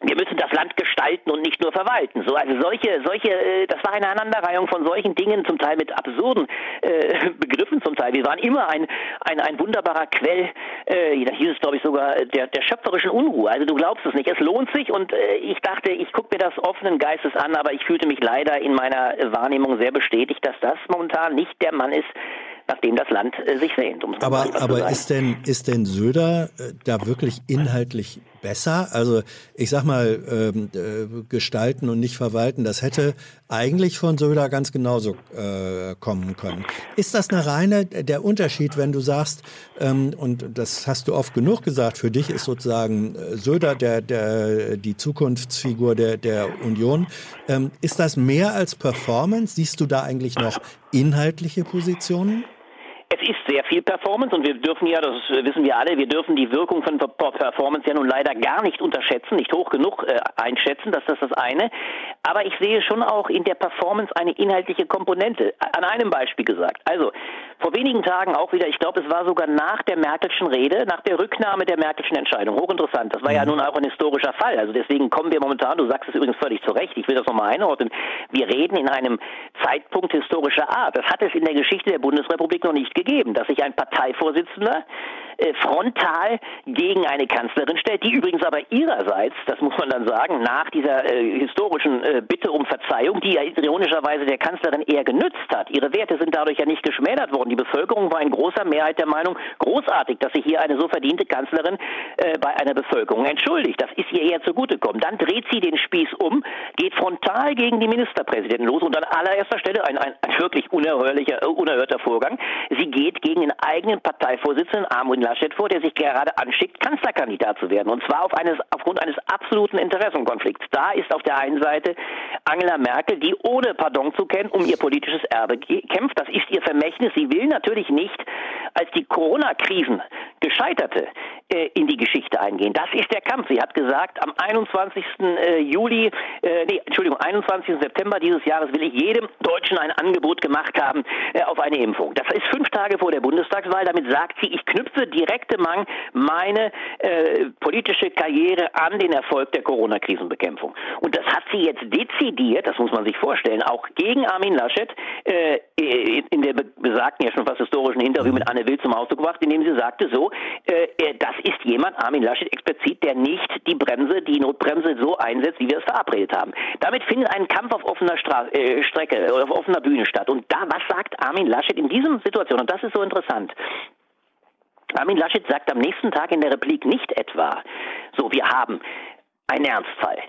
wir müssen das Land gestalten und nicht nur verwalten. So, also solche, solche, äh, das war eine Aneinanderreihung von solchen Dingen, zum Teil mit absurden äh, Begriffen zum Teil. Wir waren immer ein, ein, ein wunderbarer Quell, äh, da hieß es glaube ich sogar, der, der schöpferischen Unruhe. Also du glaubst es nicht. Es lohnt sich und äh, ich dachte, ich gucke mir das offenen Geistes an, aber ich fühlte mich leider in meiner Wahrnehmung sehr bestätigt, dass das momentan nicht der Mann ist, nachdem das Land äh, sich sehnt. Um aber aber ist denn, ist denn Söder äh, da wirklich inhaltlich besser? Also ich sag mal, ähm, äh, gestalten und nicht verwalten, das hätte eigentlich von Söder ganz genauso äh, kommen können. Ist das eine reine, der Unterschied, wenn du sagst, ähm, und das hast du oft genug gesagt, für dich ist sozusagen äh, Söder der, der, die Zukunftsfigur der, der Union. Ähm, ist das mehr als Performance? Siehst du da eigentlich noch inhaltliche Positionen? Viel Performance und wir dürfen ja, das wissen wir alle, wir dürfen die Wirkung von Performance ja nun leider gar nicht unterschätzen, nicht hoch genug äh, einschätzen, das ist das eine. Aber ich sehe schon auch in der Performance eine inhaltliche Komponente. An einem Beispiel gesagt. Also, vor wenigen Tagen auch wieder, ich glaube, es war sogar nach der Merkelschen Rede, nach der Rücknahme der Merkelschen Entscheidung. Hochinteressant. Das war ja mhm. nun auch ein historischer Fall. Also deswegen kommen wir momentan, du sagst es übrigens völlig zu Recht, ich will das nochmal einordnen, wir reden in einem Zeitpunkt historischer Art. Das hat es in der Geschichte der Bundesrepublik noch nicht gegeben, dass sich ein Parteivorsitzender äh, frontal gegen eine Kanzlerin stellt, die übrigens aber ihrerseits, das muss man dann sagen, nach dieser äh, historischen äh, Bitte um Verzeihung, die ja ironischerweise der Kanzlerin eher genützt hat, ihre Werte sind dadurch ja nicht geschmälert worden. Die Bevölkerung war in großer Mehrheit der Meinung, großartig, dass sich hier eine so verdiente Kanzlerin äh, bei einer Bevölkerung entschuldigt. Das ist ihr eher zugutekommen. Dann dreht sie den Spieß um, geht frontal gegen die Ministerpräsidenten los und an allererster Stelle ein, ein, ein wirklich unerhörlicher, äh, unerhörter Vorgang. Sie geht gegen den eigenen Parteivorsitzenden Armin Laschet vor, der sich gerade anschickt, Kanzlerkandidat zu werden. Und zwar auf eines, aufgrund eines absoluten Interessenkonflikts. Da ist auf der einen Seite Angela Merkel, die ohne Pardon zu kennen um ihr politisches Erbe kämpft. Das ist ihr Vermächtnis. Sie will natürlich nicht als die Corona-Krisen gescheiterte äh, in die Geschichte eingehen. Das ist der Kampf. Sie hat gesagt, am 21. Äh, Juli, äh, nee, Entschuldigung, 21. September dieses Jahres will ich jedem Deutschen ein Angebot gemacht haben äh, auf eine Impfung. Das ist fünf Tage vor der Bundestagswahl. Damit sagt sie, ich knüpfe direkte Mang meine äh, politische Karriere an den Erfolg der Corona-Krisenbekämpfung. Und das hat sie jetzt dezidiert, das muss man sich vorstellen, auch gegen Armin Laschet äh, in der besagten, ja schon fast historischen Interview mit Anne Will zum Ausdruck gebracht, indem sie sagte so, äh, das ist jemand, Armin Laschet explizit, der nicht die Bremse, die Notbremse so einsetzt, wie wir es verabredet haben. Damit findet ein Kampf auf offener Stra äh, Strecke, auf offener Bühne statt. Und da, was sagt Armin Laschet in diesem Situation? Und das ist so interessant. Armin Laschet sagt am nächsten Tag in der Replik nicht etwa, so, wir haben einen Ernstfall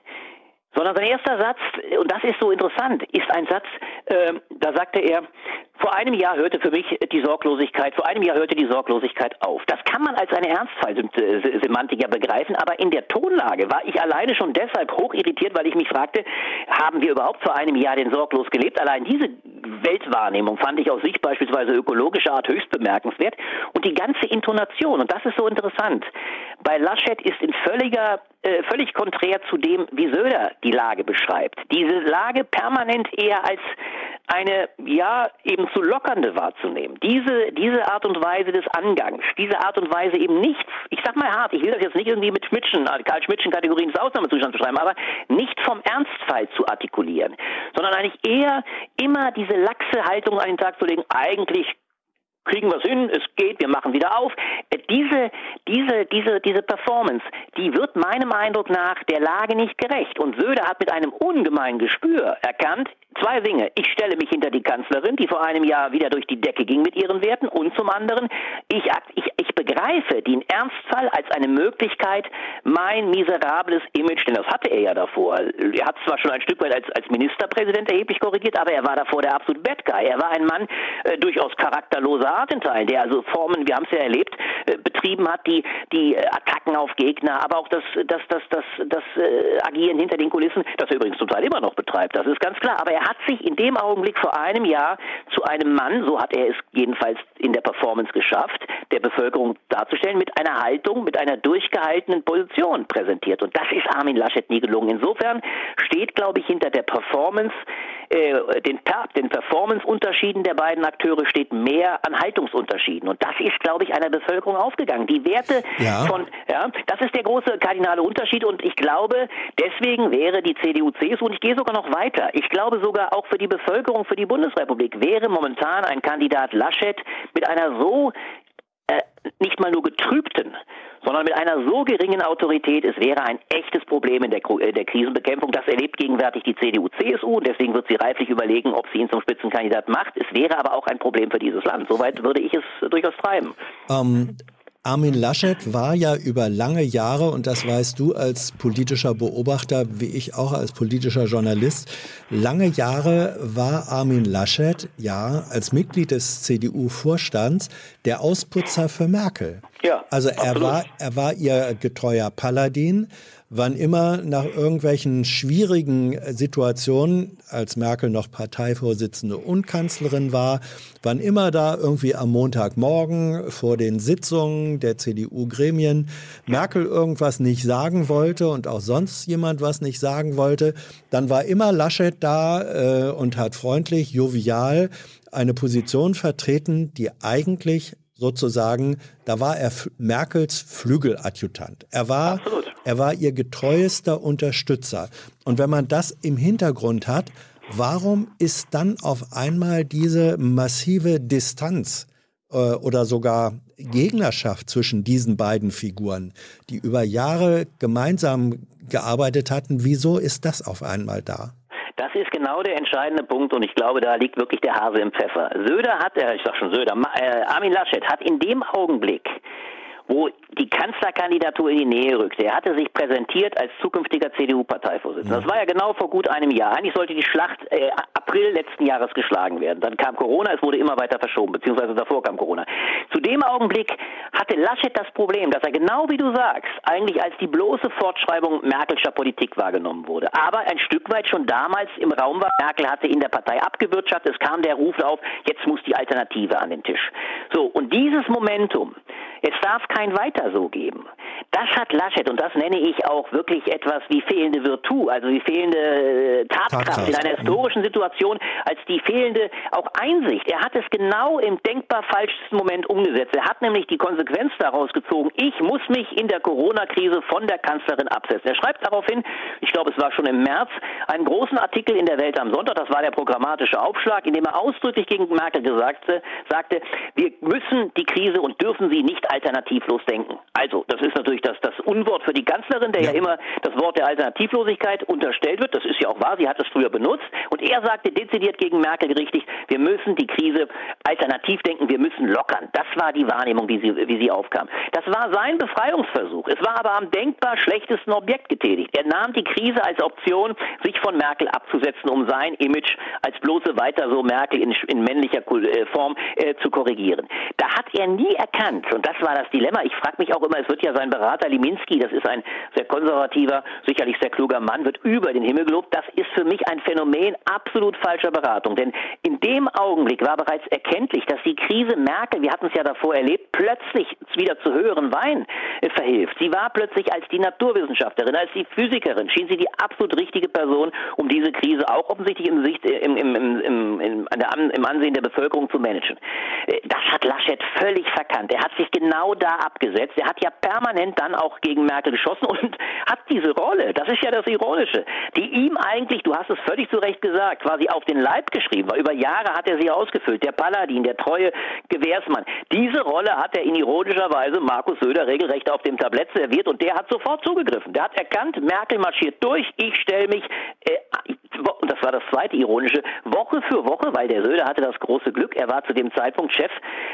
sondern sein erster Satz, und das ist so interessant, ist ein Satz, äh, da sagte er, vor einem Jahr hörte für mich die Sorglosigkeit, vor einem Jahr hörte die Sorglosigkeit auf. Das kann man als eine Ernstfallsemantik ja begreifen, aber in der Tonlage war ich alleine schon deshalb hoch irritiert, weil ich mich fragte, haben wir überhaupt vor einem Jahr denn sorglos gelebt? Allein diese Weltwahrnehmung fand ich aus Sicht beispielsweise ökologischer Art höchst bemerkenswert und die ganze Intonation, und das ist so interessant, bei Laschet ist in völliger äh, völlig konträr zu dem, wie Söder die Lage beschreibt. Diese Lage permanent eher als eine, ja, eben zu lockernde wahrzunehmen. Diese, diese Art und Weise des Angangs, diese Art und Weise eben nichts, ich sag mal hart, ich will das jetzt nicht irgendwie mit Schmidtchen, Karl Schmidtchen Kategorien des Ausnahmezustands beschreiben, aber nicht vom Ernstfall zu artikulieren, sondern eigentlich eher immer diese laxe Haltung an den Tag zu legen, eigentlich kriegen wir es hin, es geht, wir machen wieder auf. Äh, diese, diese, diese, diese Performance, die wird meinem Eindruck nach der Lage nicht gerecht. Und Söder hat mit einem ungemeinen Gespür erkannt, zwei Dinge. Ich stelle mich hinter die Kanzlerin, die vor einem Jahr wieder durch die Decke ging mit ihren Werten. Und zum anderen, ich, ich, ich begreife den Ernstfall als eine Möglichkeit, mein miserables Image, denn das hatte er ja davor. Er hat zwar schon ein Stück weit als, als Ministerpräsident erheblich korrigiert, aber er war davor der absolute Bad Guy. Er war ein Mann äh, durchaus charakterloser Art in Teilen, der also Formen, wir haben es ja erlebt, äh, betrieben hat, die, die äh, Attacken auf Gegner, aber auch das, das, das, das, das äh, Agieren hinter den Kulissen, das er übrigens zum Teil immer noch betreibt, das ist ganz klar. Aber er hat sich in dem Augenblick vor einem Jahr zu einem Mann, so hat er es jedenfalls in der Performance geschafft, der Bevölkerung darzustellen, mit einer Haltung, mit einer durchgehaltenen Position präsentiert. Und das ist Armin Laschet nie gelungen. Insofern steht, glaube ich, hinter der Performance, äh, den, den Performance-Unterschieden der beiden Akteure steht mehr an Haltungsunterschieden. Und das ist, glaube ich, einer Bevölkerung aufgegangen. Die Werte ja. von, ja, das ist der große kardinale Unterschied. Und ich glaube, deswegen wäre die CDU-CSU, und ich gehe sogar noch weiter, ich glaube sogar auch für die Bevölkerung, für die Bundesrepublik, wäre momentan ein Kandidat Laschet mit einer so äh, nicht mal nur getrübten, sondern mit einer so geringen Autorität, es wäre ein echtes Problem in der, äh, der Krisenbekämpfung. Das erlebt gegenwärtig die CDU-CSU und deswegen wird sie reiflich überlegen, ob sie ihn zum Spitzenkandidat macht. Es wäre aber auch ein Problem für dieses Land. Soweit würde ich es durchaus treiben. Ähm, Armin Laschet war ja über lange Jahre, und das weißt du als politischer Beobachter, wie ich auch als politischer Journalist, lange Jahre war Armin Laschet ja als Mitglied des CDU-Vorstands der Ausputzer für Merkel. Ja, also er absolut. war, er war ihr getreuer Paladin wann immer nach irgendwelchen schwierigen Situationen, als Merkel noch Parteivorsitzende und Kanzlerin war, wann immer da irgendwie am Montagmorgen vor den Sitzungen der CDU-Gremien Merkel irgendwas nicht sagen wollte und auch sonst jemand was nicht sagen wollte, dann war immer Laschet da äh, und hat freundlich, jovial eine Position vertreten, die eigentlich sozusagen, da war er Merkels Flügeladjutant. Er war, Absolut. Er war ihr getreuester Unterstützer. Und wenn man das im Hintergrund hat, warum ist dann auf einmal diese massive Distanz äh, oder sogar Gegnerschaft zwischen diesen beiden Figuren, die über Jahre gemeinsam gearbeitet hatten, wieso ist das auf einmal da? Das ist genau der entscheidende Punkt und ich glaube, da liegt wirklich der Hase im Pfeffer. Söder hat, äh, ich sag schon Söder, äh, Armin Laschet hat in dem Augenblick, wo die Kanzlerkandidatur in die Nähe rückte. Er hatte sich präsentiert als zukünftiger CDU-Parteivorsitzender. Das war ja genau vor gut einem Jahr. Eigentlich sollte die Schlacht äh, April letzten Jahres geschlagen werden. Dann kam Corona, es wurde immer weiter verschoben, beziehungsweise davor kam Corona. Zu dem Augenblick hatte Laschet das Problem, dass er genau wie du sagst, eigentlich als die bloße Fortschreibung Merkelscher Politik wahrgenommen wurde. Aber ein Stück weit schon damals im Raum war, Merkel hatte in der Partei abgewirtschaftet, es kam der Ruf auf, jetzt muss die Alternative an den Tisch. So, und dieses Momentum, Es darf kein Weiter so geben. Das hat Laschet und das nenne ich auch wirklich etwas wie fehlende Virtu, also wie fehlende äh, Tatkraft, Tatkraft. in einer historischen Situation, als die fehlende auch Einsicht. Er hat es genau im denkbar falschesten Moment umgesetzt. Er hat nämlich die Konsequenz daraus gezogen, ich muss mich in der Corona-Krise von der Kanzlerin absetzen. Er schreibt daraufhin, ich glaube es war schon im März, einen großen Artikel in der Welt am Sonntag, das war der programmatische Aufschlag, in dem er ausdrücklich gegen Merkel gesagte, sagte, wir müssen die Krise und dürfen sie nicht alternativlos denken. Also, das ist natürlich das, das Unwort für die Kanzlerin, der ja. ja immer das Wort der Alternativlosigkeit unterstellt wird. Das ist ja auch wahr, sie hat es früher benutzt. Und er sagte dezidiert gegen Merkel richtig, wir müssen die Krise alternativ denken, wir müssen lockern. Das war die Wahrnehmung, wie sie, wie sie aufkam. Das war sein Befreiungsversuch. Es war aber am denkbar schlechtesten Objekt getätigt. Er nahm die Krise als Option, sich von Merkel abzusetzen, um sein Image als bloße weiter so Merkel in, in männlicher äh, Form äh, zu korrigieren. Da hat er nie erkannt, und das war das Dilemma, ich frage mich auch immer, es wird ja sein Berater Liminski, das ist ein sehr konservativer, sicherlich sehr kluger Mann, wird über den Himmel gelobt. Das ist für mich ein Phänomen absolut falscher Beratung. Denn in dem Augenblick war bereits erkenntlich, dass die Krise Merkel, wir hatten es ja davor erlebt, plötzlich wieder zu höheren Wein äh, verhilft. Sie war plötzlich als die Naturwissenschaftlerin, als die Physikerin, schien sie die absolut richtige Person, um diese Krise auch offensichtlich im, Sicht, äh, im, im, im, im, Ansehen der Bevölkerung zu managen. Äh, das hat Laschet völlig verkannt. Er hat sich genau da abgesetzt. Er hat ja permanent dann auch gegen Merkel geschossen und hat diese Rolle, das ist ja das Ironische, die ihm eigentlich, du hast es völlig zu Recht gesagt, quasi auf den Leib geschrieben war. Über Jahre hat er sie ausgefüllt. Der Paladin, der treue Gewährsmann. Diese Rolle hat er in ironischer Weise Markus Söder regelrecht auf dem Tablett serviert und der hat sofort zugegriffen. Der hat erkannt, Merkel marschiert durch, ich stelle mich, äh, und das war das zweite ironische, Woche für Woche, weil der Söder hatte das große Glück, er war zu dem Zeitpunkt Chef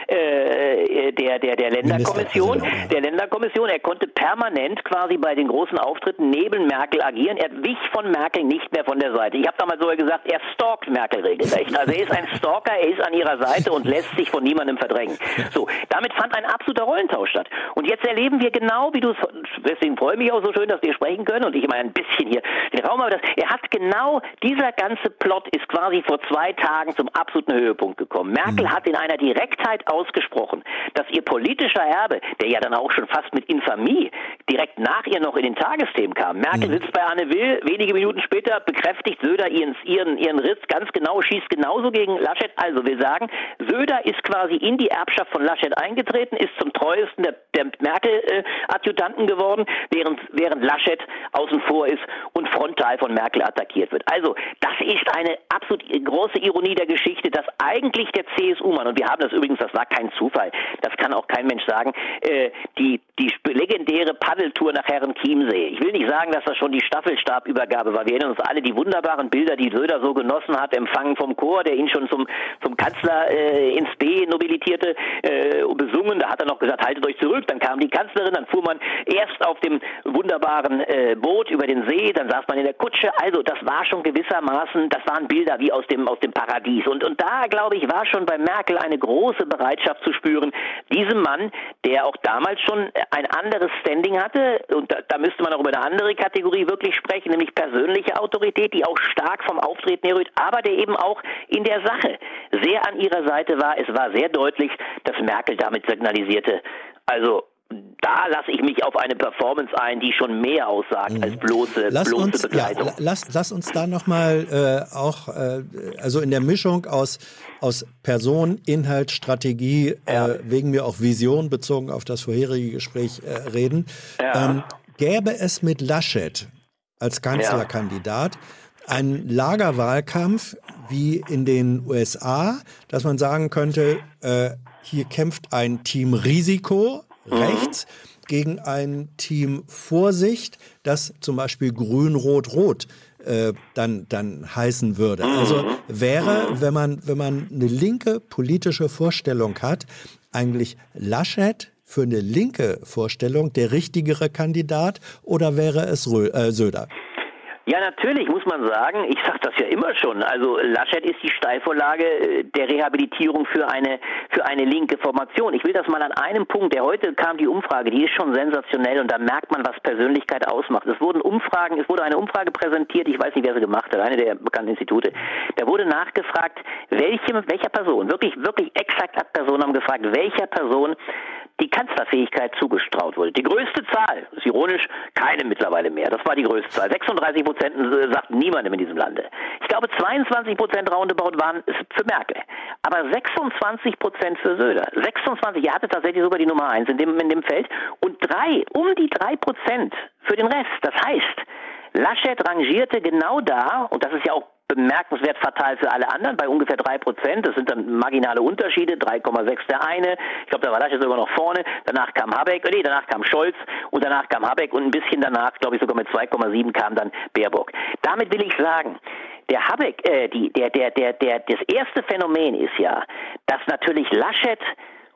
äh, der, der, der Länderkommission, der Länderkommission, er konnte permanent quasi bei den großen Auftritten neben Merkel agieren. Er wich von Merkel nicht mehr von der Seite. Ich habe damals sogar gesagt, er stalkt Merkel regelrecht. Also er ist ein Stalker, er ist an ihrer Seite und lässt sich von niemandem verdrängen. So, damit fand ein absoluter Rollentausch statt. Und jetzt erleben wir genau, wie du es, deswegen freue ich mich auch so schön, dass wir sprechen können und ich immer ein bisschen hier den Raum habe, dass er hat genau, dieser ganze Plot ist quasi vor zwei Tagen zum absoluten Höhepunkt gekommen. Merkel mhm. hat in einer Direktheit ausgesprochen, dass ihr politischer Erbe, der ja dann auch schon fast mit Infamie direkt nach ihr noch in den Tagesthemen kam. Merkel mhm. sitzt bei Anne Will, wenige Minuten später bekräftigt Söder ihren, ihren, ihren Riss ganz genau, schießt genauso gegen Laschet. Also wir sagen, Söder ist quasi in die Erbschaft von Laschet eingetreten, ist zum treuesten der, der Merkel-Adjutanten geworden, während, während Laschet außen vor ist und frontal von Merkel attackiert wird. Also das ist eine absolut große Ironie der Geschichte, dass eigentlich der CSU-Mann, und wir haben das übrigens, das war kein Zufall, das kann auch kein Mensch sagen, äh, die, die legendäre Paddeltour nach Herren Chiemsee. Ich will nicht sagen, dass das schon die Staffelstabübergabe war. Wir erinnern uns alle die wunderbaren Bilder, die Söder so genossen hat, empfangen vom Chor, der ihn schon zum, zum Kanzler äh, ins B nobilitierte, äh, besungen. Da hat er noch gesagt, haltet euch zurück. Dann kam die Kanzlerin, dann fuhr man erst auf dem wunderbaren äh, Boot über den See, dann saß man in der Kutsche. Also das war schon gewissermaßen, das waren Bilder wie aus dem, aus dem Paradies. Und, und da, glaube ich, war schon bei Merkel eine große Bereitschaft zu spüren, diesem Mann, der auch damals schon ein anderes Standing hatte, und da, da müsste man auch über eine andere Kategorie wirklich sprechen, nämlich persönliche Autorität, die auch stark vom Auftreten herrührt, aber der eben auch in der Sache sehr an ihrer Seite war. Es war sehr deutlich, dass Merkel damit signalisierte, also da lasse ich mich auf eine Performance ein, die schon mehr aussagt mhm. als bloße, lass bloße uns, Begleitung. Ja, lass, lass uns da nochmal äh, auch, äh, also in der Mischung aus, aus Person, Inhalt, Strategie, äh, ja. äh, wegen mir auch Vision bezogen auf das vorherige Gespräch äh, reden. Ja. Ähm, gäbe es mit Laschet als Kanzlerkandidat einen Lagerwahlkampf wie in den USA, dass man sagen könnte, äh, hier kämpft ein Team Risiko, Mhm. rechts gegen ein Team Vorsicht, das zum Beispiel Grün-Rot-Rot äh, dann, dann heißen würde. Mhm. Also wäre, wenn man, wenn man eine linke politische Vorstellung hat, eigentlich Laschet für eine linke Vorstellung der richtigere Kandidat oder wäre es Rö äh, Söder? Ja, natürlich muss man sagen, ich sage das ja immer schon, also Laschet ist die Steilvorlage äh, der Rehabilitierung für eine, für eine linke Formation. Ich will das mal an einem Punkt, der heute kam die Umfrage, die ist schon sensationell und da merkt man, was Persönlichkeit ausmacht. Es wurden Umfragen, es wurde eine Umfrage präsentiert, ich weiß nicht, wer sie gemacht hat, eine der bekannten Institute. Da wurde nachgefragt, welche, welcher Person, wirklich, wirklich exakt ab Person haben gefragt, welcher Person die Kanzlerfähigkeit zugestraut wurde. Die größte Zahl, ist ironisch, keine mittlerweile mehr. Das war die größte Zahl. 36 Prozent äh, sagt niemandem in diesem Lande. Ich glaube, 22 Prozent roundabout waren für Merkel. Aber 26 Prozent für Söder. 26, er hatte tatsächlich sogar die Nummer eins in dem, in dem Feld. Und drei, um die drei Prozent für den Rest. Das heißt, Laschet rangierte genau da, und das ist ja auch bemerkenswert fatal für alle anderen, bei ungefähr drei Prozent. Das sind dann marginale Unterschiede, 3,6 der eine. Ich glaube, da war Laschet sogar noch vorne. Danach kam Habeck, nee, danach kam Scholz und danach kam Habeck und ein bisschen danach, glaube ich, sogar mit 2,7 kam dann Baerbock. Damit will ich sagen, der Habeck, äh, die, der, der, der, der, das erste Phänomen ist ja, dass natürlich Laschet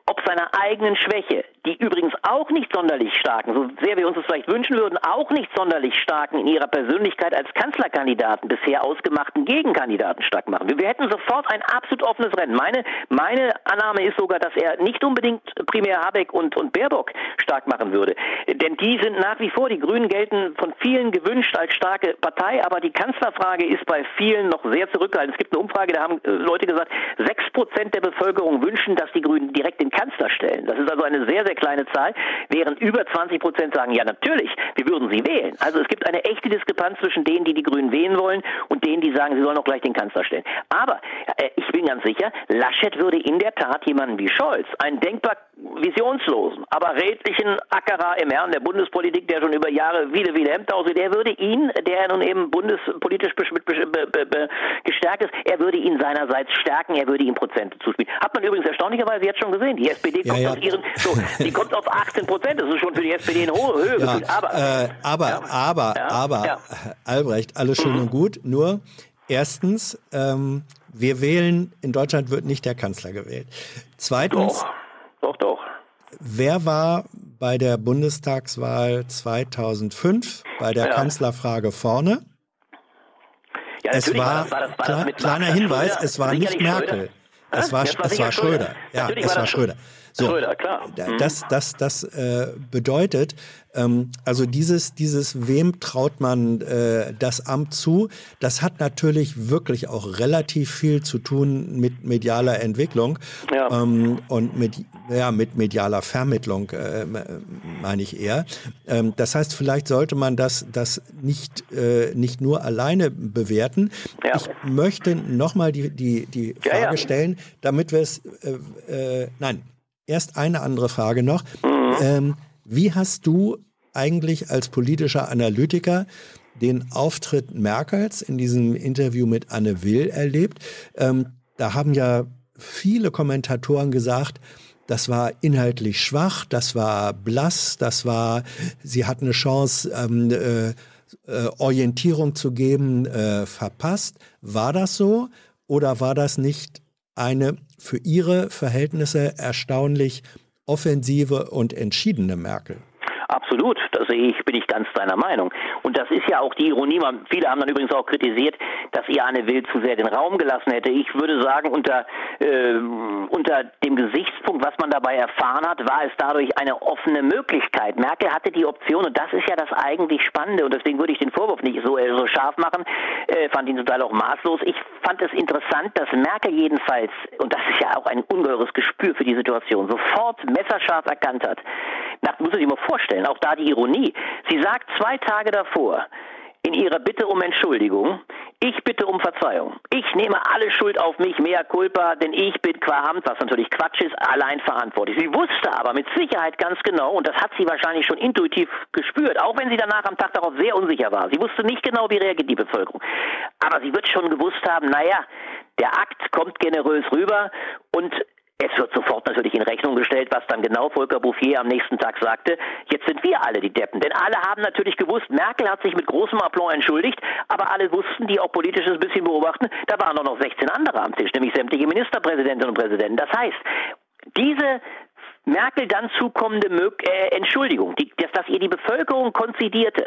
ob seiner eigenen Schwäche, die übrigens auch nicht sonderlich starken, so sehr wir uns das vielleicht wünschen würden, auch nicht sonderlich starken in ihrer Persönlichkeit als Kanzlerkandidaten bisher ausgemachten Gegenkandidaten stark machen. Wir, wir hätten sofort ein absolut offenes Rennen. Meine, meine Annahme ist sogar, dass er nicht unbedingt primär Habeck und, und Baerbock stark machen würde. Denn die sind nach wie vor, die Grünen gelten von vielen gewünscht als starke Partei, aber die Kanzlerfrage ist bei vielen noch sehr zurückgehalten. Es gibt eine Umfrage, da haben äh, Leute gesagt, sechs Prozent der Bevölkerung wünschen, dass die Grünen direkt den Kanzler stellen. Das ist also eine sehr, sehr kleine Zahl, während über 20 Prozent sagen, ja natürlich, wir würden sie wählen. Also es gibt eine echte Diskrepanz zwischen denen, die die Grünen wählen wollen und denen, die sagen, sie sollen auch gleich den Kanzler stellen. Aber äh, ich bin ganz sicher, Laschet würde in der Tat jemanden wie Scholz, einen denkbar visionslosen, aber redlichen Ackerer im Herrn der Bundespolitik, der schon über Jahre viele, viele Ämter aussieht, der würde ihn, der nun eben bundespolitisch gestärkt ist, er würde ihn seinerseits stärken, er würde ihm Prozente zuspielen. Hat man übrigens erstaunlicherweise jetzt schon gesehen. Die SPD kommt ja, ja. aus ihren, so, die kommt auf 18 Prozent. Das ist schon für die SPD eine hohe Höhe. Ja, aber, äh, aber, ja, aber, aber, Albrecht, alles schön mhm. und gut. Nur erstens, ähm, wir wählen, in Deutschland wird nicht der Kanzler gewählt. Zweitens, doch, doch, doch. Wer war bei der Bundestagswahl 2005 bei der Kanzlerfrage vorne? Ja, es war, war, das, war das, war kleiner Hinweis, es war nicht Merkel. Es war, es war Schröder. Ja, es war Schröder. So, Schröder, klar. Mhm. Das, das, das äh, bedeutet, ähm, also dieses, dieses, wem traut man äh, das Amt zu, das hat natürlich wirklich auch relativ viel zu tun mit medialer Entwicklung ja. ähm, und mit, ja, mit medialer Vermittlung, äh, meine ich eher. Ähm, das heißt, vielleicht sollte man das, das nicht, äh, nicht nur alleine bewerten. Ja. Ich möchte nochmal die, die, die Frage ja, stellen, damit wir es, äh, äh, nein, erst eine andere Frage noch. Mhm. Ähm, wie hast du eigentlich als politischer Analytiker den Auftritt Merkels in diesem Interview mit Anne Will erlebt? Ähm, da haben ja viele Kommentatoren gesagt, das war inhaltlich schwach, das war blass, das war, sie hat eine Chance, ähm, äh, äh, Orientierung zu geben, äh, verpasst. War das so oder war das nicht eine für ihre Verhältnisse erstaunlich offensive und entschiedene Merkel. Absolut, da sehe ich, bin ich ganz deiner Meinung. Und das ist ja auch die Ironie. Viele haben dann übrigens auch kritisiert, dass ihr Anne Will zu sehr den Raum gelassen hätte. Ich würde sagen, unter, äh, unter dem Gesichtspunkt, was man dabei erfahren hat, war es dadurch eine offene Möglichkeit. Merkel hatte die Option, und das ist ja das eigentlich Spannende, und deswegen würde ich den Vorwurf nicht so, äh, so scharf machen, äh, fand ihn zum Teil auch maßlos. Ich fand es interessant, dass Merkel jedenfalls, und das ist ja auch ein ungeheures Gespür für die Situation, sofort messerscharf erkannt hat. Das muss mal vorstellen vorstellen, auch da die Ironie. Sie sagt zwei Tage davor, in ihrer Bitte um Entschuldigung, ich bitte um Verzeihung. Ich nehme alle Schuld auf mich, mea culpa, denn ich bin qua Amt, was natürlich Quatsch ist, allein verantwortlich. Sie wusste aber mit Sicherheit ganz genau, und das hat sie wahrscheinlich schon intuitiv gespürt, auch wenn sie danach am Tag darauf sehr unsicher war. Sie wusste nicht genau, wie reagiert die Bevölkerung. Aber sie wird schon gewusst haben, naja, der Akt kommt generös rüber und es wird sofort natürlich in Rechnung gestellt, was dann genau Volker Bouffier am nächsten Tag sagte. Jetzt sind wir alle die Deppen. Denn alle haben natürlich gewusst, Merkel hat sich mit großem Aplomb entschuldigt, aber alle wussten, die auch politisch ein bisschen beobachten, da waren doch noch 16 andere am Tisch, nämlich sämtliche Ministerpräsidentinnen und Präsidenten. Das heißt, diese Merkel dann zukommende äh, Entschuldigung, die, dass, dass ihr die Bevölkerung konzidierte,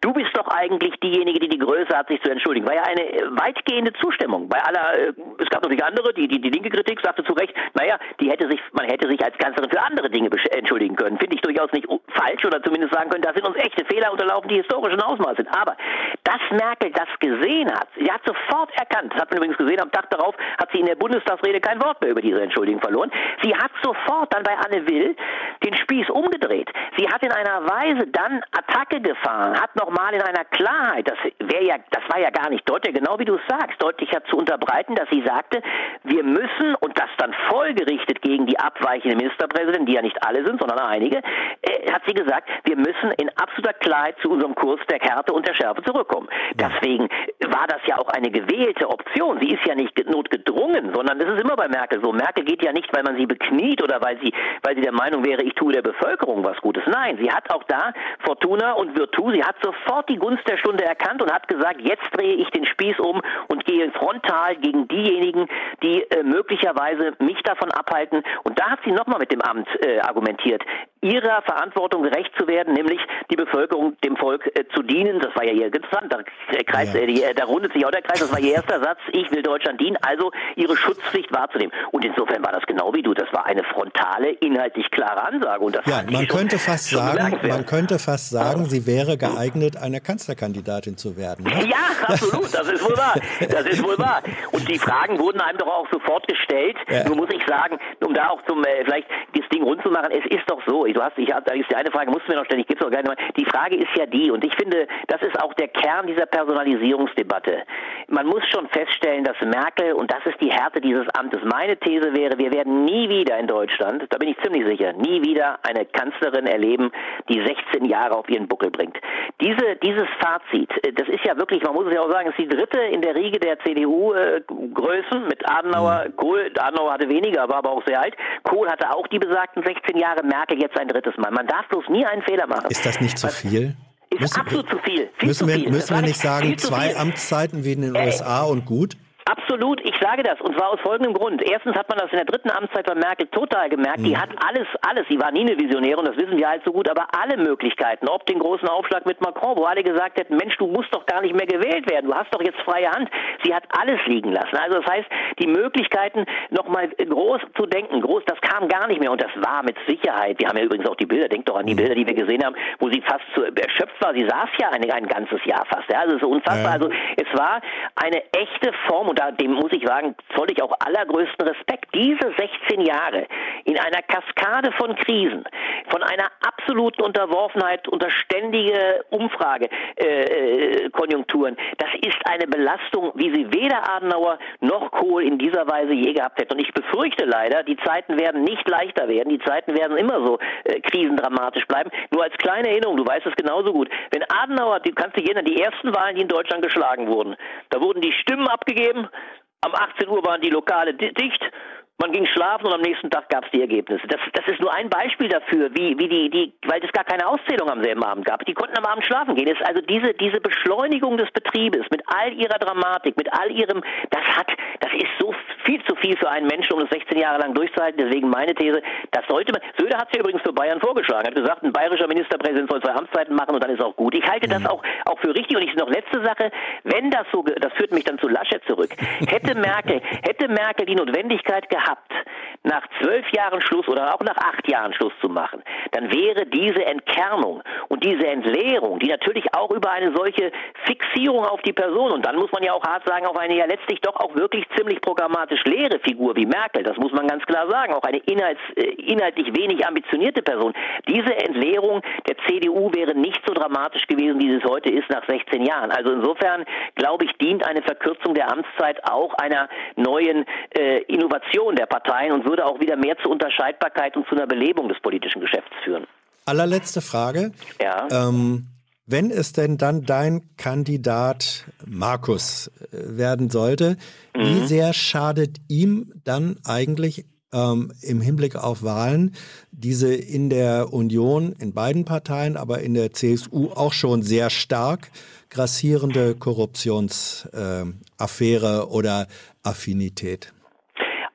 du bist doch eigentlich diejenige, die die Größe hat, sich zu entschuldigen. War ja eine äh, weitgehende Zustimmung. Bei aller, äh, es gab natürlich andere, die, die, die linke Kritik sagte zu Recht, naja, die hätte sich, man hätte sich als Kanzlerin für andere Dinge entschuldigen können. Finde ich durchaus nicht falsch oder zumindest sagen können, da sind uns echte Fehler unterlaufen, die historischen Ausmaß sind. Aber, dass Merkel das gesehen hat, sie hat sofort erkannt, das hat man übrigens gesehen, am Tag darauf hat sie in der Bundestagsrede kein Wort mehr über diese Entschuldigung verloren. Sie hat sofort dann bei Anne Will den Spieß umgedreht. Sie hat in einer Weise dann Attacke gefahren, hat nochmal in einer Klarheit, das wäre ja, das war ja gar nicht deutlich, genau wie du es sagst, deutlicher zu unterbreiten, dass sie sagte, wir müssen und das dann folgerichtet gegen die abweichenden Ministerpräsidenten, die ja nicht alle sind, sondern einige, äh, hat sie gesagt, wir müssen in absoluter Klarheit zu unserem Kurs der Härte und der Schärfe zurückkommen. Deswegen war das ja auch eine gewählte Option. Sie ist ja nicht notgedrungen, sondern das ist immer bei Merkel so. Merkel geht ja nicht, weil man sie bekniet oder weil sie, weil sie der Meinung wäre, ich tue der Bevölkerung was Gutes. Nein, sie hat auch da Fortuna und Virtu, sie hat sofort die Gunst der Stunde erkannt und hat gesagt, jetzt drehe ich den Spieß um und gehe frontal gegen diejenigen, die äh, möglicherweise mich davon abhalten. Und da hat sie nochmal mit dem Amt äh, argumentiert, ihrer Verantwortung gerecht zu werden, nämlich die Bevölkerung, dem Volk äh, zu dienen. Das war ja ihr interessant. Da, Kreis, ja. äh, da rundet sich auch der Kreis. Das war ihr erster Satz. Ich will Deutschland dienen, also ihre Schutzpflicht wahrzunehmen. Und insofern war das genau wie du. Das war eine frontale, inhaltlich klare Ansage. Und das ja, man könnte fast sagen, man könnte fast sagen, sie wäre geeignet, eine Kanzlerkandidatin zu werden. Ne? Ja, absolut. Das ist wohl wahr. Das ist wohl wahr. Und die Fragen wurden einem doch auch sofort gestellt. Ja. Nur muss ich sagen, um da auch zum äh, vielleicht das Ding rund zu machen, es ist doch so. Du hast, ich, da ist die eine Frage, musst du mir noch stellen, ich gebe es auch gerne mal. Die Frage ist ja die, und ich finde, das ist auch der Kern dieser Personalisierungsdebatte. Man muss schon feststellen, dass Merkel, und das ist die Härte dieses Amtes, meine These wäre, wir werden nie wieder in Deutschland, da bin ich ziemlich sicher, nie wieder eine Kanzlerin erleben, die 16 Jahre auf ihren Buckel bringt. Diese, dieses Fazit, äh, das ist ja wirklich, man muss es ja auch sagen, ist die dritte in der Riege der CDU-Größen äh, mit Adenauer, mhm. Kohl, Adenauer hatte weniger, war aber auch sehr alt. Kohl hatte auch die besagten 16 Jahre, Merkel jetzt ein drittes Mal. Man darf bloß nie einen Fehler machen. Ist das nicht zu viel? Ist müssen, absolut zu viel. viel müssen, zu viel. Wir, müssen wir nicht sagen, zwei Amtszeiten wie in den Ey. USA und gut? Absolut, ich sage das und zwar aus folgendem Grund. Erstens hat man das in der dritten Amtszeit bei Merkel total gemerkt. Mhm. Die hat alles, alles, sie war nie eine Visionäre und das wissen wir halt so gut, aber alle Möglichkeiten, ob den großen Aufschlag mit Macron, wo alle gesagt hätten, Mensch, du musst doch gar nicht mehr gewählt werden, du hast doch jetzt freie Hand. Sie hat alles liegen lassen. Also das heißt, die Möglichkeiten, nochmal groß zu denken, groß, das kam gar nicht mehr und das war mit Sicherheit. Wir haben ja übrigens auch die Bilder, denkt doch an die mhm. Bilder, die wir gesehen haben, wo sie fast zu, erschöpft war. Sie saß ja ein, ein ganzes Jahr fast. Ja, also so unfassbar. Ja. Also es war eine echte Form und da, dem muss ich sagen, zoll ich auch allergrößten Respekt. Diese 16 Jahre in einer Kaskade von Krisen, von einer absoluten Unterworfenheit unter ständige Umfragekonjunkturen, äh, das ist eine Belastung, wie sie weder Adenauer noch Kohl in dieser Weise je gehabt hätte. Und ich befürchte leider, die Zeiten werden nicht leichter werden. Die Zeiten werden immer so äh, krisendramatisch bleiben. Nur als kleine Erinnerung, du weißt es genauso gut. Wenn Adenauer, du kannst dich erinnern, die ersten Wahlen, die in Deutschland geschlagen wurden, da wurden die Stimmen abgegeben, um 18 Uhr waren die Lokale dicht man ging schlafen und am nächsten Tag gab es die Ergebnisse. Das, das ist nur ein Beispiel dafür, wie, wie die, die, weil es gar keine Auszählung am selben Abend gab. Die konnten am Abend schlafen gehen. ist also diese, diese Beschleunigung des Betriebes mit all ihrer Dramatik, mit all ihrem, das hat, das ist so viel zu viel für einen Menschen, um das 16 Jahre lang durchzuhalten. Deswegen meine These, das sollte man, Söder hat es ja übrigens für Bayern vorgeschlagen, hat gesagt, ein bayerischer Ministerpräsident soll zwei Amtszeiten machen und dann ist auch gut. Ich halte das mhm. auch, auch für richtig und ich noch letzte Sache, wenn das so, das führt mich dann zu Laschet zurück. Hätte Merkel, hätte Merkel die Notwendigkeit gehabt, gehabt, nach zwölf Jahren Schluss oder auch nach acht Jahren Schluss zu machen, dann wäre diese Entkernung und diese Entleerung, die natürlich auch über eine solche Fixierung auf die Person, und dann muss man ja auch hart sagen, auf eine ja letztlich doch auch wirklich ziemlich programmatisch leere Figur wie Merkel, das muss man ganz klar sagen, auch eine inhalts, äh, inhaltlich wenig ambitionierte Person, diese Entleerung der CDU wäre nicht so dramatisch gewesen, wie es heute ist nach 16 Jahren. Also insofern, glaube ich, dient eine Verkürzung der Amtszeit auch einer neuen äh, Innovation der Parteien und würde auch wieder mehr zur Unterscheidbarkeit und zu einer Belebung des politischen Geschäfts führen. Allerletzte Frage. Ja. Ähm, wenn es denn dann dein Kandidat Markus äh, werden sollte, mhm. wie sehr schadet ihm dann eigentlich ähm, im Hinblick auf Wahlen diese in der Union, in beiden Parteien, aber in der CSU auch schon sehr stark grassierende Korruptionsaffäre äh, oder Affinität?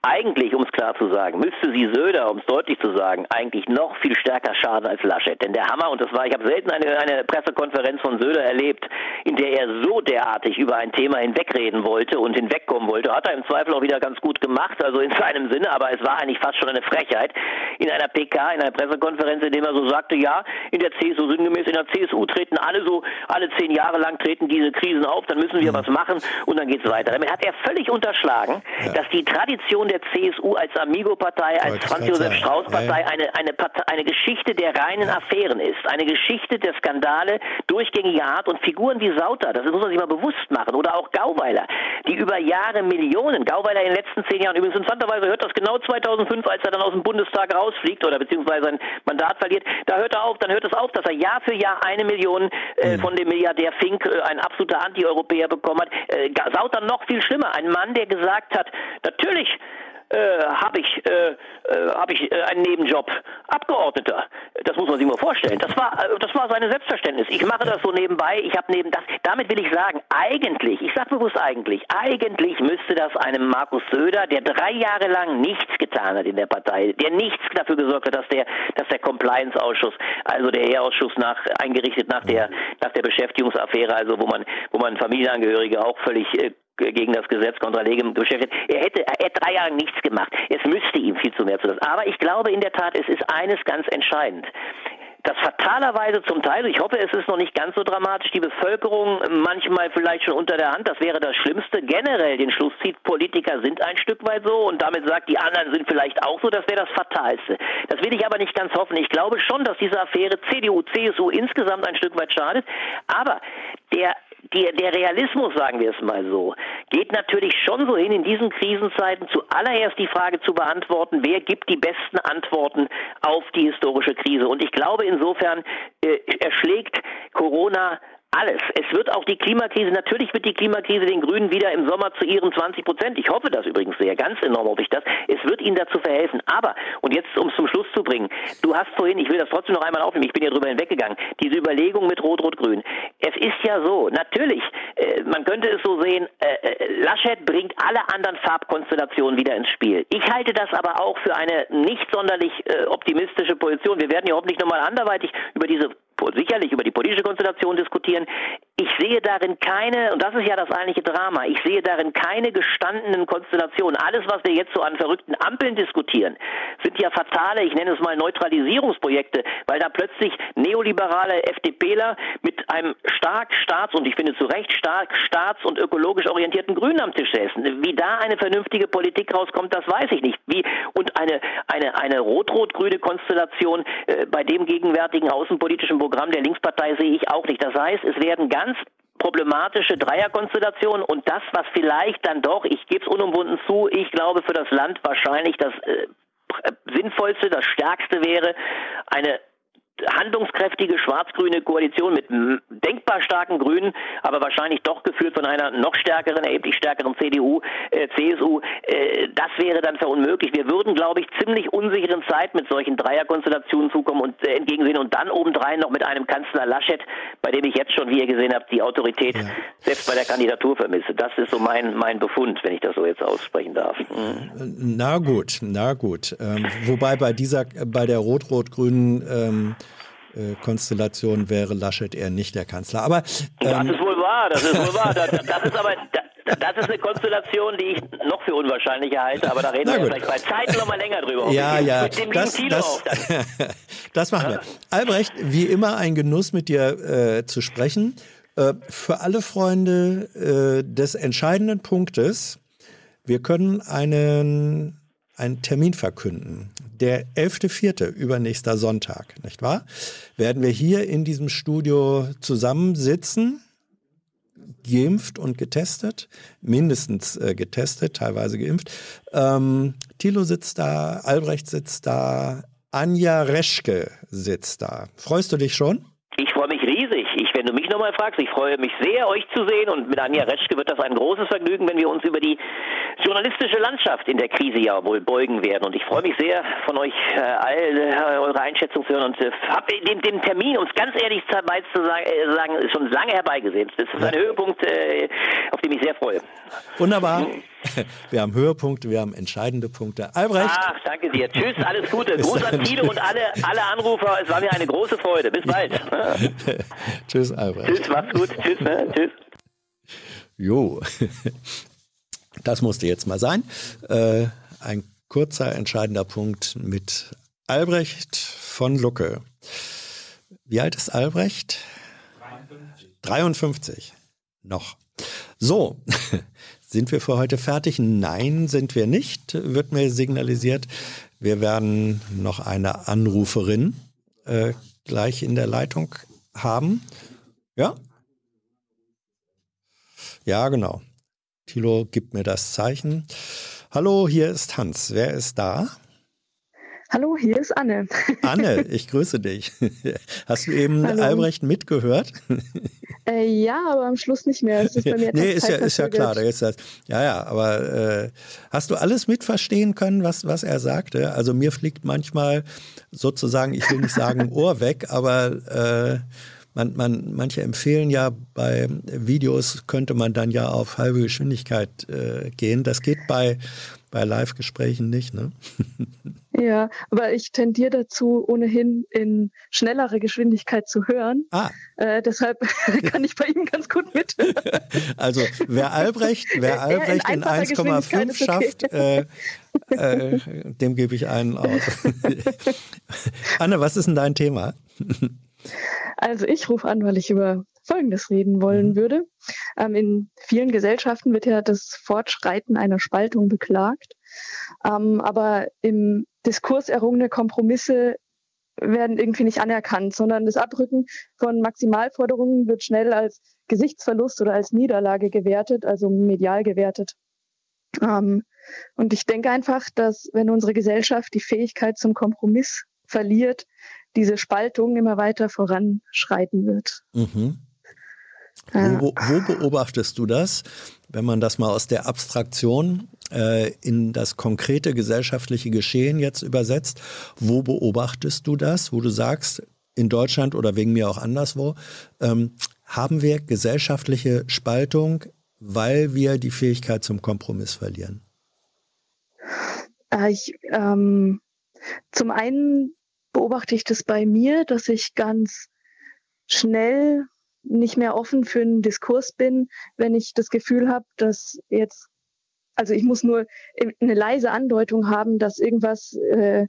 Eigentlich, um es klar zu sagen, müsste sie Söder, um es deutlich zu sagen, eigentlich noch viel stärker schaden als Laschet. Denn der Hammer, und das war, ich habe selten eine, eine Pressekonferenz von Söder erlebt, in der er so derartig über ein Thema hinwegreden wollte und hinwegkommen wollte, hat er im Zweifel auch wieder ganz gut gemacht, also in seinem Sinne, aber es war eigentlich fast schon eine Frechheit in einer PK, in einer Pressekonferenz, in dem er so sagte, ja, in der CSU sinngemäß, in der CSU treten alle so, alle zehn Jahre lang treten diese Krisen auf, dann müssen wir mhm. was machen und dann geht's weiter. Damit hat er völlig unterschlagen, ja. dass die Tradition der CSU als Amigo-Partei, als Franz-Josef-Strauß-Partei ja. eine, eine, eine Geschichte der reinen Affären ist, eine Geschichte der Skandale durchgängiger Art und Figuren wie Sauter, das muss man sich mal bewusst machen, oder auch Gauweiler, die über Jahre Millionen, Gauweiler in den letzten zehn Jahren, übrigens interessanterweise hört das genau 2005, als er dann aus dem Bundestag rausfliegt oder beziehungsweise sein Mandat verliert, da hört er auf, dann hört es auf, dass er Jahr für Jahr eine Million äh, mhm. von dem Milliardär Fink, äh, ein absoluter Anti-Europäer bekommen hat. Äh, Sauter noch viel schlimmer, ein Mann, der gesagt hat, natürlich äh, habe ich, äh, äh, hab ich äh, einen Nebenjob. Abgeordneter. Das muss man sich mal vorstellen. Das war, äh, das war seine Selbstverständnis. Ich mache das so nebenbei. Ich habe neben das. Damit will ich sagen, eigentlich, ich sage bewusst eigentlich, eigentlich müsste das einem Markus Söder, der drei Jahre lang nichts getan hat in der Partei, der nichts dafür gesorgt hat, dass der, dass der Compliance-Ausschuss, also der Ehrausschuss nach, eingerichtet nach der, nach der Beschäftigungsaffäre, also wo man, wo man Familienangehörige auch völlig äh, gegen das Gesetz contra legem beschäftigt. Er hätte, er drei Jahre nichts gemacht. Es müsste ihm viel zu mehr zu das. Aber ich glaube in der Tat, es ist eines ganz entscheidend dass fatalerweise zum Teil, ich hoffe, es ist noch nicht ganz so dramatisch, die Bevölkerung manchmal vielleicht schon unter der Hand, das wäre das Schlimmste, generell den Schluss zieht, Politiker sind ein Stück weit so und damit sagt, die anderen sind vielleicht auch so, das wäre das Fatalste. Das will ich aber nicht ganz hoffen. Ich glaube schon, dass diese Affäre CDU, CSU insgesamt ein Stück weit schadet, aber der die, der Realismus, sagen wir es mal so, geht natürlich schon so hin, in diesen Krisenzeiten zuallererst die Frage zu beantworten, wer gibt die besten Antworten auf die historische Krise. Und ich glaube insofern äh, erschlägt Corona alles. Es wird auch die Klimakrise, natürlich wird die Klimakrise den Grünen wieder im Sommer zu ihren 20 Prozent, ich hoffe das übrigens sehr, ganz enorm hoffe ich das, es wird ihnen dazu verhelfen. Aber, und jetzt um es zum Schluss zu bringen, du hast vorhin, ich will das trotzdem noch einmal aufnehmen, ich bin ja drüber hinweggegangen, diese Überlegung mit Rot-Rot-Grün. Es ist ja so, natürlich, äh, man könnte es so sehen, äh, äh, Laschet bringt alle anderen Farbkonstellationen wieder ins Spiel. Ich halte das aber auch für eine nicht sonderlich äh, optimistische Position. Wir werden ja hoffentlich nochmal anderweitig über diese sicherlich über die politische Konstellation diskutieren. Ich sehe darin keine, und das ist ja das eigentliche Drama, ich sehe darin keine gestandenen Konstellationen. Alles, was wir jetzt so an verrückten Ampeln diskutieren, sind ja fatale, ich nenne es mal Neutralisierungsprojekte, weil da plötzlich neoliberale FDPler mit einem stark staats- und ich finde zu Recht stark staats- und ökologisch orientierten Grünen am Tisch säßen. Wie da eine vernünftige Politik rauskommt, das weiß ich nicht. Wie, und eine, eine, eine rot-rot-grüne Konstellation äh, bei dem gegenwärtigen außenpolitischen Programm der Linkspartei sehe ich auch nicht. Das heißt, es werden ganz problematische Dreierkonstellationen und das, was vielleicht dann doch, ich gebe es unumwunden zu, ich glaube für das Land wahrscheinlich das äh, sinnvollste, das stärkste wäre, eine handlungskräftige schwarz-grüne Koalition mit denkbar starken Grünen, aber wahrscheinlich doch geführt von einer noch stärkeren, erheblich stärkeren CDU, äh, CSU. Äh, das wäre dann verunmöglich. Wir würden, glaube ich, ziemlich unsicheren Zeit mit solchen Dreierkonstellationen zukommen und äh, entgegensehen und dann obendrein noch mit einem Kanzler Laschet, bei dem ich jetzt schon, wie ihr gesehen habt, die Autorität ja. selbst bei der Kandidatur vermisse. Das ist so mein, mein Befund, wenn ich das so jetzt aussprechen darf. Mhm. Na gut, na gut. Ähm, wobei bei dieser, bei der rot-rot-grünen ähm, äh, Konstellation wäre Laschet eher nicht der Kanzler. Aber ähm, das ist wohl wahr, das ist wohl wahr. Das, das ist aber das ist eine Konstellation, die ich noch für unwahrscheinlicher halte, aber da reden wir vielleicht bei Zeiten noch mal länger drüber. Ja, ja, das, das, das machen wir. Albrecht, wie immer ein Genuss mit dir äh, zu sprechen. Äh, für alle Freunde äh, des entscheidenden Punktes, wir können einen, einen Termin verkünden der 11.4., übernächster Sonntag, nicht wahr? Werden wir hier in diesem Studio zusammensitzen, geimpft und getestet, mindestens äh, getestet, teilweise geimpft. Ähm, Thilo sitzt da, Albrecht sitzt da, Anja Reschke sitzt da. Freust du dich schon? Ich freue mich riesig. Ich, wenn du mich nochmal fragst, ich freue mich sehr, euch zu sehen und mit Anja Reschke wird das ein großes Vergnügen, wenn wir uns über die journalistische Landschaft in der Krise ja wohl beugen werden. Und ich freue mich sehr, von euch äh, all äh, eure Einschätzung zu hören und äh, habe den, den Termin, um es ganz ehrlich zu sagen, äh, schon lange herbeigesehen. Das ist ein Höhepunkt, äh, auf den ich sehr freue. Wunderbar. Wir haben Höhepunkte, wir haben entscheidende Punkte. Albrecht. Ach, danke dir. Tschüss, alles Gute. Gruß an Tilo und alle, alle Anrufer. Es war mir eine große Freude. Bis bald. Tschüss, Albrecht. Tschüss, mach's gut. Tschüss. Ne? Tschüss. Jo. Das musste jetzt mal sein. Äh, ein kurzer, entscheidender Punkt mit Albrecht von Lucke. Wie alt ist Albrecht? 53. 53. Noch. So, sind wir für heute fertig? Nein, sind wir nicht, wird mir signalisiert. Wir werden noch eine Anruferin äh, gleich in der Leitung haben. Ja? Ja, genau. Thilo gibt mir das Zeichen. Hallo, hier ist Hans. Wer ist da? Hallo, hier ist Anne. Anne, ich grüße dich. Hast du eben Hallo. Albrecht mitgehört? Äh, ja, aber am Schluss nicht mehr. Es ist bei mir nee, ist ja, ist ja klar. Da ist das, ja, ja, aber äh, hast du alles mitverstehen können, was, was er sagte? Also mir fliegt manchmal sozusagen, ich will nicht sagen Ohr weg, aber äh, man, man, manche empfehlen ja bei Videos könnte man dann ja auf halbe Geschwindigkeit äh, gehen. Das geht bei, bei Live-Gesprächen nicht, ne? Ja, aber ich tendiere dazu, ohnehin in schnellere Geschwindigkeit zu hören. Ah. Äh, deshalb kann ich bei ihm ganz gut mit. Also wer Albrecht, wer Albrecht in, in 1,5 schafft, äh, äh, dem gebe ich einen aus. Anne, was ist denn dein Thema? Also ich rufe an, weil ich über Folgendes reden wollen mhm. würde. Ähm, in vielen Gesellschaften wird ja das Fortschreiten einer Spaltung beklagt. Ähm, aber im Diskurs errungene Kompromisse werden irgendwie nicht anerkannt, sondern das Abrücken von Maximalforderungen wird schnell als Gesichtsverlust oder als Niederlage gewertet, also medial gewertet. Ähm, und ich denke einfach, dass wenn unsere Gesellschaft die Fähigkeit zum Kompromiss verliert, diese Spaltung immer weiter voranschreiten wird. Mhm. Wo, wo, beobachtest du das, wenn man das mal aus der Abstraktion äh, in das konkrete gesellschaftliche Geschehen jetzt übersetzt? Wo beobachtest du das, wo du sagst, in Deutschland oder wegen mir auch anderswo, ähm, haben wir gesellschaftliche Spaltung, weil wir die Fähigkeit zum Kompromiss verlieren? Äh, ich, ähm, zum einen beobachte ich das bei mir, dass ich ganz schnell nicht mehr offen für einen Diskurs bin, wenn ich das Gefühl habe, dass jetzt, also ich muss nur eine leise Andeutung haben, dass irgendwas äh,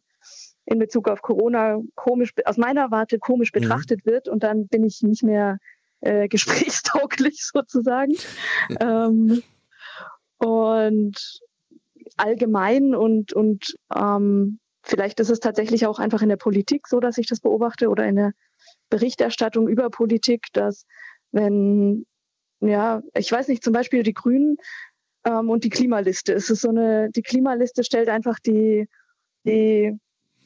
in Bezug auf Corona komisch, aus meiner Warte komisch mhm. betrachtet mhm. wird und dann bin ich nicht mehr äh, gesprächstauglich sozusagen. ähm, und allgemein und, und ähm, vielleicht ist es tatsächlich auch einfach in der Politik so, dass ich das beobachte oder in der Berichterstattung über Politik, dass wenn, ja, ich weiß nicht, zum Beispiel die Grünen ähm, und die Klimaliste. Es ist so eine, die Klimaliste stellt einfach die, die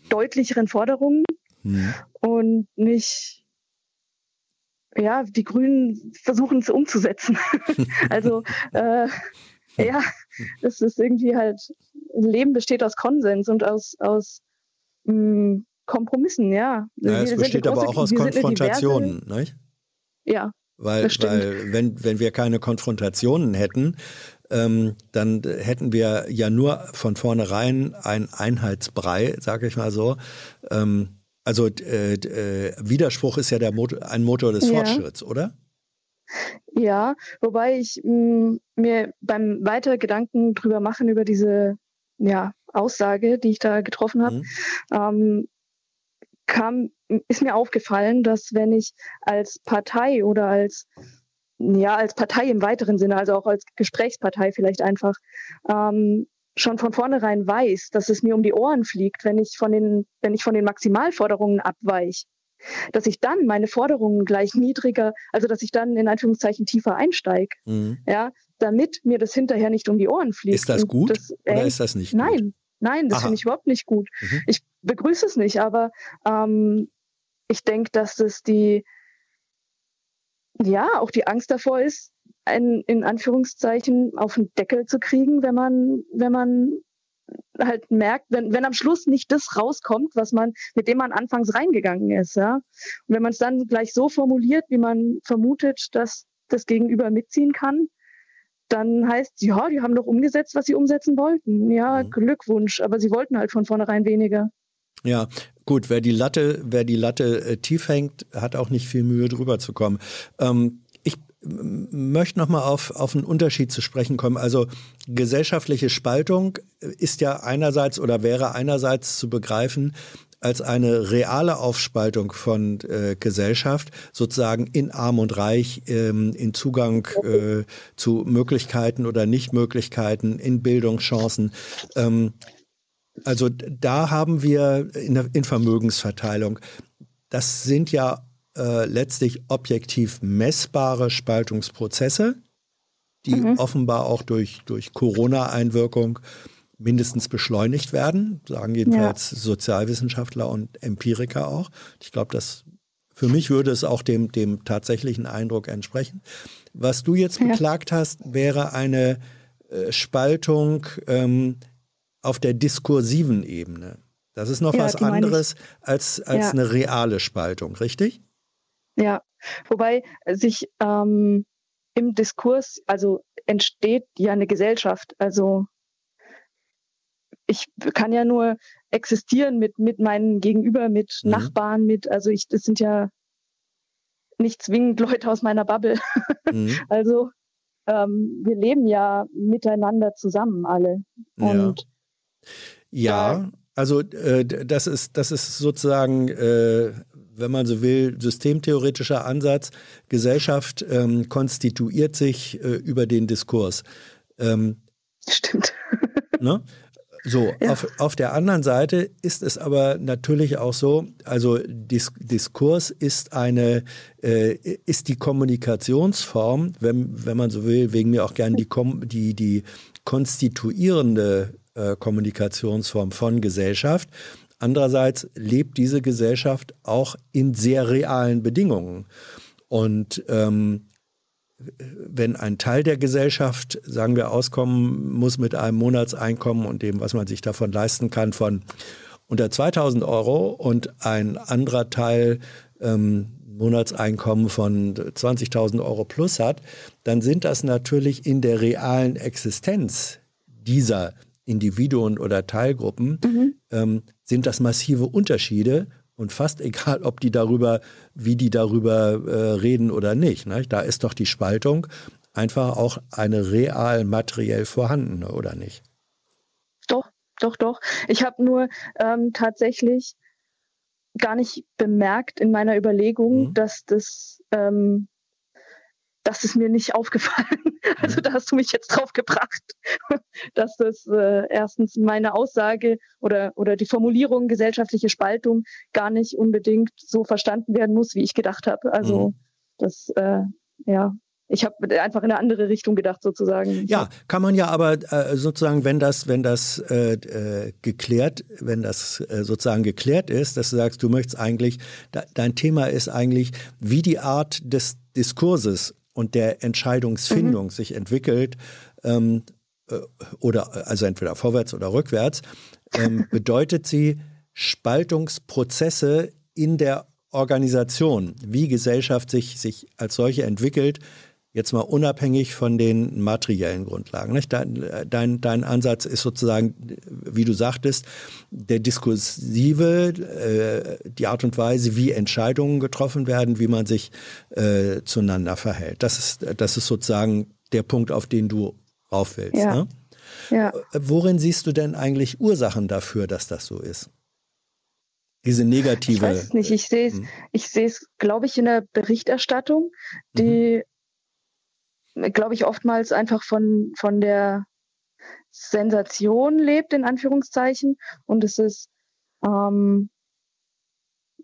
deutlicheren Forderungen mhm. und nicht, ja, die Grünen versuchen es umzusetzen. also, äh, ja, es ist irgendwie halt, Leben besteht aus Konsens und aus, aus mh, mm, Kompromissen, ja. ja es besteht große, aber auch aus Konfrontationen, nicht? Ja. Weil, weil wenn, wenn wir keine Konfrontationen hätten, ähm, dann hätten wir ja nur von vornherein ein Einheitsbrei, sage ich mal so. Ähm, also äh, äh, Widerspruch ist ja der Motor, ein Motor des ja. Fortschritts, oder? Ja, wobei ich mh, mm, mir beim weiter Gedanken drüber machen über diese ja, Aussage, die ich da getroffen habe, mhm. ähm, kam, ist mir aufgefallen, dass wenn ich als Partei oder als ja, als Partei im weiteren Sinne, also auch als Gesprächspartei vielleicht einfach, ähm, schon von vornherein weiß, dass es mir um die Ohren fliegt, wenn ich von den, wenn ich von den Maximalforderungen abweiche, dass ich dann meine Forderungen gleich niedriger, also dass ich dann in Anführungszeichen tiefer einsteige, mhm. ja, damit mir das hinterher nicht um die Ohren fliegt. Ist das gut das, oder ist das nicht nein, gut? Nein, das finde ich überhaupt nicht gut. Mhm. Ich begrüße es nicht, aber ähm, ich denke, dass das die, ja, auch die Angst davor ist, einen, in Anführungszeichen auf den Deckel zu kriegen, wenn man, wenn man halt merkt, wenn, wenn am Schluss nicht das rauskommt, was man, mit dem man anfangs reingegangen ist, ja. Und wenn man es dann gleich so formuliert, wie man vermutet, dass das Gegenüber mitziehen kann, dann heißt es, ja, die haben doch umgesetzt, was sie umsetzen wollten. Ja, mhm. Glückwunsch, aber sie wollten halt von vornherein weniger. Ja, gut, wer die Latte, wer die Latte äh, tief hängt, hat auch nicht viel Mühe drüber zu kommen. Ähm, möchte nochmal auf, auf einen Unterschied zu sprechen kommen. Also gesellschaftliche Spaltung ist ja einerseits oder wäre einerseits zu begreifen als eine reale Aufspaltung von äh, Gesellschaft, sozusagen in Arm und Reich, ähm, in Zugang äh, zu Möglichkeiten oder Nichtmöglichkeiten, in Bildungschancen. Ähm, also da haben wir in, der, in Vermögensverteilung, das sind ja äh, letztlich objektiv messbare Spaltungsprozesse, die mhm. offenbar auch durch, durch Corona-Einwirkung mindestens beschleunigt werden, sagen jedenfalls ja. Sozialwissenschaftler und Empiriker auch. Ich glaube, das für mich würde es auch dem, dem tatsächlichen Eindruck entsprechen. Was du jetzt ja. beklagt hast, wäre eine äh, Spaltung ähm, auf der diskursiven Ebene. Das ist noch ja, was anderes als, als eine reale Spaltung, richtig? Ja, wobei sich ähm, im Diskurs, also entsteht ja eine Gesellschaft. Also ich kann ja nur existieren mit, mit meinen Gegenüber, mit mhm. Nachbarn, mit, also ich, das sind ja nicht zwingend Leute aus meiner Bubble. Mhm. also ähm, wir leben ja miteinander zusammen alle. Und ja, ja also äh, das ist, das ist sozusagen, äh, wenn man so will, systemtheoretischer Ansatz. Gesellschaft ähm, konstituiert sich äh, über den Diskurs. Ähm, Stimmt. Ne? So, ja. auf, auf der anderen Seite ist es aber natürlich auch so, also Dis Diskurs ist eine, äh, ist die Kommunikationsform, wenn, wenn man so will, wegen mir auch gern die, die, die konstituierende äh, Kommunikationsform von Gesellschaft. Andererseits lebt diese Gesellschaft auch in sehr realen Bedingungen. Und ähm, wenn ein Teil der Gesellschaft, sagen wir, auskommen muss mit einem Monatseinkommen und dem, was man sich davon leisten kann, von unter 2000 Euro und ein anderer Teil ähm, Monatseinkommen von 20.000 Euro plus hat, dann sind das natürlich in der realen Existenz dieser Individuen oder Teilgruppen, mhm. ähm, sind das massive Unterschiede und fast egal, ob die darüber, wie die darüber äh, reden oder nicht. Ne? Da ist doch die Spaltung einfach auch eine real materiell vorhandene, oder nicht? Doch, doch, doch. Ich habe nur ähm, tatsächlich gar nicht bemerkt in meiner Überlegung, mhm. dass das ähm, das ist mir nicht aufgefallen. Also da hast du mich jetzt drauf gebracht, dass das äh, erstens meine Aussage oder, oder die Formulierung gesellschaftliche Spaltung gar nicht unbedingt so verstanden werden muss, wie ich gedacht habe. Also mhm. das, äh, ja, ich habe einfach in eine andere Richtung gedacht sozusagen. Ja, kann man ja aber äh, sozusagen, wenn das, wenn das äh, äh, geklärt, wenn das äh, sozusagen geklärt ist, dass du sagst, du möchtest eigentlich, dein Thema ist eigentlich, wie die Art des Diskurses und der Entscheidungsfindung mhm. sich entwickelt, ähm, äh, oder also entweder vorwärts oder rückwärts, ähm, bedeutet sie Spaltungsprozesse in der Organisation, wie Gesellschaft sich, sich als solche entwickelt, jetzt mal unabhängig von den materiellen Grundlagen. Nicht? Dein, dein, dein Ansatz ist sozusagen, wie du sagtest, der diskursive, äh, die Art und Weise, wie Entscheidungen getroffen werden, wie man sich äh, zueinander verhält. Das ist, das ist sozusagen der Punkt, auf den du rauf willst. Ja. Ne? Ja. Worin siehst du denn eigentlich Ursachen dafür, dass das so ist? Diese negative. Ich weiß nicht, ich sehe es, hm. ich sehe es, glaube ich, in der Berichterstattung, die mhm glaube ich, oftmals einfach von, von der Sensation lebt, in Anführungszeichen. Und es ist, ähm,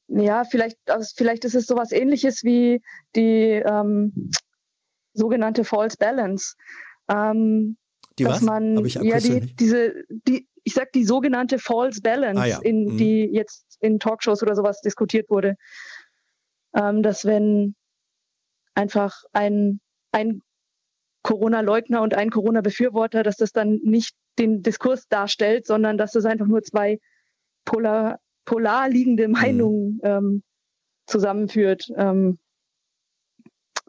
ja, vielleicht, also vielleicht ist es sowas ähnliches wie die ähm, sogenannte False Balance. Ähm, die dass was? man ja die, diese, die, ich sag die sogenannte False Balance, ah, ja. in mhm. die jetzt in Talkshows oder sowas diskutiert wurde. Ähm, dass wenn einfach ein, ein Corona-Leugner und ein Corona-Befürworter, dass das dann nicht den Diskurs darstellt, sondern dass das einfach nur zwei polar, polar liegende mhm. Meinungen ähm, zusammenführt. Ähm,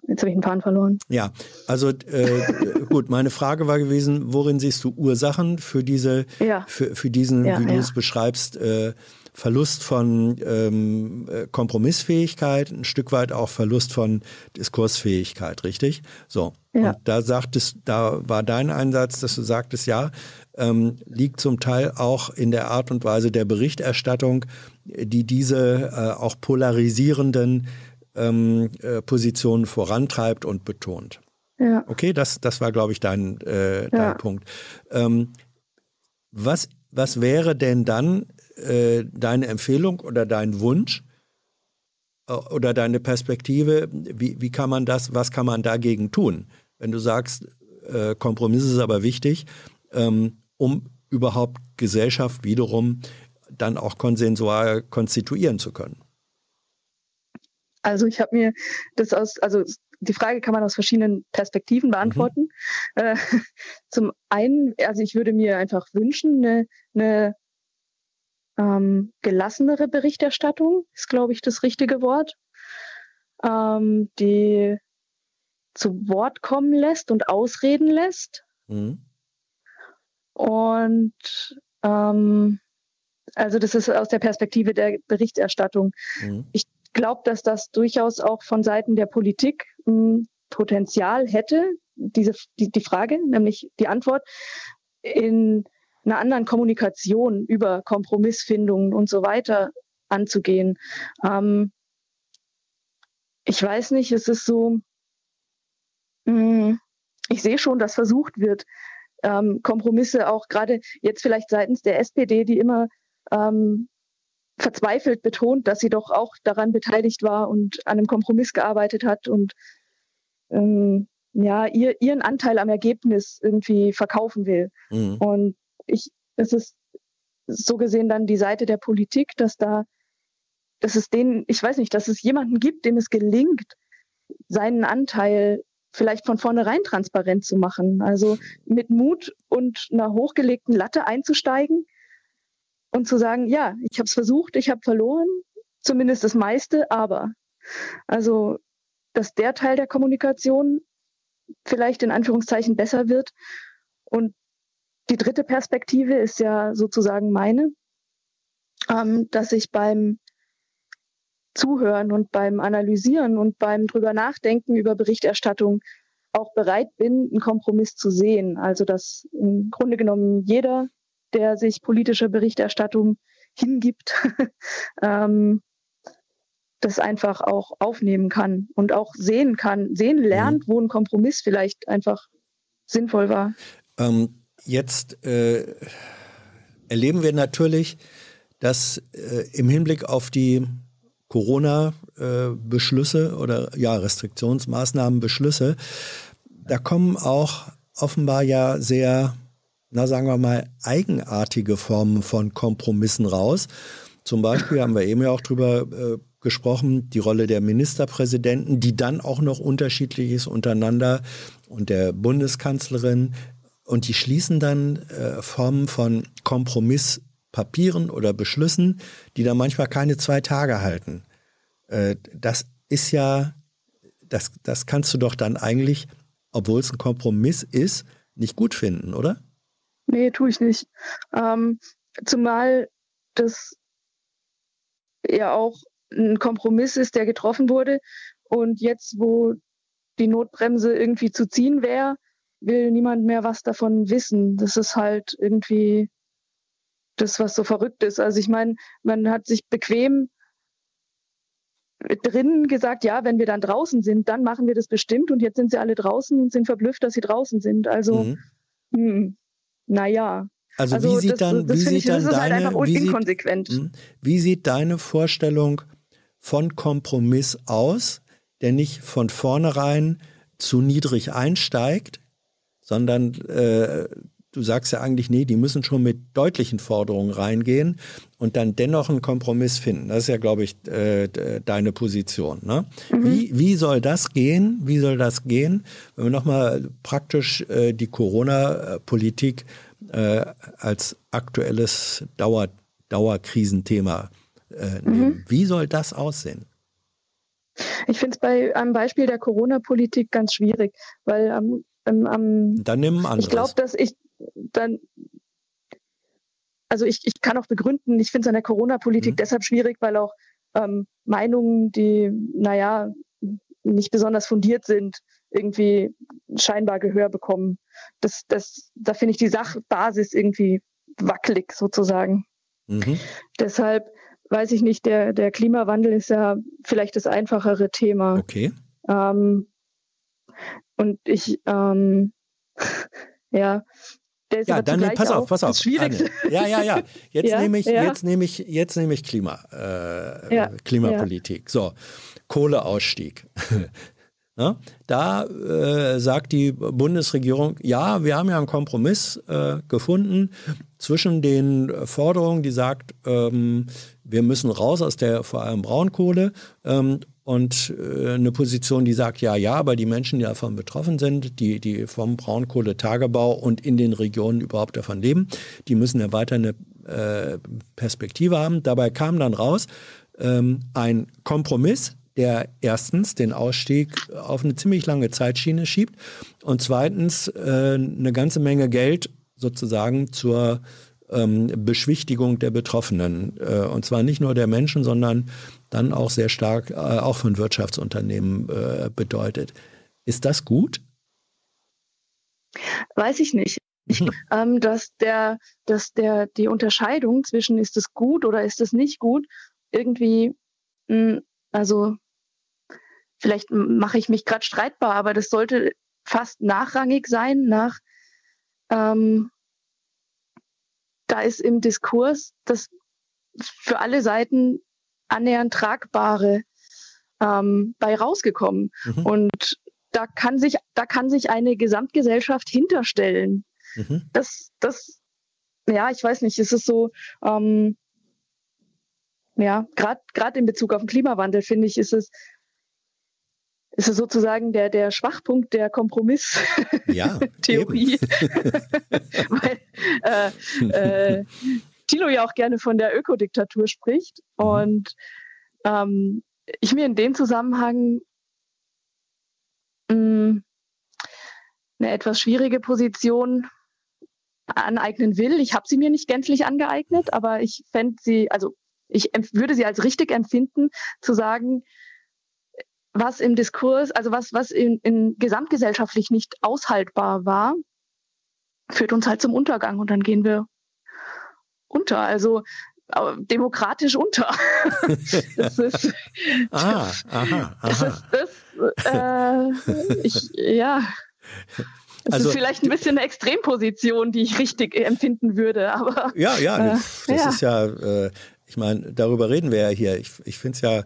Jetzt habe ich einen Faden verloren. Ja, also äh, gut, meine Frage war gewesen, worin siehst du Ursachen für diese, ja. für, für diesen, ja, wie du es beschreibst, äh, Verlust von ähm, äh, Kompromissfähigkeit, ein Stück weit auch Verlust von Diskursfähigkeit, richtig? So. Ja. Und da sagtest, da war dein Einsatz, dass du sagtest, ja, ähm, liegt zum Teil auch in der Art und Weise der Berichterstattung, die diese äh, auch polarisierenden ähm, äh, Positionen vorantreibt und betont. Ja. Okay, das, das war, glaube ich, dein, äh, dein ja. Punkt. Ähm, was, was wäre denn dann äh, deine Empfehlung oder dein Wunsch äh, oder deine Perspektive? Wie, wie kann man das, was kann man dagegen tun? Wenn du sagst, äh, Kompromiss ist aber wichtig, ähm, um überhaupt Gesellschaft wiederum dann auch konsensual konstituieren zu können. Also ich habe mir das aus, also die Frage kann man aus verschiedenen Perspektiven beantworten. Mhm. Äh, zum einen, also ich würde mir einfach wünschen, eine, eine ähm, gelassenere Berichterstattung, ist, glaube ich, das richtige Wort, ähm, die zu Wort kommen lässt und ausreden lässt. Mhm. Und ähm, also das ist aus der Perspektive der Berichterstattung. Mhm. Ich glaube, dass das durchaus auch von Seiten der Politik hm, Potenzial hätte, diese, die, die Frage, nämlich die Antwort, in einer anderen Kommunikation über Kompromissfindungen und so weiter anzugehen. Ähm, ich weiß nicht, es ist so, hm, ich sehe schon, dass versucht wird, ähm, Kompromisse auch gerade jetzt vielleicht seitens der SPD, die immer ähm, verzweifelt betont, dass sie doch auch daran beteiligt war und an einem Kompromiss gearbeitet hat und ähm, ja, ihr, ihren Anteil am Ergebnis irgendwie verkaufen will. Mhm. Und ich, es ist so gesehen dann die Seite der Politik, dass da, dass es denen, ich weiß nicht, dass es jemanden gibt, dem es gelingt, seinen Anteil vielleicht von vornherein transparent zu machen. Also mit Mut und einer hochgelegten Latte einzusteigen und zu sagen, ja, ich habe es versucht, ich habe verloren, zumindest das meiste, aber also, dass der Teil der Kommunikation vielleicht in Anführungszeichen besser wird. Und die dritte Perspektive ist ja sozusagen meine, ähm, dass ich beim Zuhören und beim Analysieren und beim drüber nachdenken über Berichterstattung auch bereit bin, einen Kompromiss zu sehen. Also dass im Grunde genommen jeder der sich politischer Berichterstattung hingibt, ähm, das einfach auch aufnehmen kann und auch sehen kann, sehen lernt, mhm. wo ein Kompromiss vielleicht einfach sinnvoll war. Ähm, jetzt äh, erleben wir natürlich, dass äh, im Hinblick auf die Corona-Beschlüsse äh, oder ja, Restriktionsmaßnahmen, Beschlüsse, da kommen auch offenbar ja sehr na sagen wir mal, eigenartige Formen von Kompromissen raus. Zum Beispiel haben wir eben ja auch drüber äh, gesprochen, die Rolle der Ministerpräsidenten, die dann auch noch unterschiedlich ist untereinander und der Bundeskanzlerin. Und die schließen dann äh, Formen von Kompromisspapieren oder Beschlüssen, die dann manchmal keine zwei Tage halten. Äh, das ist ja, das, das kannst du doch dann eigentlich, obwohl es ein Kompromiss ist, nicht gut finden, oder? Nee, tue ich nicht. Ähm, zumal das ja auch ein Kompromiss ist, der getroffen wurde. Und jetzt, wo die Notbremse irgendwie zu ziehen wäre, will niemand mehr was davon wissen. Das ist halt irgendwie das, was so verrückt ist. Also ich meine, man hat sich bequem drinnen gesagt, ja, wenn wir dann draußen sind, dann machen wir das bestimmt. Und jetzt sind sie alle draußen und sind verblüfft, dass sie draußen sind. Also mhm. Naja. Also, also wie sieht das, dann, das wie sieht ich, dann halt deine, halt wie. Sieht, hm? wie sieht deine Vorstellung von Kompromiss aus, der nicht von vornherein zu niedrig einsteigt, sondern äh, du sagst ja eigentlich, nee, die müssen schon mit deutlichen Forderungen reingehen und dann dennoch einen Kompromiss finden. Das ist ja, glaube ich, äh, deine Position. Ne? Mhm. Wie, wie soll das gehen? Wie soll das gehen, wenn wir nochmal praktisch äh, die Corona-Politik äh, als aktuelles Dauer, Dauerkrisenthema äh, nehmen? Mhm. Wie soll das aussehen? Ich finde es bei einem Beispiel der Corona-Politik ganz schwierig, weil am ähm, ähm, dann nimm Ich glaube, dass ich dann also ich, ich kann auch begründen, ich finde es an der Corona-Politik mhm. deshalb schwierig, weil auch ähm, Meinungen, die, naja, nicht besonders fundiert sind, irgendwie scheinbar Gehör bekommen. Das, das, da finde ich die Sachbasis irgendwie wackelig sozusagen. Mhm. Deshalb weiß ich nicht, der, der Klimawandel ist ja vielleicht das einfachere Thema. Okay. Ähm, und ich, ähm, ja, ja, dann nee, pass auf, pass auf. Anne. Ja, ja, ja. Jetzt ja, nehme ich, ja. jetzt nehme ich, jetzt nehme ich Klima, äh, ja, Klimapolitik. So, Kohleausstieg. Na, da äh, sagt die Bundesregierung, ja, wir haben ja einen Kompromiss äh, gefunden zwischen den Forderungen, die sagt, ähm, wir müssen raus aus der vor allem Braunkohle ähm, und äh, eine Position, die sagt, ja, ja, aber die Menschen, die davon betroffen sind, die, die vom Braunkohletagebau und in den Regionen überhaupt davon leben, die müssen ja weiter eine äh, Perspektive haben. Dabei kam dann raus ähm, ein Kompromiss, der erstens den Ausstieg auf eine ziemlich lange Zeitschiene schiebt und zweitens äh, eine ganze Menge Geld sozusagen zur ähm, Beschwichtigung der Betroffenen. Äh, und zwar nicht nur der Menschen, sondern dann auch sehr stark äh, auch von Wirtschaftsunternehmen äh, bedeutet. Ist das gut? Weiß ich nicht. Ich, mhm. ähm, dass der, dass der, die Unterscheidung zwischen ist es gut oder ist es nicht gut, irgendwie, mh, hm, also vielleicht mache ich mich gerade streitbar, aber das sollte fast nachrangig sein nach, ähm, da ist im Diskurs das für alle Seiten annähernd tragbare ähm, bei rausgekommen. Mhm. Und da kann sich, da kann sich eine Gesamtgesellschaft hinterstellen. Mhm. Das, das, ja, ich weiß nicht, es ist so, ähm, ja, gerade in Bezug auf den Klimawandel finde ich, ist es, ist es sozusagen der, der Schwachpunkt der Kompromisstheorie. Ja, Weil äh, äh, Thilo ja auch gerne von der Ökodiktatur spricht. Mhm. Und ähm, ich mir in dem Zusammenhang mh, mm, eine etwas schwierige Position aneignen will. Ich habe sie mir nicht gänzlich angeeignet, aber ich fände sie, also ich würde sie als richtig empfinden, zu sagen, was im Diskurs, also was, was in, in gesamtgesellschaftlich nicht aushaltbar war, führt uns halt zum Untergang und dann gehen wir unter, also demokratisch unter. das ist, ah, aha, aha. Das ist, das, äh, ich, ja. Das also, ist vielleicht ein bisschen eine Extremposition, die ich richtig empfinden würde, aber. Ja, ja, äh, das ja. ist ja, äh, ich meine, darüber reden wir ja hier. Ich, ich finde es ja,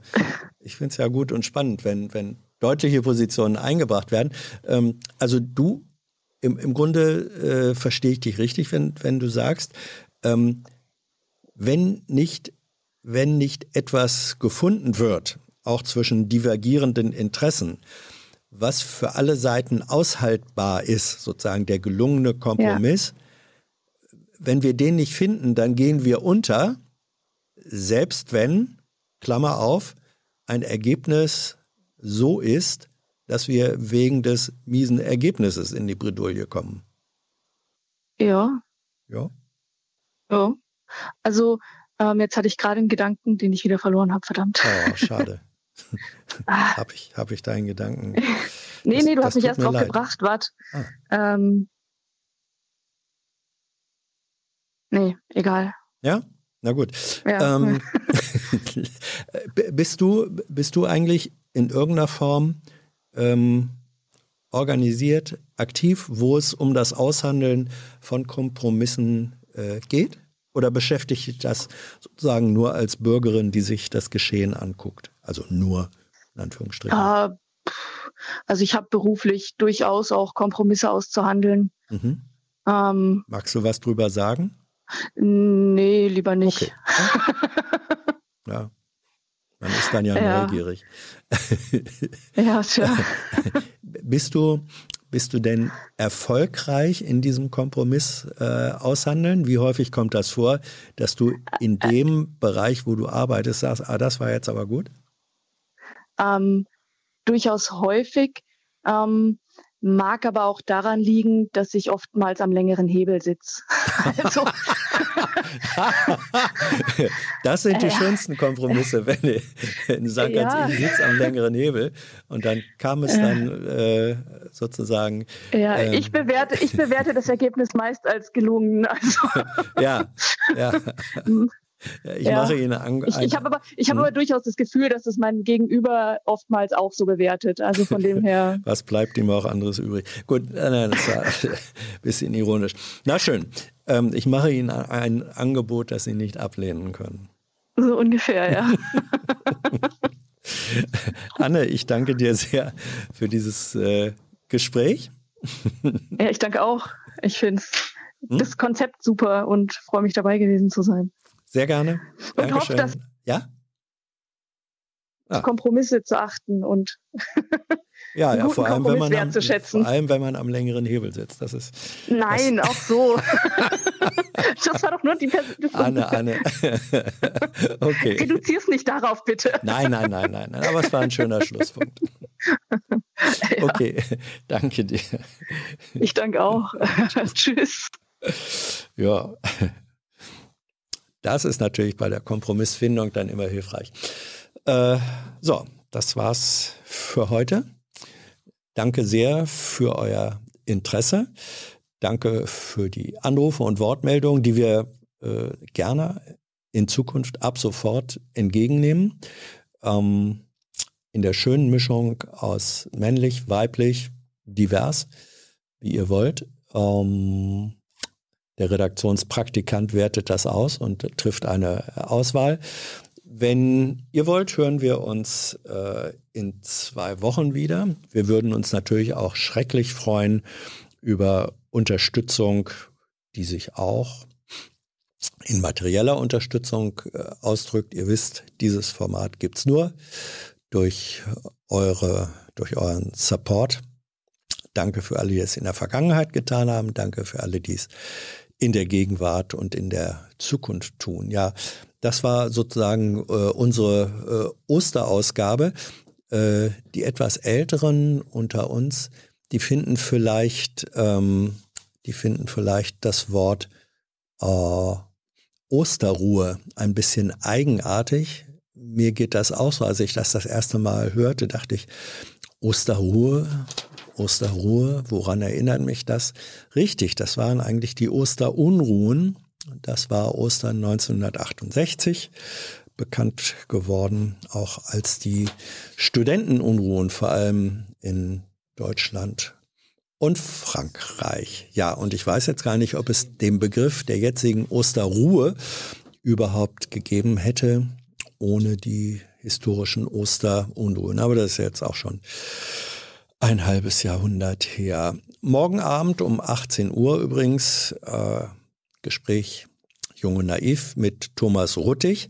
ich ja gut und spannend, wenn, wenn deutliche Positionen eingebracht werden. Ähm, also du, im, im Grunde äh, verstehe ich dich richtig, wenn, wenn du sagst, ähm, wenn nicht, wenn nicht etwas gefunden wird, auch zwischen divergierenden Interessen, was für alle Seiten aushaltbar ist, sozusagen der gelungene Kompromiss, ja. wenn wir den nicht finden, dann gehen wir unter, selbst wenn, Klammer auf, ein Ergebnis so ist, dass wir wegen des miesen Ergebnisses in die Bredouille kommen. Ja. Ja. Ja. Also ähm, jetzt hatte ich gerade einen Gedanken, den ich wieder verloren habe, verdammt. Oh, schade. Ah. habe ich, hab ich deinen Gedanken. nee, das, nee, du hast mich erst drauf leid. gebracht, warte. Ah. Ähm, nee, egal. Ja? Na gut. Ja. Ähm, bist, du, bist du eigentlich in irgendeiner Form ähm, organisiert, aktiv, wo es um das Aushandeln von Kompromissen äh, geht? Oder beschäftigt dich das sozusagen nur als Bürgerin, die sich das Geschehen anguckt? Also nur, in Anführungsstrichen. Uh, also ich habe beruflich durchaus auch Kompromisse auszuhandeln. Mhm. Ähm, Magst du was drüber sagen? Nee, lieber nicht. Okay. ja. Man ist dann ja, ja. neugierig. ja, tja. Bist du, bist du denn erfolgreich in diesem Kompromiss äh, aushandeln? Wie häufig kommt das vor, dass du in dem Bereich, wo du arbeitest, sagst, ah, das war jetzt aber gut? ähm, durchaus häufig. Ähm, mag aber auch daran liegen, dass ich oftmals am längeren Hebel sitze. also, das sind die äh, schönsten Kompromisse, wenn du sagst, ja. ich sitze am längeren Hebel und dann kam es dann äh, sozusagen. Ja, ähm, ich, bewerte, ich bewerte das Ergebnis meist als gelungen. Also. ja, ja. Hm. Ich ja. mache Ihnen an, Ich, ich habe aber, ich habe hm. aber durchaus das Gefühl, dass es mein Gegenüber oftmals auch so bewertet. Also von dem her. Was bleibt ihm auch anderes übrig? Gut, nein, das war ein bisschen ironisch. Na schön. Ähm, ich mache Ihnen ein Angebot, das Sie nicht ablehnen können. So ungefähr, ja. Anne, ich danke dir sehr für dieses äh, Gespräch. ja, ich danke auch. Ich finde hm? das Konzept super und freue mich dabei gewesen zu sein. Sehr gerne. Und Dankeschön. hoffe, dass ja? Ah. Kompromisse zu achten und ja, ja vor, allem, wenn man am, vor allem, wenn man am längeren Hebel sitzt. Das ist, Nein, das auch so. das war doch nur die Person. Anne, Anne. okay. Reduzier's nicht darauf, bitte. nein, nein, nein, nein, nein. Aber es war ein schöner Schlusspunkt. ja. Okay, danke dir. Ich danke auch. Tschüss. Ja. Das ist natürlich bei der Kompromissfindung dann immer hilfreich. Äh, so, das war's für heute. Danke sehr für euer Interesse. Danke für die Anrufe und Wortmeldungen, die wir äh, gerne in Zukunft ab sofort entgegennehmen. Ähm, in der schönen Mischung aus männlich, weiblich, divers, wie ihr wollt. Ähm, der Redaktionspraktikant wertet das aus und trifft eine Auswahl. Wenn ihr wollt, hören wir uns äh, in zwei Wochen wieder. Wir würden uns natürlich auch schrecklich freuen über Unterstützung, die sich auch in materieller Unterstützung äh, ausdrückt. Ihr wisst, dieses Format gibt es nur durch eure, durch euren Support. Danke für alle, die es in der Vergangenheit getan haben. Danke für alle, die es in der Gegenwart und in der Zukunft tun. Ja, das war sozusagen äh, unsere äh, Osterausgabe. Äh, die etwas älteren unter uns, die finden vielleicht, ähm, die finden vielleicht das Wort äh, Osterruhe ein bisschen eigenartig. Mir geht das auch so. Als ich das das erste Mal hörte, dachte ich, Osterruhe, Osterruhe, woran erinnert mich das? Richtig, das waren eigentlich die Osterunruhen. Das war Ostern 1968, bekannt geworden auch als die Studentenunruhen, vor allem in Deutschland und Frankreich. Ja, und ich weiß jetzt gar nicht, ob es den Begriff der jetzigen Osterruhe überhaupt gegeben hätte, ohne die historischen Osterunruhen. Aber das ist jetzt auch schon ein halbes Jahrhundert her. Morgen Abend um 18 Uhr übrigens äh, Gespräch Junge Naiv mit Thomas Ruttig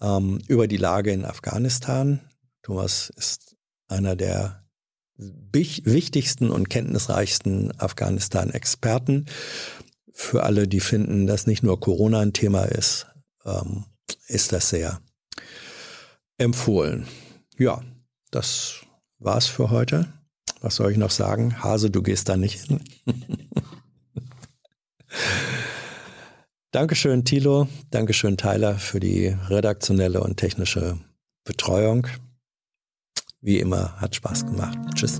ähm, über die Lage in Afghanistan. Thomas ist einer der wichtigsten und kenntnisreichsten Afghanistan-Experten. Für alle, die finden, dass nicht nur Corona ein Thema ist, ähm, ist das sehr empfohlen. Ja, das war's für heute. Was soll ich noch sagen? Hase, du gehst da nicht hin. Dankeschön, Thilo. Dankeschön, Tyler, für die redaktionelle und technische Betreuung. Wie immer, hat Spaß gemacht. Tschüss.